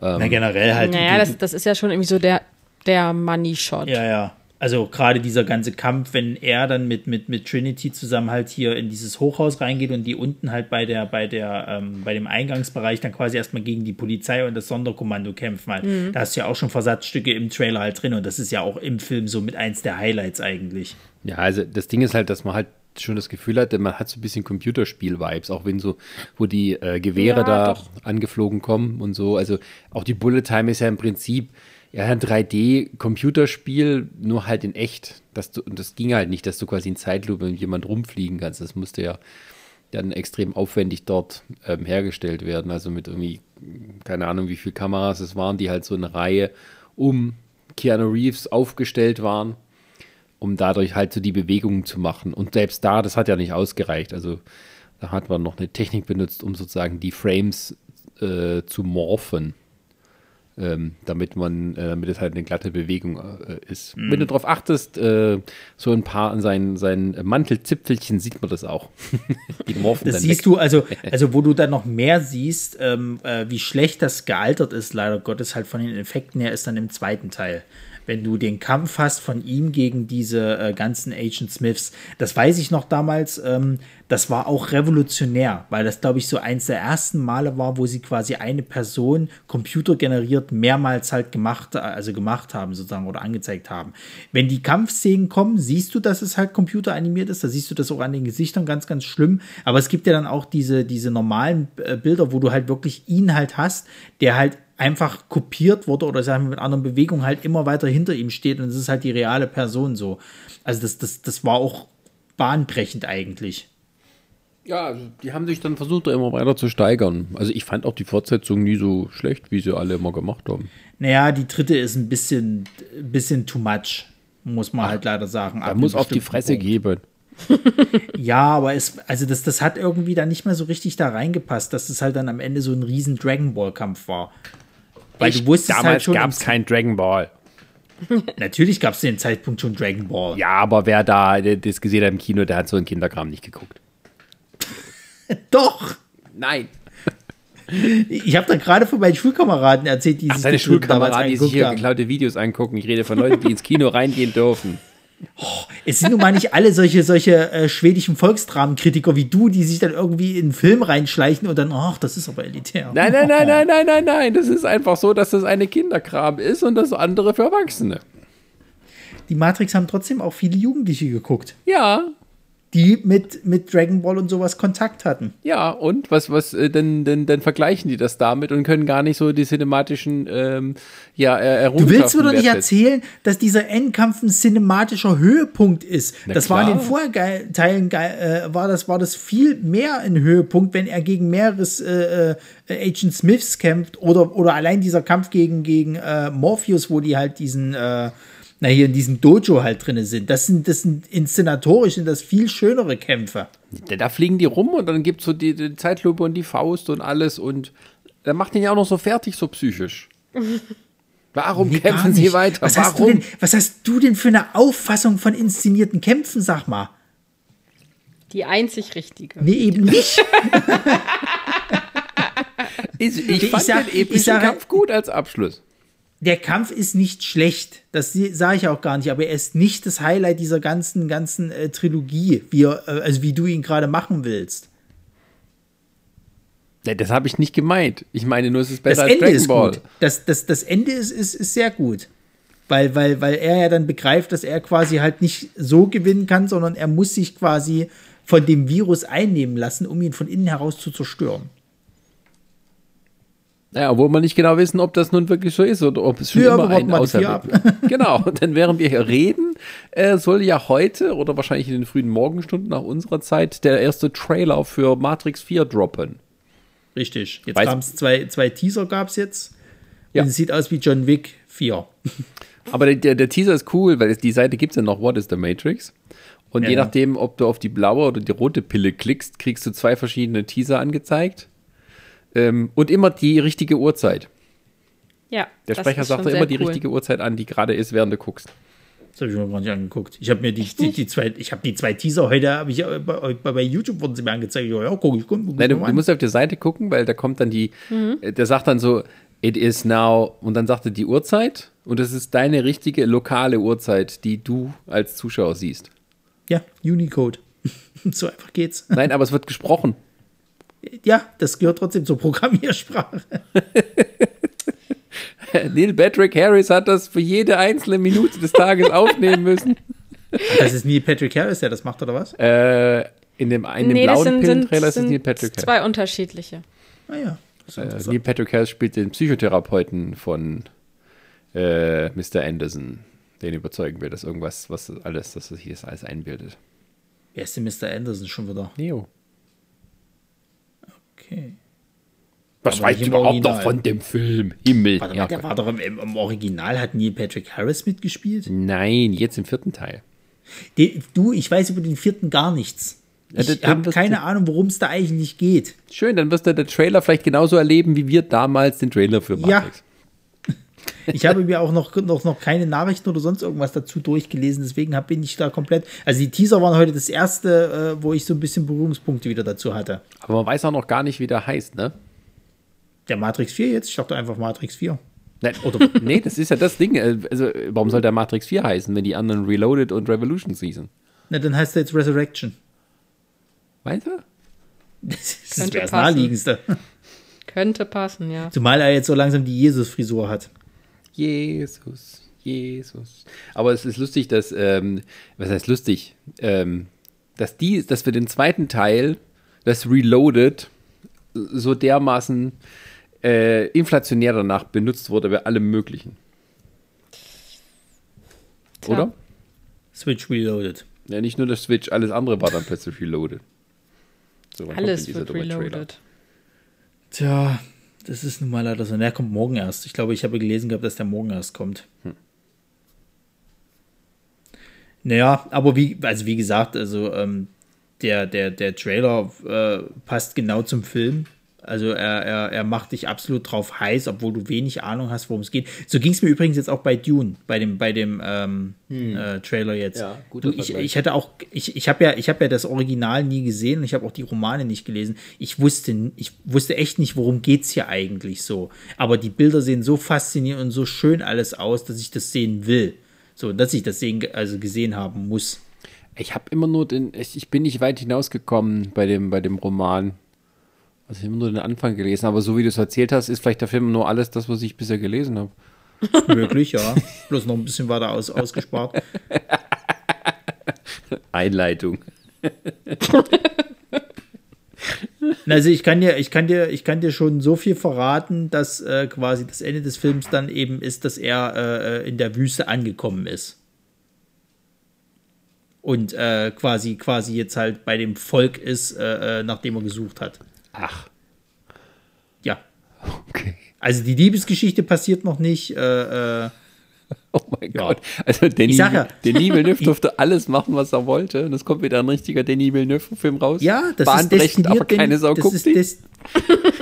Na, generell halt. Naja, das, das ist ja schon irgendwie so der, der Money-Shot. Ja, ja. Also gerade dieser ganze Kampf, wenn er dann mit, mit, mit Trinity zusammen halt hier in dieses Hochhaus reingeht und die unten halt bei der, bei der, ähm, bei dem Eingangsbereich dann quasi erstmal gegen die Polizei und das Sonderkommando kämpfen halt. Da hast du ja auch schon Versatzstücke im Trailer halt drin und das ist ja auch im Film so mit eins der Highlights eigentlich. Ja, also das Ding ist halt, dass man halt schon das Gefühl hat, man hat so ein bisschen Computerspiel-Vibes, auch wenn so, wo die äh, Gewehre Ja, da doch. angeflogen kommen und so. Also auch die Bullet Time ist ja im Prinzip ja ein 3D-Computerspiel, nur halt in echt. Und das ging halt nicht, dass du quasi in Zeitlupe mit jemand rumfliegen kannst. Das musste ja dann extrem aufwendig dort ähm, hergestellt werden. Also mit irgendwie, keine Ahnung, wie viele Kameras es waren, die halt so eine Reihe um Keanu Reeves aufgestellt waren um dadurch halt so die Bewegungen zu machen. Und selbst da, das hat ja nicht ausgereicht. Also da hat man noch eine Technik benutzt, um sozusagen die Frames äh, zu morphen. Ähm, damit man, äh, damit es halt eine glatte Bewegung äh, ist. Wenn du darauf achtest, äh, so ein paar an seinen, seinen Mantelzipfelchen sieht man das auch. (laughs) die morphen Das siehst weg. du, also, also wo du dann noch mehr siehst, ähm, äh, wie schlecht das gealtert ist, leider Gottes, halt von den Effekten her, ist dann im zweiten Teil. Wenn du den Kampf hast von ihm gegen diese äh, ganzen Agent Smiths, das weiß ich noch damals, ähm, das war auch revolutionär, weil das, glaube ich, so eins der ersten Male war, wo sie quasi eine Person computergeneriert mehrmals halt gemacht, also gemacht haben, sozusagen, oder angezeigt haben. Wenn die Kampfszenen kommen, siehst du, dass es halt computeranimiert ist, da siehst du das auch an den Gesichtern ganz, ganz schlimm. Aber es gibt ja dann auch diese, diese normalen äh, Bilder, wo du halt wirklich ihn halt hast, der halt einfach kopiert wurde oder sagen wir mit anderen Bewegungen halt immer weiter hinter ihm steht und es ist halt die reale Person so. Also das, das, das war auch bahnbrechend eigentlich. Ja, also die haben sich dann versucht, da immer weiter zu steigern. Also ich fand auch die Fortsetzung nie so schlecht, wie sie alle immer gemacht haben. Naja, die dritte ist ein bisschen, bisschen too much, muss man halt leider sagen. Da muss auf die Fresse geben. (laughs) Ja, aber es, also das, das hat irgendwie dann nicht mehr so richtig da reingepasst, dass es halt dann am Ende so ein riesen Dragon Ball Kampf war. Weil du wusstest Damals halt schon, gab es kein Dragon Ball. (laughs) natürlich gab es zu dem Zeitpunkt schon Dragon Ball. Ja, aber wer da das gesehen hat im Kino, der hat so einen Kinderkram nicht geguckt. (laughs) Doch! Nein. (laughs) Ich habe da gerade von meinen Schulkameraden erzählt, die Ach, sich deine den Schulkameraden, die sich hier geklaute Videos angucken. Ich rede von Leuten, die ins Kino reingehen dürfen. Oh, es sind nun mal nicht alle solche, solche äh, schwedischen Volksdramenkritiker wie du, die sich dann irgendwie in einen Film reinschleichen und dann, ach, das ist aber elitär. Nein, nein, nein, nein, nein, nein, nein. Das ist einfach so, dass das eine Kinderkram ist und das andere für Erwachsene. Die Matrix haben trotzdem auch viele Jugendliche geguckt, Ja, die mit, mit Dragon Ball und sowas Kontakt hatten. ja. Und was, was, äh, denn, denn, denn vergleichen die das damit und können gar nicht so die cinematischen, ähm, ja, äh, Du willst mir doch nicht erzählen, dass dieser Endkampf ein cinematischer Höhepunkt ist. Na das war in den klar. Vorteilen äh, war das war das viel mehr ein Höhepunkt, wenn er gegen mehreres äh, äh, Agent Smiths kämpft oder oder allein dieser Kampf gegen gegen äh, Morpheus, wo die halt diesen äh, na hier in diesem Dojo halt drinne sind. Das sind das sind inszenatorisch sind das viel schönere Kämpfe. Da, da fliegen die rum und dann gibt es so die, die Zeitlupe und die Faust und alles und dann macht den ja auch noch so fertig, so psychisch. (laughs) Warum Nee, kämpfen sie weiter? Was hast, du Warum? denn, was hast du denn für eine Auffassung von inszenierten Kämpfen, sag mal? Die einzig richtige. Nee, eben nicht. (laughs) (laughs) Ich, ich Ich fand sag- den epischen ich sage- Kampf gut als Abschluss. Der Kampf ist nicht schlecht. Das sage ich auch gar nicht, aber er ist nicht das Highlight dieser ganzen, ganzen äh, Trilogie, wie, er, äh, also wie du ihn gerade machen willst. Das habe ich nicht gemeint. Ich meine nur, es ist Das besser als Ende Dragon ist Ball. gut. Das, das, das Ende ist, ist, ist sehr gut. Weil, weil, weil er ja dann begreift, dass er quasi halt nicht so gewinnen kann, sondern er muss sich quasi von dem Virus einnehmen lassen, um ihn von innen heraus zu zerstören. Ja, obwohl wir nicht genau wissen, ob das nun wirklich so ist oder ob es schon Ja, immer aber warten ein wir die vier Außer Genau, denn während wir hier reden, äh, soll ja heute oder wahrscheinlich in den frühen Morgenstunden nach unserer Zeit der erste Trailer für Matrix 4 droppen. Richtig. Jetzt kam es zwei, zwei Teaser gab es jetzt. Ja. Und es sieht aus wie John Wick 4. (laughs) Aber der, der, der Teaser ist cool, weil es, die Seite gibt es ja noch, What is the Matrix? Und Ja, je nachdem, ob du auf die blaue oder die rote Pille klickst, kriegst du zwei verschiedene Teaser angezeigt. Ähm, und immer die richtige Uhrzeit. Ja. Der das Sprecher ist sagt immer sehr die cool. richtige Uhrzeit an, die gerade ist, während du guckst. Das habe ich mir gar nicht angeguckt. Ich habe mir die, die, die zwei, ich habe die zwei Teaser heute, habe ich bei, bei, bei YouTube wurden sie mir angezeigt. Ja, ja guck ich, guck, guck Nein, du, du musst auf die Seite gucken, weil da kommt dann die, äh, der sagt dann so, it is now, und dann sagt er die Uhrzeit und das ist deine richtige lokale Uhrzeit, die du als Zuschauer siehst. Ja, Unicode. (laughs) so einfach geht's. Nein, aber es wird gesprochen. Ja, das gehört trotzdem zur Programmiersprache. (laughs) Neil Patrick Harris hat das für jede einzelne Minute des Tages aufnehmen müssen. (laughs) Das ist Neil Patrick Harris, der das macht, oder was? Äh, in dem, in dem Nee, das blauen Pillentrailer ist es Neil Patrick Harris. zwei unterschiedliche. Ah ja. Das ist Äh. Neil Patrick Harris spielt den Psychotherapeuten von äh, Mr. Anderson, den überzeugen will, dass irgendwas, was alles, dass er sich das alles einbildet. Wer ist denn Mr. Anderson schon wieder? Neo. Okay. Was Aber weißt nicht du im überhaupt Original. noch von dem Film? Himmel. Warte mal, Ja, der war doch im, im, Original, hat Neil Patrick Harris mitgespielt? Nein, jetzt im vierten Teil. Den, du, ich weiß über den vierten gar nichts. Ja, Ich dann habe keine du- Ahnung, worum es da eigentlich geht. Schön, dann wirst du den Trailer vielleicht genauso erleben, wie wir damals den Trailer für Ja. Ich habe mir auch noch, noch, noch keine Nachrichten oder sonst irgendwas dazu durchgelesen, deswegen bin ich da komplett. Also die Teaser waren heute das erste, äh, wo ich so ein bisschen Berührungspunkte wieder dazu hatte. Aber man weiß auch noch gar nicht, wie der heißt, ne? Der Matrix 4 jetzt? Ich dachte einfach Matrix 4. Nein, oder, nee, das ist ja das Ding. äh, Also, warum soll der Matrix 4 heißen, wenn die anderen Reloaded und Revolution hießen? Na, dann heißt er jetzt Resurrection. Meinst du? Das ist das naheliegendste. Könnte passen, ja. Zumal er jetzt so langsam die Jesus-Frisur hat. Jesus, Jesus. Aber es ist lustig, dass, ähm, was heißt lustig, ähm, dass die, dass für den zweiten Teil das Reloaded so dermaßen äh, inflationär danach benutzt wurde bei allem Möglichen. Tja. Oder? Switch Reloaded. Ja, nicht nur das Switch, alles andere war dann plötzlich reloaded. So, Alles wird dumme Trailer? reloaded. Tja, das ist nun mal leider so. Der kommt morgen erst. Ich glaube, ich habe gelesen gehabt, dass der morgen erst kommt. Naja, aber wie, also wie gesagt, also ähm, der, der, der Trailer äh, passt genau zum Film. Also er, er, er macht dich absolut drauf heiß, obwohl du wenig Ahnung hast, worum es geht. So ging es mir übrigens jetzt auch bei Dune, bei dem, bei dem ähm, äh, Trailer jetzt. Ja, du, ich, ich hatte auch, ich, ich habe ja, ich habe ja das Original nie gesehen und ich habe auch die Romane nicht gelesen. Ich wusste, ich wusste echt nicht, worum geht's hier eigentlich so. Aber die Bilder sehen so faszinierend und so schön alles aus, dass ich das sehen will. So, dass ich das sehen, also gesehen haben muss. Ich habe immer nur den, ich, ich bin nicht weit hinausgekommen bei dem, bei dem Roman. Also ich habe nur den Anfang gelesen, aber so wie du es erzählt hast, ist vielleicht der Film nur alles das, was ich bisher gelesen habe. Möglich, (laughs) ja. Bloß noch ein bisschen weiter aus, ausgespart. (laughs) Einleitung. (laughs) Also ich kann dir, ich kann dir, ich kann dir schon so viel verraten, dass äh, quasi das Ende des Films dann eben ist, dass er äh, in der Wüste angekommen ist. Und äh, quasi, quasi jetzt halt bei dem Volk ist, äh, äh, nachdem er gesucht hat. Ach, Ja. okay. Also die Liebesgeschichte passiert noch nicht. Äh, äh, Oh mein Ja. Gott. Also sag ja. Denis Villeneuve (laughs) durfte alles machen, was er wollte. Und es kommt wieder ein richtiger Denis Villeneuve-Film raus. ja, das ist Bahnbrechend, aber destilliert. keine Sau das, ist des,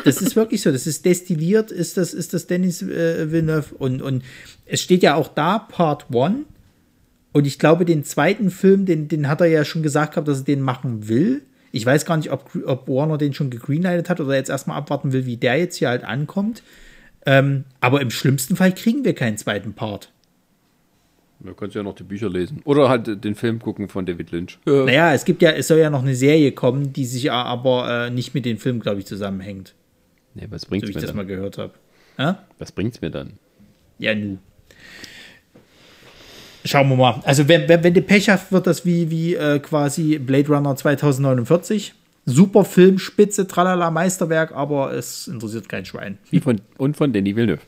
das ist wirklich so. Das ist destilliert, ist das, ist das Dennis äh, Villeneuve. Und, und es steht ja auch da, Part 1. Und ich glaube, den zweiten Film, den, den hat er ja schon gesagt gehabt, dass er den machen will. Ich weiß gar nicht, ob, ob Warner den schon gegreenlightet hat oder jetzt erstmal abwarten will, wie der jetzt hier halt ankommt. Ähm, aber im schlimmsten Fall kriegen wir keinen zweiten Part. Du kannst ja noch die Bücher lesen. Oder halt den Film gucken von David Lynch. Ja. Naja, es gibt ja, es soll ja noch eine Serie kommen, die sich aber äh, nicht mit dem Film, glaube ich, zusammenhängt. Nee, was So bringt's wie ich mir das dann? mal gehört habe. Ja? Was bringt's mir dann? Ja, nu. Schauen wir mal. Also, wenn, wenn, wenn du Pech hast, wird das wie, wie äh, quasi Blade Runner 2049. Super Film, Spitze, tralala, Meisterwerk, aber es interessiert kein Schwein. Wie von, und von Denis Villeneuve.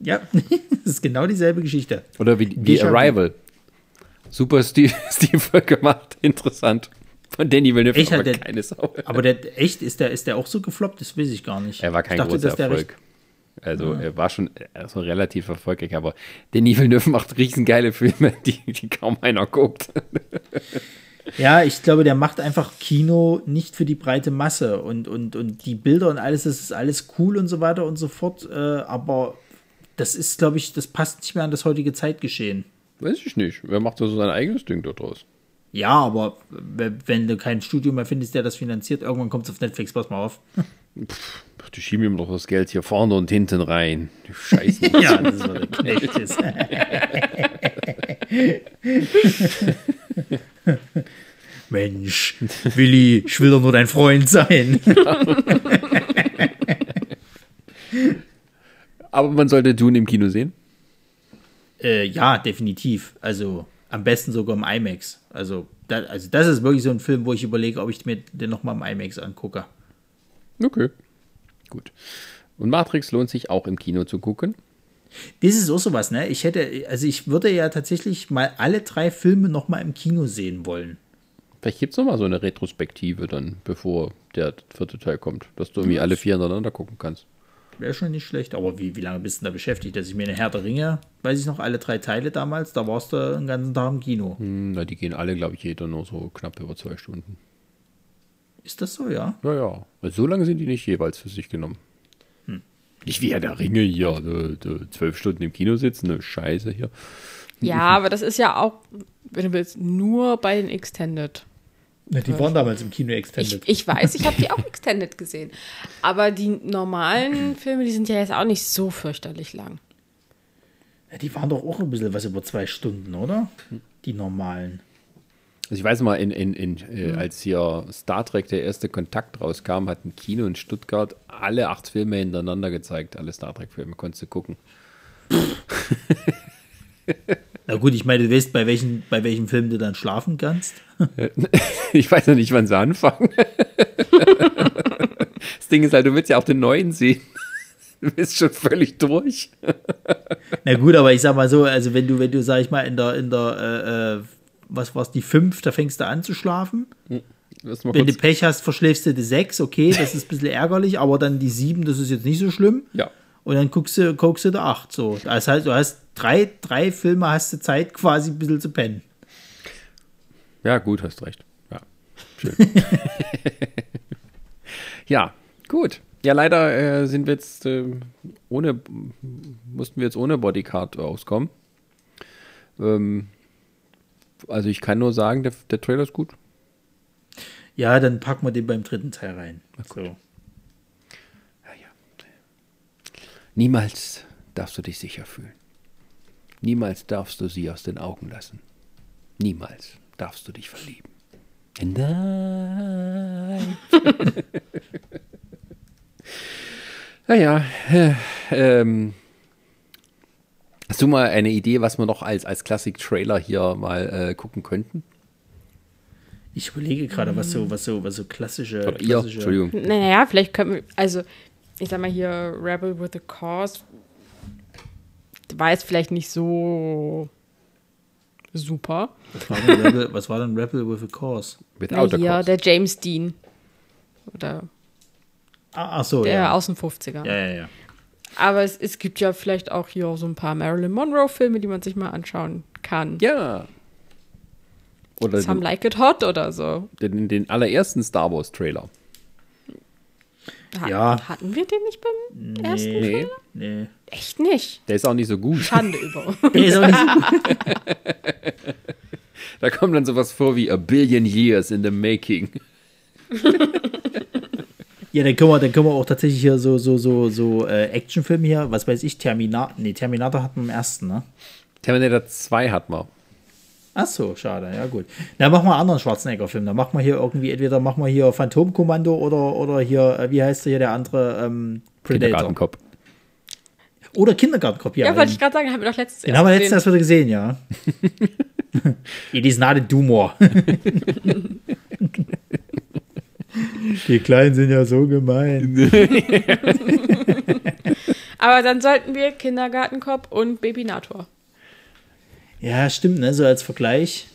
Ja, (laughs) das ist genau dieselbe Geschichte. Oder wie, wie. Arrival. Super stilvoll (laughs) gemacht, interessant. Von Denis Villeneuve, Echt, aber der- keine Sau. Aber der, echt, ist der, ist der auch so gefloppt? Das weiß ich gar nicht. Er war kein ich dachte, großer Erfolg. Also er war schon also relativ erfolgreich, aber Denis Villeneuve macht riesengeile Filme, (laughs) die, die kaum einer guckt. Ja, ich glaube, der macht einfach Kino nicht für die breite Masse und, und, und die Bilder und alles, das ist alles cool und so weiter und so fort. Äh, aber das ist, glaube ich, das passt nicht mehr an das heutige Zeitgeschehen. Weiß ich nicht. Wer macht da so sein eigenes Ding daraus? Ja, aber wenn du kein Studio mehr findest, der das finanziert, irgendwann kommt es auf Netflix, pass mal auf. Die schieben ihm doch das Geld hier vorne und hinten rein. Die Scheiße. (laughs) Ja, das ist, der Knecht ist. Mensch, Willi, ich will doch nur dein Freund sein. (laughs) aber man sollte Dune im Kino sehen. Äh, ja, definitiv. Also am besten sogar im IMAX. Also, da, also das ist wirklich so ein Film, wo ich überlege, ob ich mir den nochmal im IMAX angucke. Okay. Gut. Und Matrix lohnt sich auch im Kino zu gucken. Das ist auch sowas, ne? Ich hätte, also ich würde ja tatsächlich mal alle drei Filme nochmal im Kino sehen wollen. Vielleicht gibt es nochmal so eine Retrospektive dann, bevor der vierte Teil kommt, dass du irgendwie alle vier hintereinander gucken kannst. Wäre schon nicht schlecht, aber wie, wie lange bist du denn da beschäftigt? Dass ich mir eine Herr der Ringe, weiß ich noch, alle drei Teile damals, da warst du den ganzen Tag im Kino. Hm, na, die gehen alle, glaube ich, jeder nur so knapp über zwei Stunden. Ist das so, ja? Ja, ja. Also so lange sind die nicht jeweils für sich genommen. Nicht wie Herr der Ringe hier, zwölf Stunden im Kino sitzen, ne Scheiße hier. Ja, (laughs) aber das ist ja auch, wenn du willst, nur bei den Extended. Die waren damals im Kino Ich, extended. ich weiß, ich habe die auch Extended gesehen. Aber die normalen Filme, die sind ja jetzt auch nicht so fürchterlich lang. Ja, die waren doch auch ein bisschen was über zwei Stunden, oder? Die normalen. Also ich weiß mal, in, in, in, äh, als hier Star Trek der erste Kontakt rauskam, hat ein Kino in Stuttgart alle acht Filme hintereinander gezeigt. Alle Star Trek-Filme konntest du gucken. Na gut, ich meine, du weißt, bei welchen, bei welchem Film du dann schlafen kannst. (laughs) Ich weiß ja nicht, wann sie anfangen. (laughs) das Ding ist halt, du willst ja auch den neuen sehen. Du bist schon völlig durch. Na gut, aber ich sag mal so, also wenn du, wenn du, sag ich mal, in der, in der, äh, was war's, die fünf, da fängst du an zu schlafen. Mal Wenn du Pech hast, verschläfst du die sechs, okay, das ist ein bisschen ärgerlich, aber dann die sieben, das ist jetzt nicht so schlimm. ja. Und dann guckst du, guckst du da acht. So. Das heißt, du hast drei, drei Filme, hast du Zeit, quasi ein bisschen zu pennen. ja, gut, hast recht. Ja, schön. (laughs) ja, gut. Ja, leider äh, sind wir jetzt äh, ohne, mussten wir jetzt ohne Bodycard auskommen. Ähm, also ich kann nur sagen, der, der Trailer ist gut. Ja, dann packen wir den beim dritten Teil rein. So. Niemals darfst du dich sicher fühlen. Niemals darfst du sie aus den Augen lassen. Niemals darfst du dich verlieben. Nein. (laughs) naja, äh, ähm, hast du mal eine Idee, was wir noch als, als Klassik-Trailer hier mal äh, gucken könnten? Ich überlege gerade, was so, was so, was so klassische. Oder ihr? klassische Entschuldigung. Naja, vielleicht können wir, also, ich sag mal hier, Rebel with a Cause war jetzt vielleicht nicht so super. Was war denn Rebel, (laughs) was war denn Rebel with a Cause? Mit Na, hier, Autocross. der James Dean. Oder Ah, ach so, der ja. aus den 50ern. Ja, ja, ja. Aber es, es gibt ja vielleicht auch hier auch so ein paar Marilyn Monroe-Filme, die man sich mal anschauen kann. Ja. Oder Some den, Like It Hot oder so. den, den allerersten Star Wars Trailer. Ha Ja. Hatten wir den nicht beim ersten? Nee, Nee. Echt nicht. der ist auch nicht so gut. Schande über (laughs) uns. Der ist auch nicht so gut. Da kommt dann sowas vor wie A Billion Years in the Making. (laughs) Ja, dann können wir, dann können wir auch tatsächlich hier so, so, so, so äh, Actionfilme hier, was weiß ich, Terminator. Nee, Terminator hatten wir im ersten, ne? Terminator 2 hat man. Ach so, schade, ja gut. Dann machen wir einen anderen Schwarzenegger-Film. Dann machen wir hier irgendwie, entweder machen wir hier Phantomkommando oder, oder hier, äh, wie heißt der hier, der andere ähm, Predator. Kindergartenkopf. Oder Kindergartenkopf, ja. Ja, wollte ich gerade sagen, haben wir doch letztes den erst haben wir letztens gesehen. erst wieder gesehen, ja. It is not a Dumor. (laughs) (laughs) Die Kleinen sind ja so gemein. (laughs) Aber dann sollten wir Kindergartenkopf und Babynator. Ja, stimmt, ne? So als Vergleich.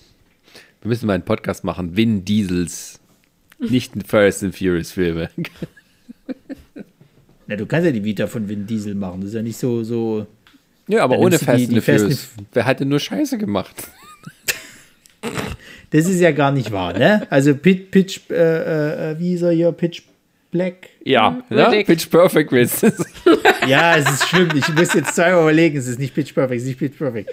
Wir müssen mal einen Podcast machen. Vin Diesels. Nicht ein Fast and Furious Filme. (laughs) Na, du kannst ja die Vita von Vin Diesel machen. Das ist ja nicht so, so. Ja, aber ohne Fast and Furious. Wer hat denn nur Scheiße gemacht? Das ist ja gar nicht wahr, ne? Also Pitch, Pitch äh, äh, wie ist er hier? Pitch Black. Ja, Mhm, ne? Riddick. Pitch Perfect willst (laughs) du. Ja, es ist schlimm. Ich muss jetzt zweimal überlegen. Es ist nicht Pitch Perfect, es ist nicht Pitch Perfect.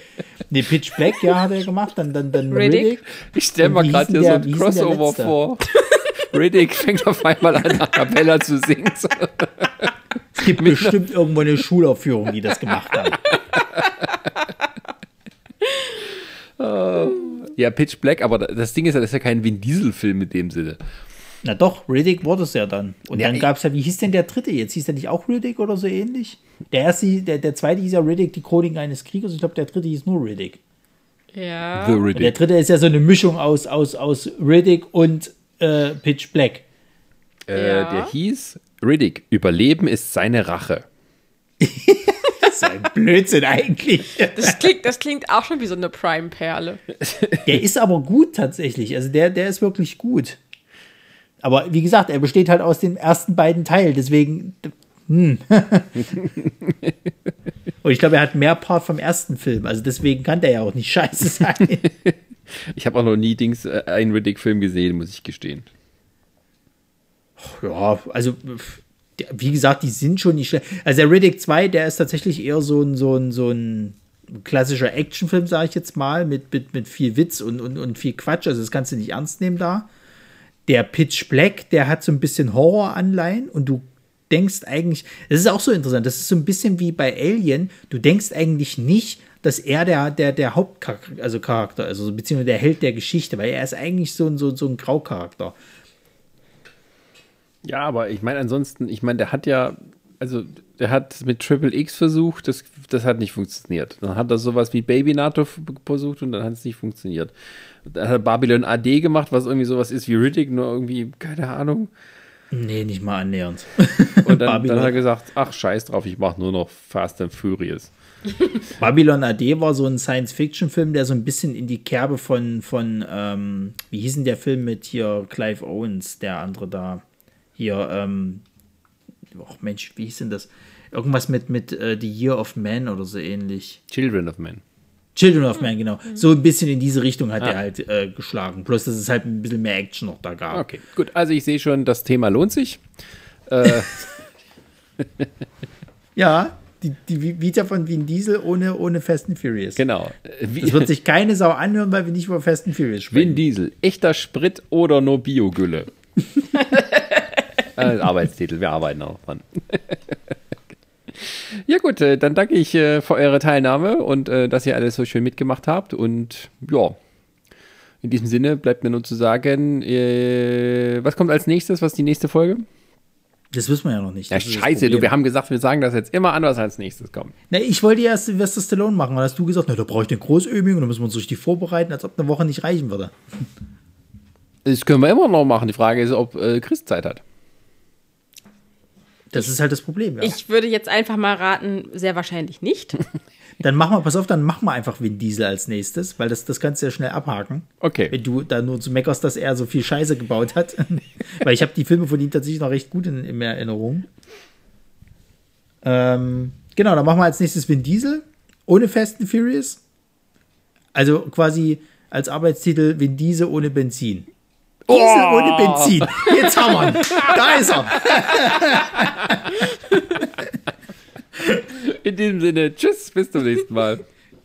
Nee, Pitch Black, ja, hat er gemacht. Dann, dann, dann Riddick. Riddick. Ich stelle mal gerade hier so ein Crossover vor. (laughs) Riddick fängt auf einmal an, A Cappella zu singen. Es gibt bestimmt irgendwo eine Schulaufführung, die das gemacht hat. (laughs) Ja, Pitch Black, aber das Ding ist ja, das ist ja kein Vin Diesel-Film in dem Sinne. Na doch, Riddick wurde es ja dann. Und Ja, dann gab es ja, wie hieß denn der dritte jetzt? Hieß der nicht auch Riddick oder so ähnlich? Der erste, der, der zweite hieß ja Riddick, die Chronik eines Kriegers. Ich glaube, der dritte hieß nur Riddick. Ja. The Und der Riddick. dritte ist ja so eine Mischung aus, aus, aus Riddick und äh, Pitch Black. Äh, Ja. Der hieß Riddick. Überleben ist seine Rache. (laughs) Das ist ein Blödsinn eigentlich. Das klingt, das klingt auch schon wie so eine Prime-Perle. Der ist aber gut tatsächlich. Also der, der ist wirklich gut. Aber wie gesagt, er besteht halt aus den ersten beiden Teilen. Deswegen. Hm. (laughs) Und ich glaube, er hat mehr Part vom ersten Film. Also deswegen kann der ja auch nicht scheiße sein. (laughs) Ich habe auch noch nie Dings, äh, einen Riddick-Film gesehen, muss ich gestehen. ja, also wie gesagt, die sind schon nicht schlecht. Also der Riddick 2, der ist tatsächlich eher so ein, so ein, so ein klassischer Actionfilm, sage ich jetzt mal, mit, mit, mit viel Witz und, und, und viel Quatsch. Also das kannst du nicht ernst nehmen da. Der Pitch Black, der hat so ein bisschen Horroranleihen und du denkst eigentlich, das ist auch so interessant, das ist so ein bisschen wie bei Alien, du denkst eigentlich nicht, dass er der, der, der Hauptcharakter, also Charakter, also beziehungsweise der Held der Geschichte, weil er ist eigentlich so ein, so, so ein Graucharakter. Ja, aber ich meine, ansonsten, ich meine, der hat ja, also der hat mit Triple X versucht, das, das hat nicht funktioniert. Dann hat er sowas wie Baby NATO versucht und dann hat es nicht funktioniert. Dann hat er Babylon AD gemacht, was irgendwie sowas ist wie Riddick, nur irgendwie, keine Ahnung. Nee, nicht mal annähernd. Und dann, (laughs) dann hat er gesagt, ach, scheiß drauf, ich mache nur noch Fast and Furious. (laughs) Babylon AD war so ein Science-Fiction-Film, der so ein bisschen in die Kerbe von, von ähm, wie hieß denn der Film mit hier Clive Owens, der andere da? Hier, ähm, ach Mensch, wie hieß denn das? Irgendwas mit, mit äh, The Year of Man oder so ähnlich. Children of Men. Children of Man, genau. So ein bisschen in diese Richtung hat Ah. er halt äh, geschlagen. Plus, dass es halt ein bisschen mehr Action noch da gab. Okay, gut. Also ich sehe schon, das Thema lohnt sich. Äh, (laughs) Ja, die, die Vita von Vin Diesel ohne, ohne Fast and Furious. genau. Das wird sich keine Sau anhören, weil wir nicht über Fast and Furious sprechen. Vin Diesel, echter Sprit oder nur Biogülle? (laughs) äh, Arbeitstitel, wir arbeiten auch dran. (laughs) Ja gut, äh, dann danke ich äh, für eure Teilnahme und äh, dass ihr alles so schön mitgemacht habt. Und ja, in diesem Sinne bleibt mir nur zu sagen, was kommt als nächstes? Was ist die nächste Folge? Das wissen wir ja noch nicht. Ja, scheiße, du, wir haben gesagt, wir sagen das jetzt immer an, was als nächstes kommt. Na, ich wollte ja erst Sylvester Stallone machen, aber hast du gesagt, na, da brauche ich eine Großöbung und da müssen wir uns richtig vorbereiten, als ob eine Woche nicht reichen würde. Das können wir immer noch machen. Die Frage ist, ob äh, Chris Zeit hat. Das ist halt das Problem, ja. Ich würde jetzt einfach mal raten, sehr wahrscheinlich nicht. (laughs) Dann machen wir, pass auf, dann machen wir einfach Vin Diesel als nächstes, weil das, das kannst du ja schnell abhaken. Okay. Wenn du da nur zu meckerst, dass er so viel Scheiße gebaut hat. (laughs) weil ich habe die Filme von ihm tatsächlich noch recht gut in, in Erinnerung. Ähm, genau, dann machen wir als nächstes Vin Diesel ohne Fast and Furious. Also quasi als Arbeitstitel Vin Diesel ohne Benzin. Diesel Oh! ohne Benzin. Jetzt haben wir ihn. Da ist er. In diesem Sinne, tschüss, bis zum nächsten Mal.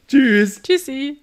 Tschüss. Tschüssi.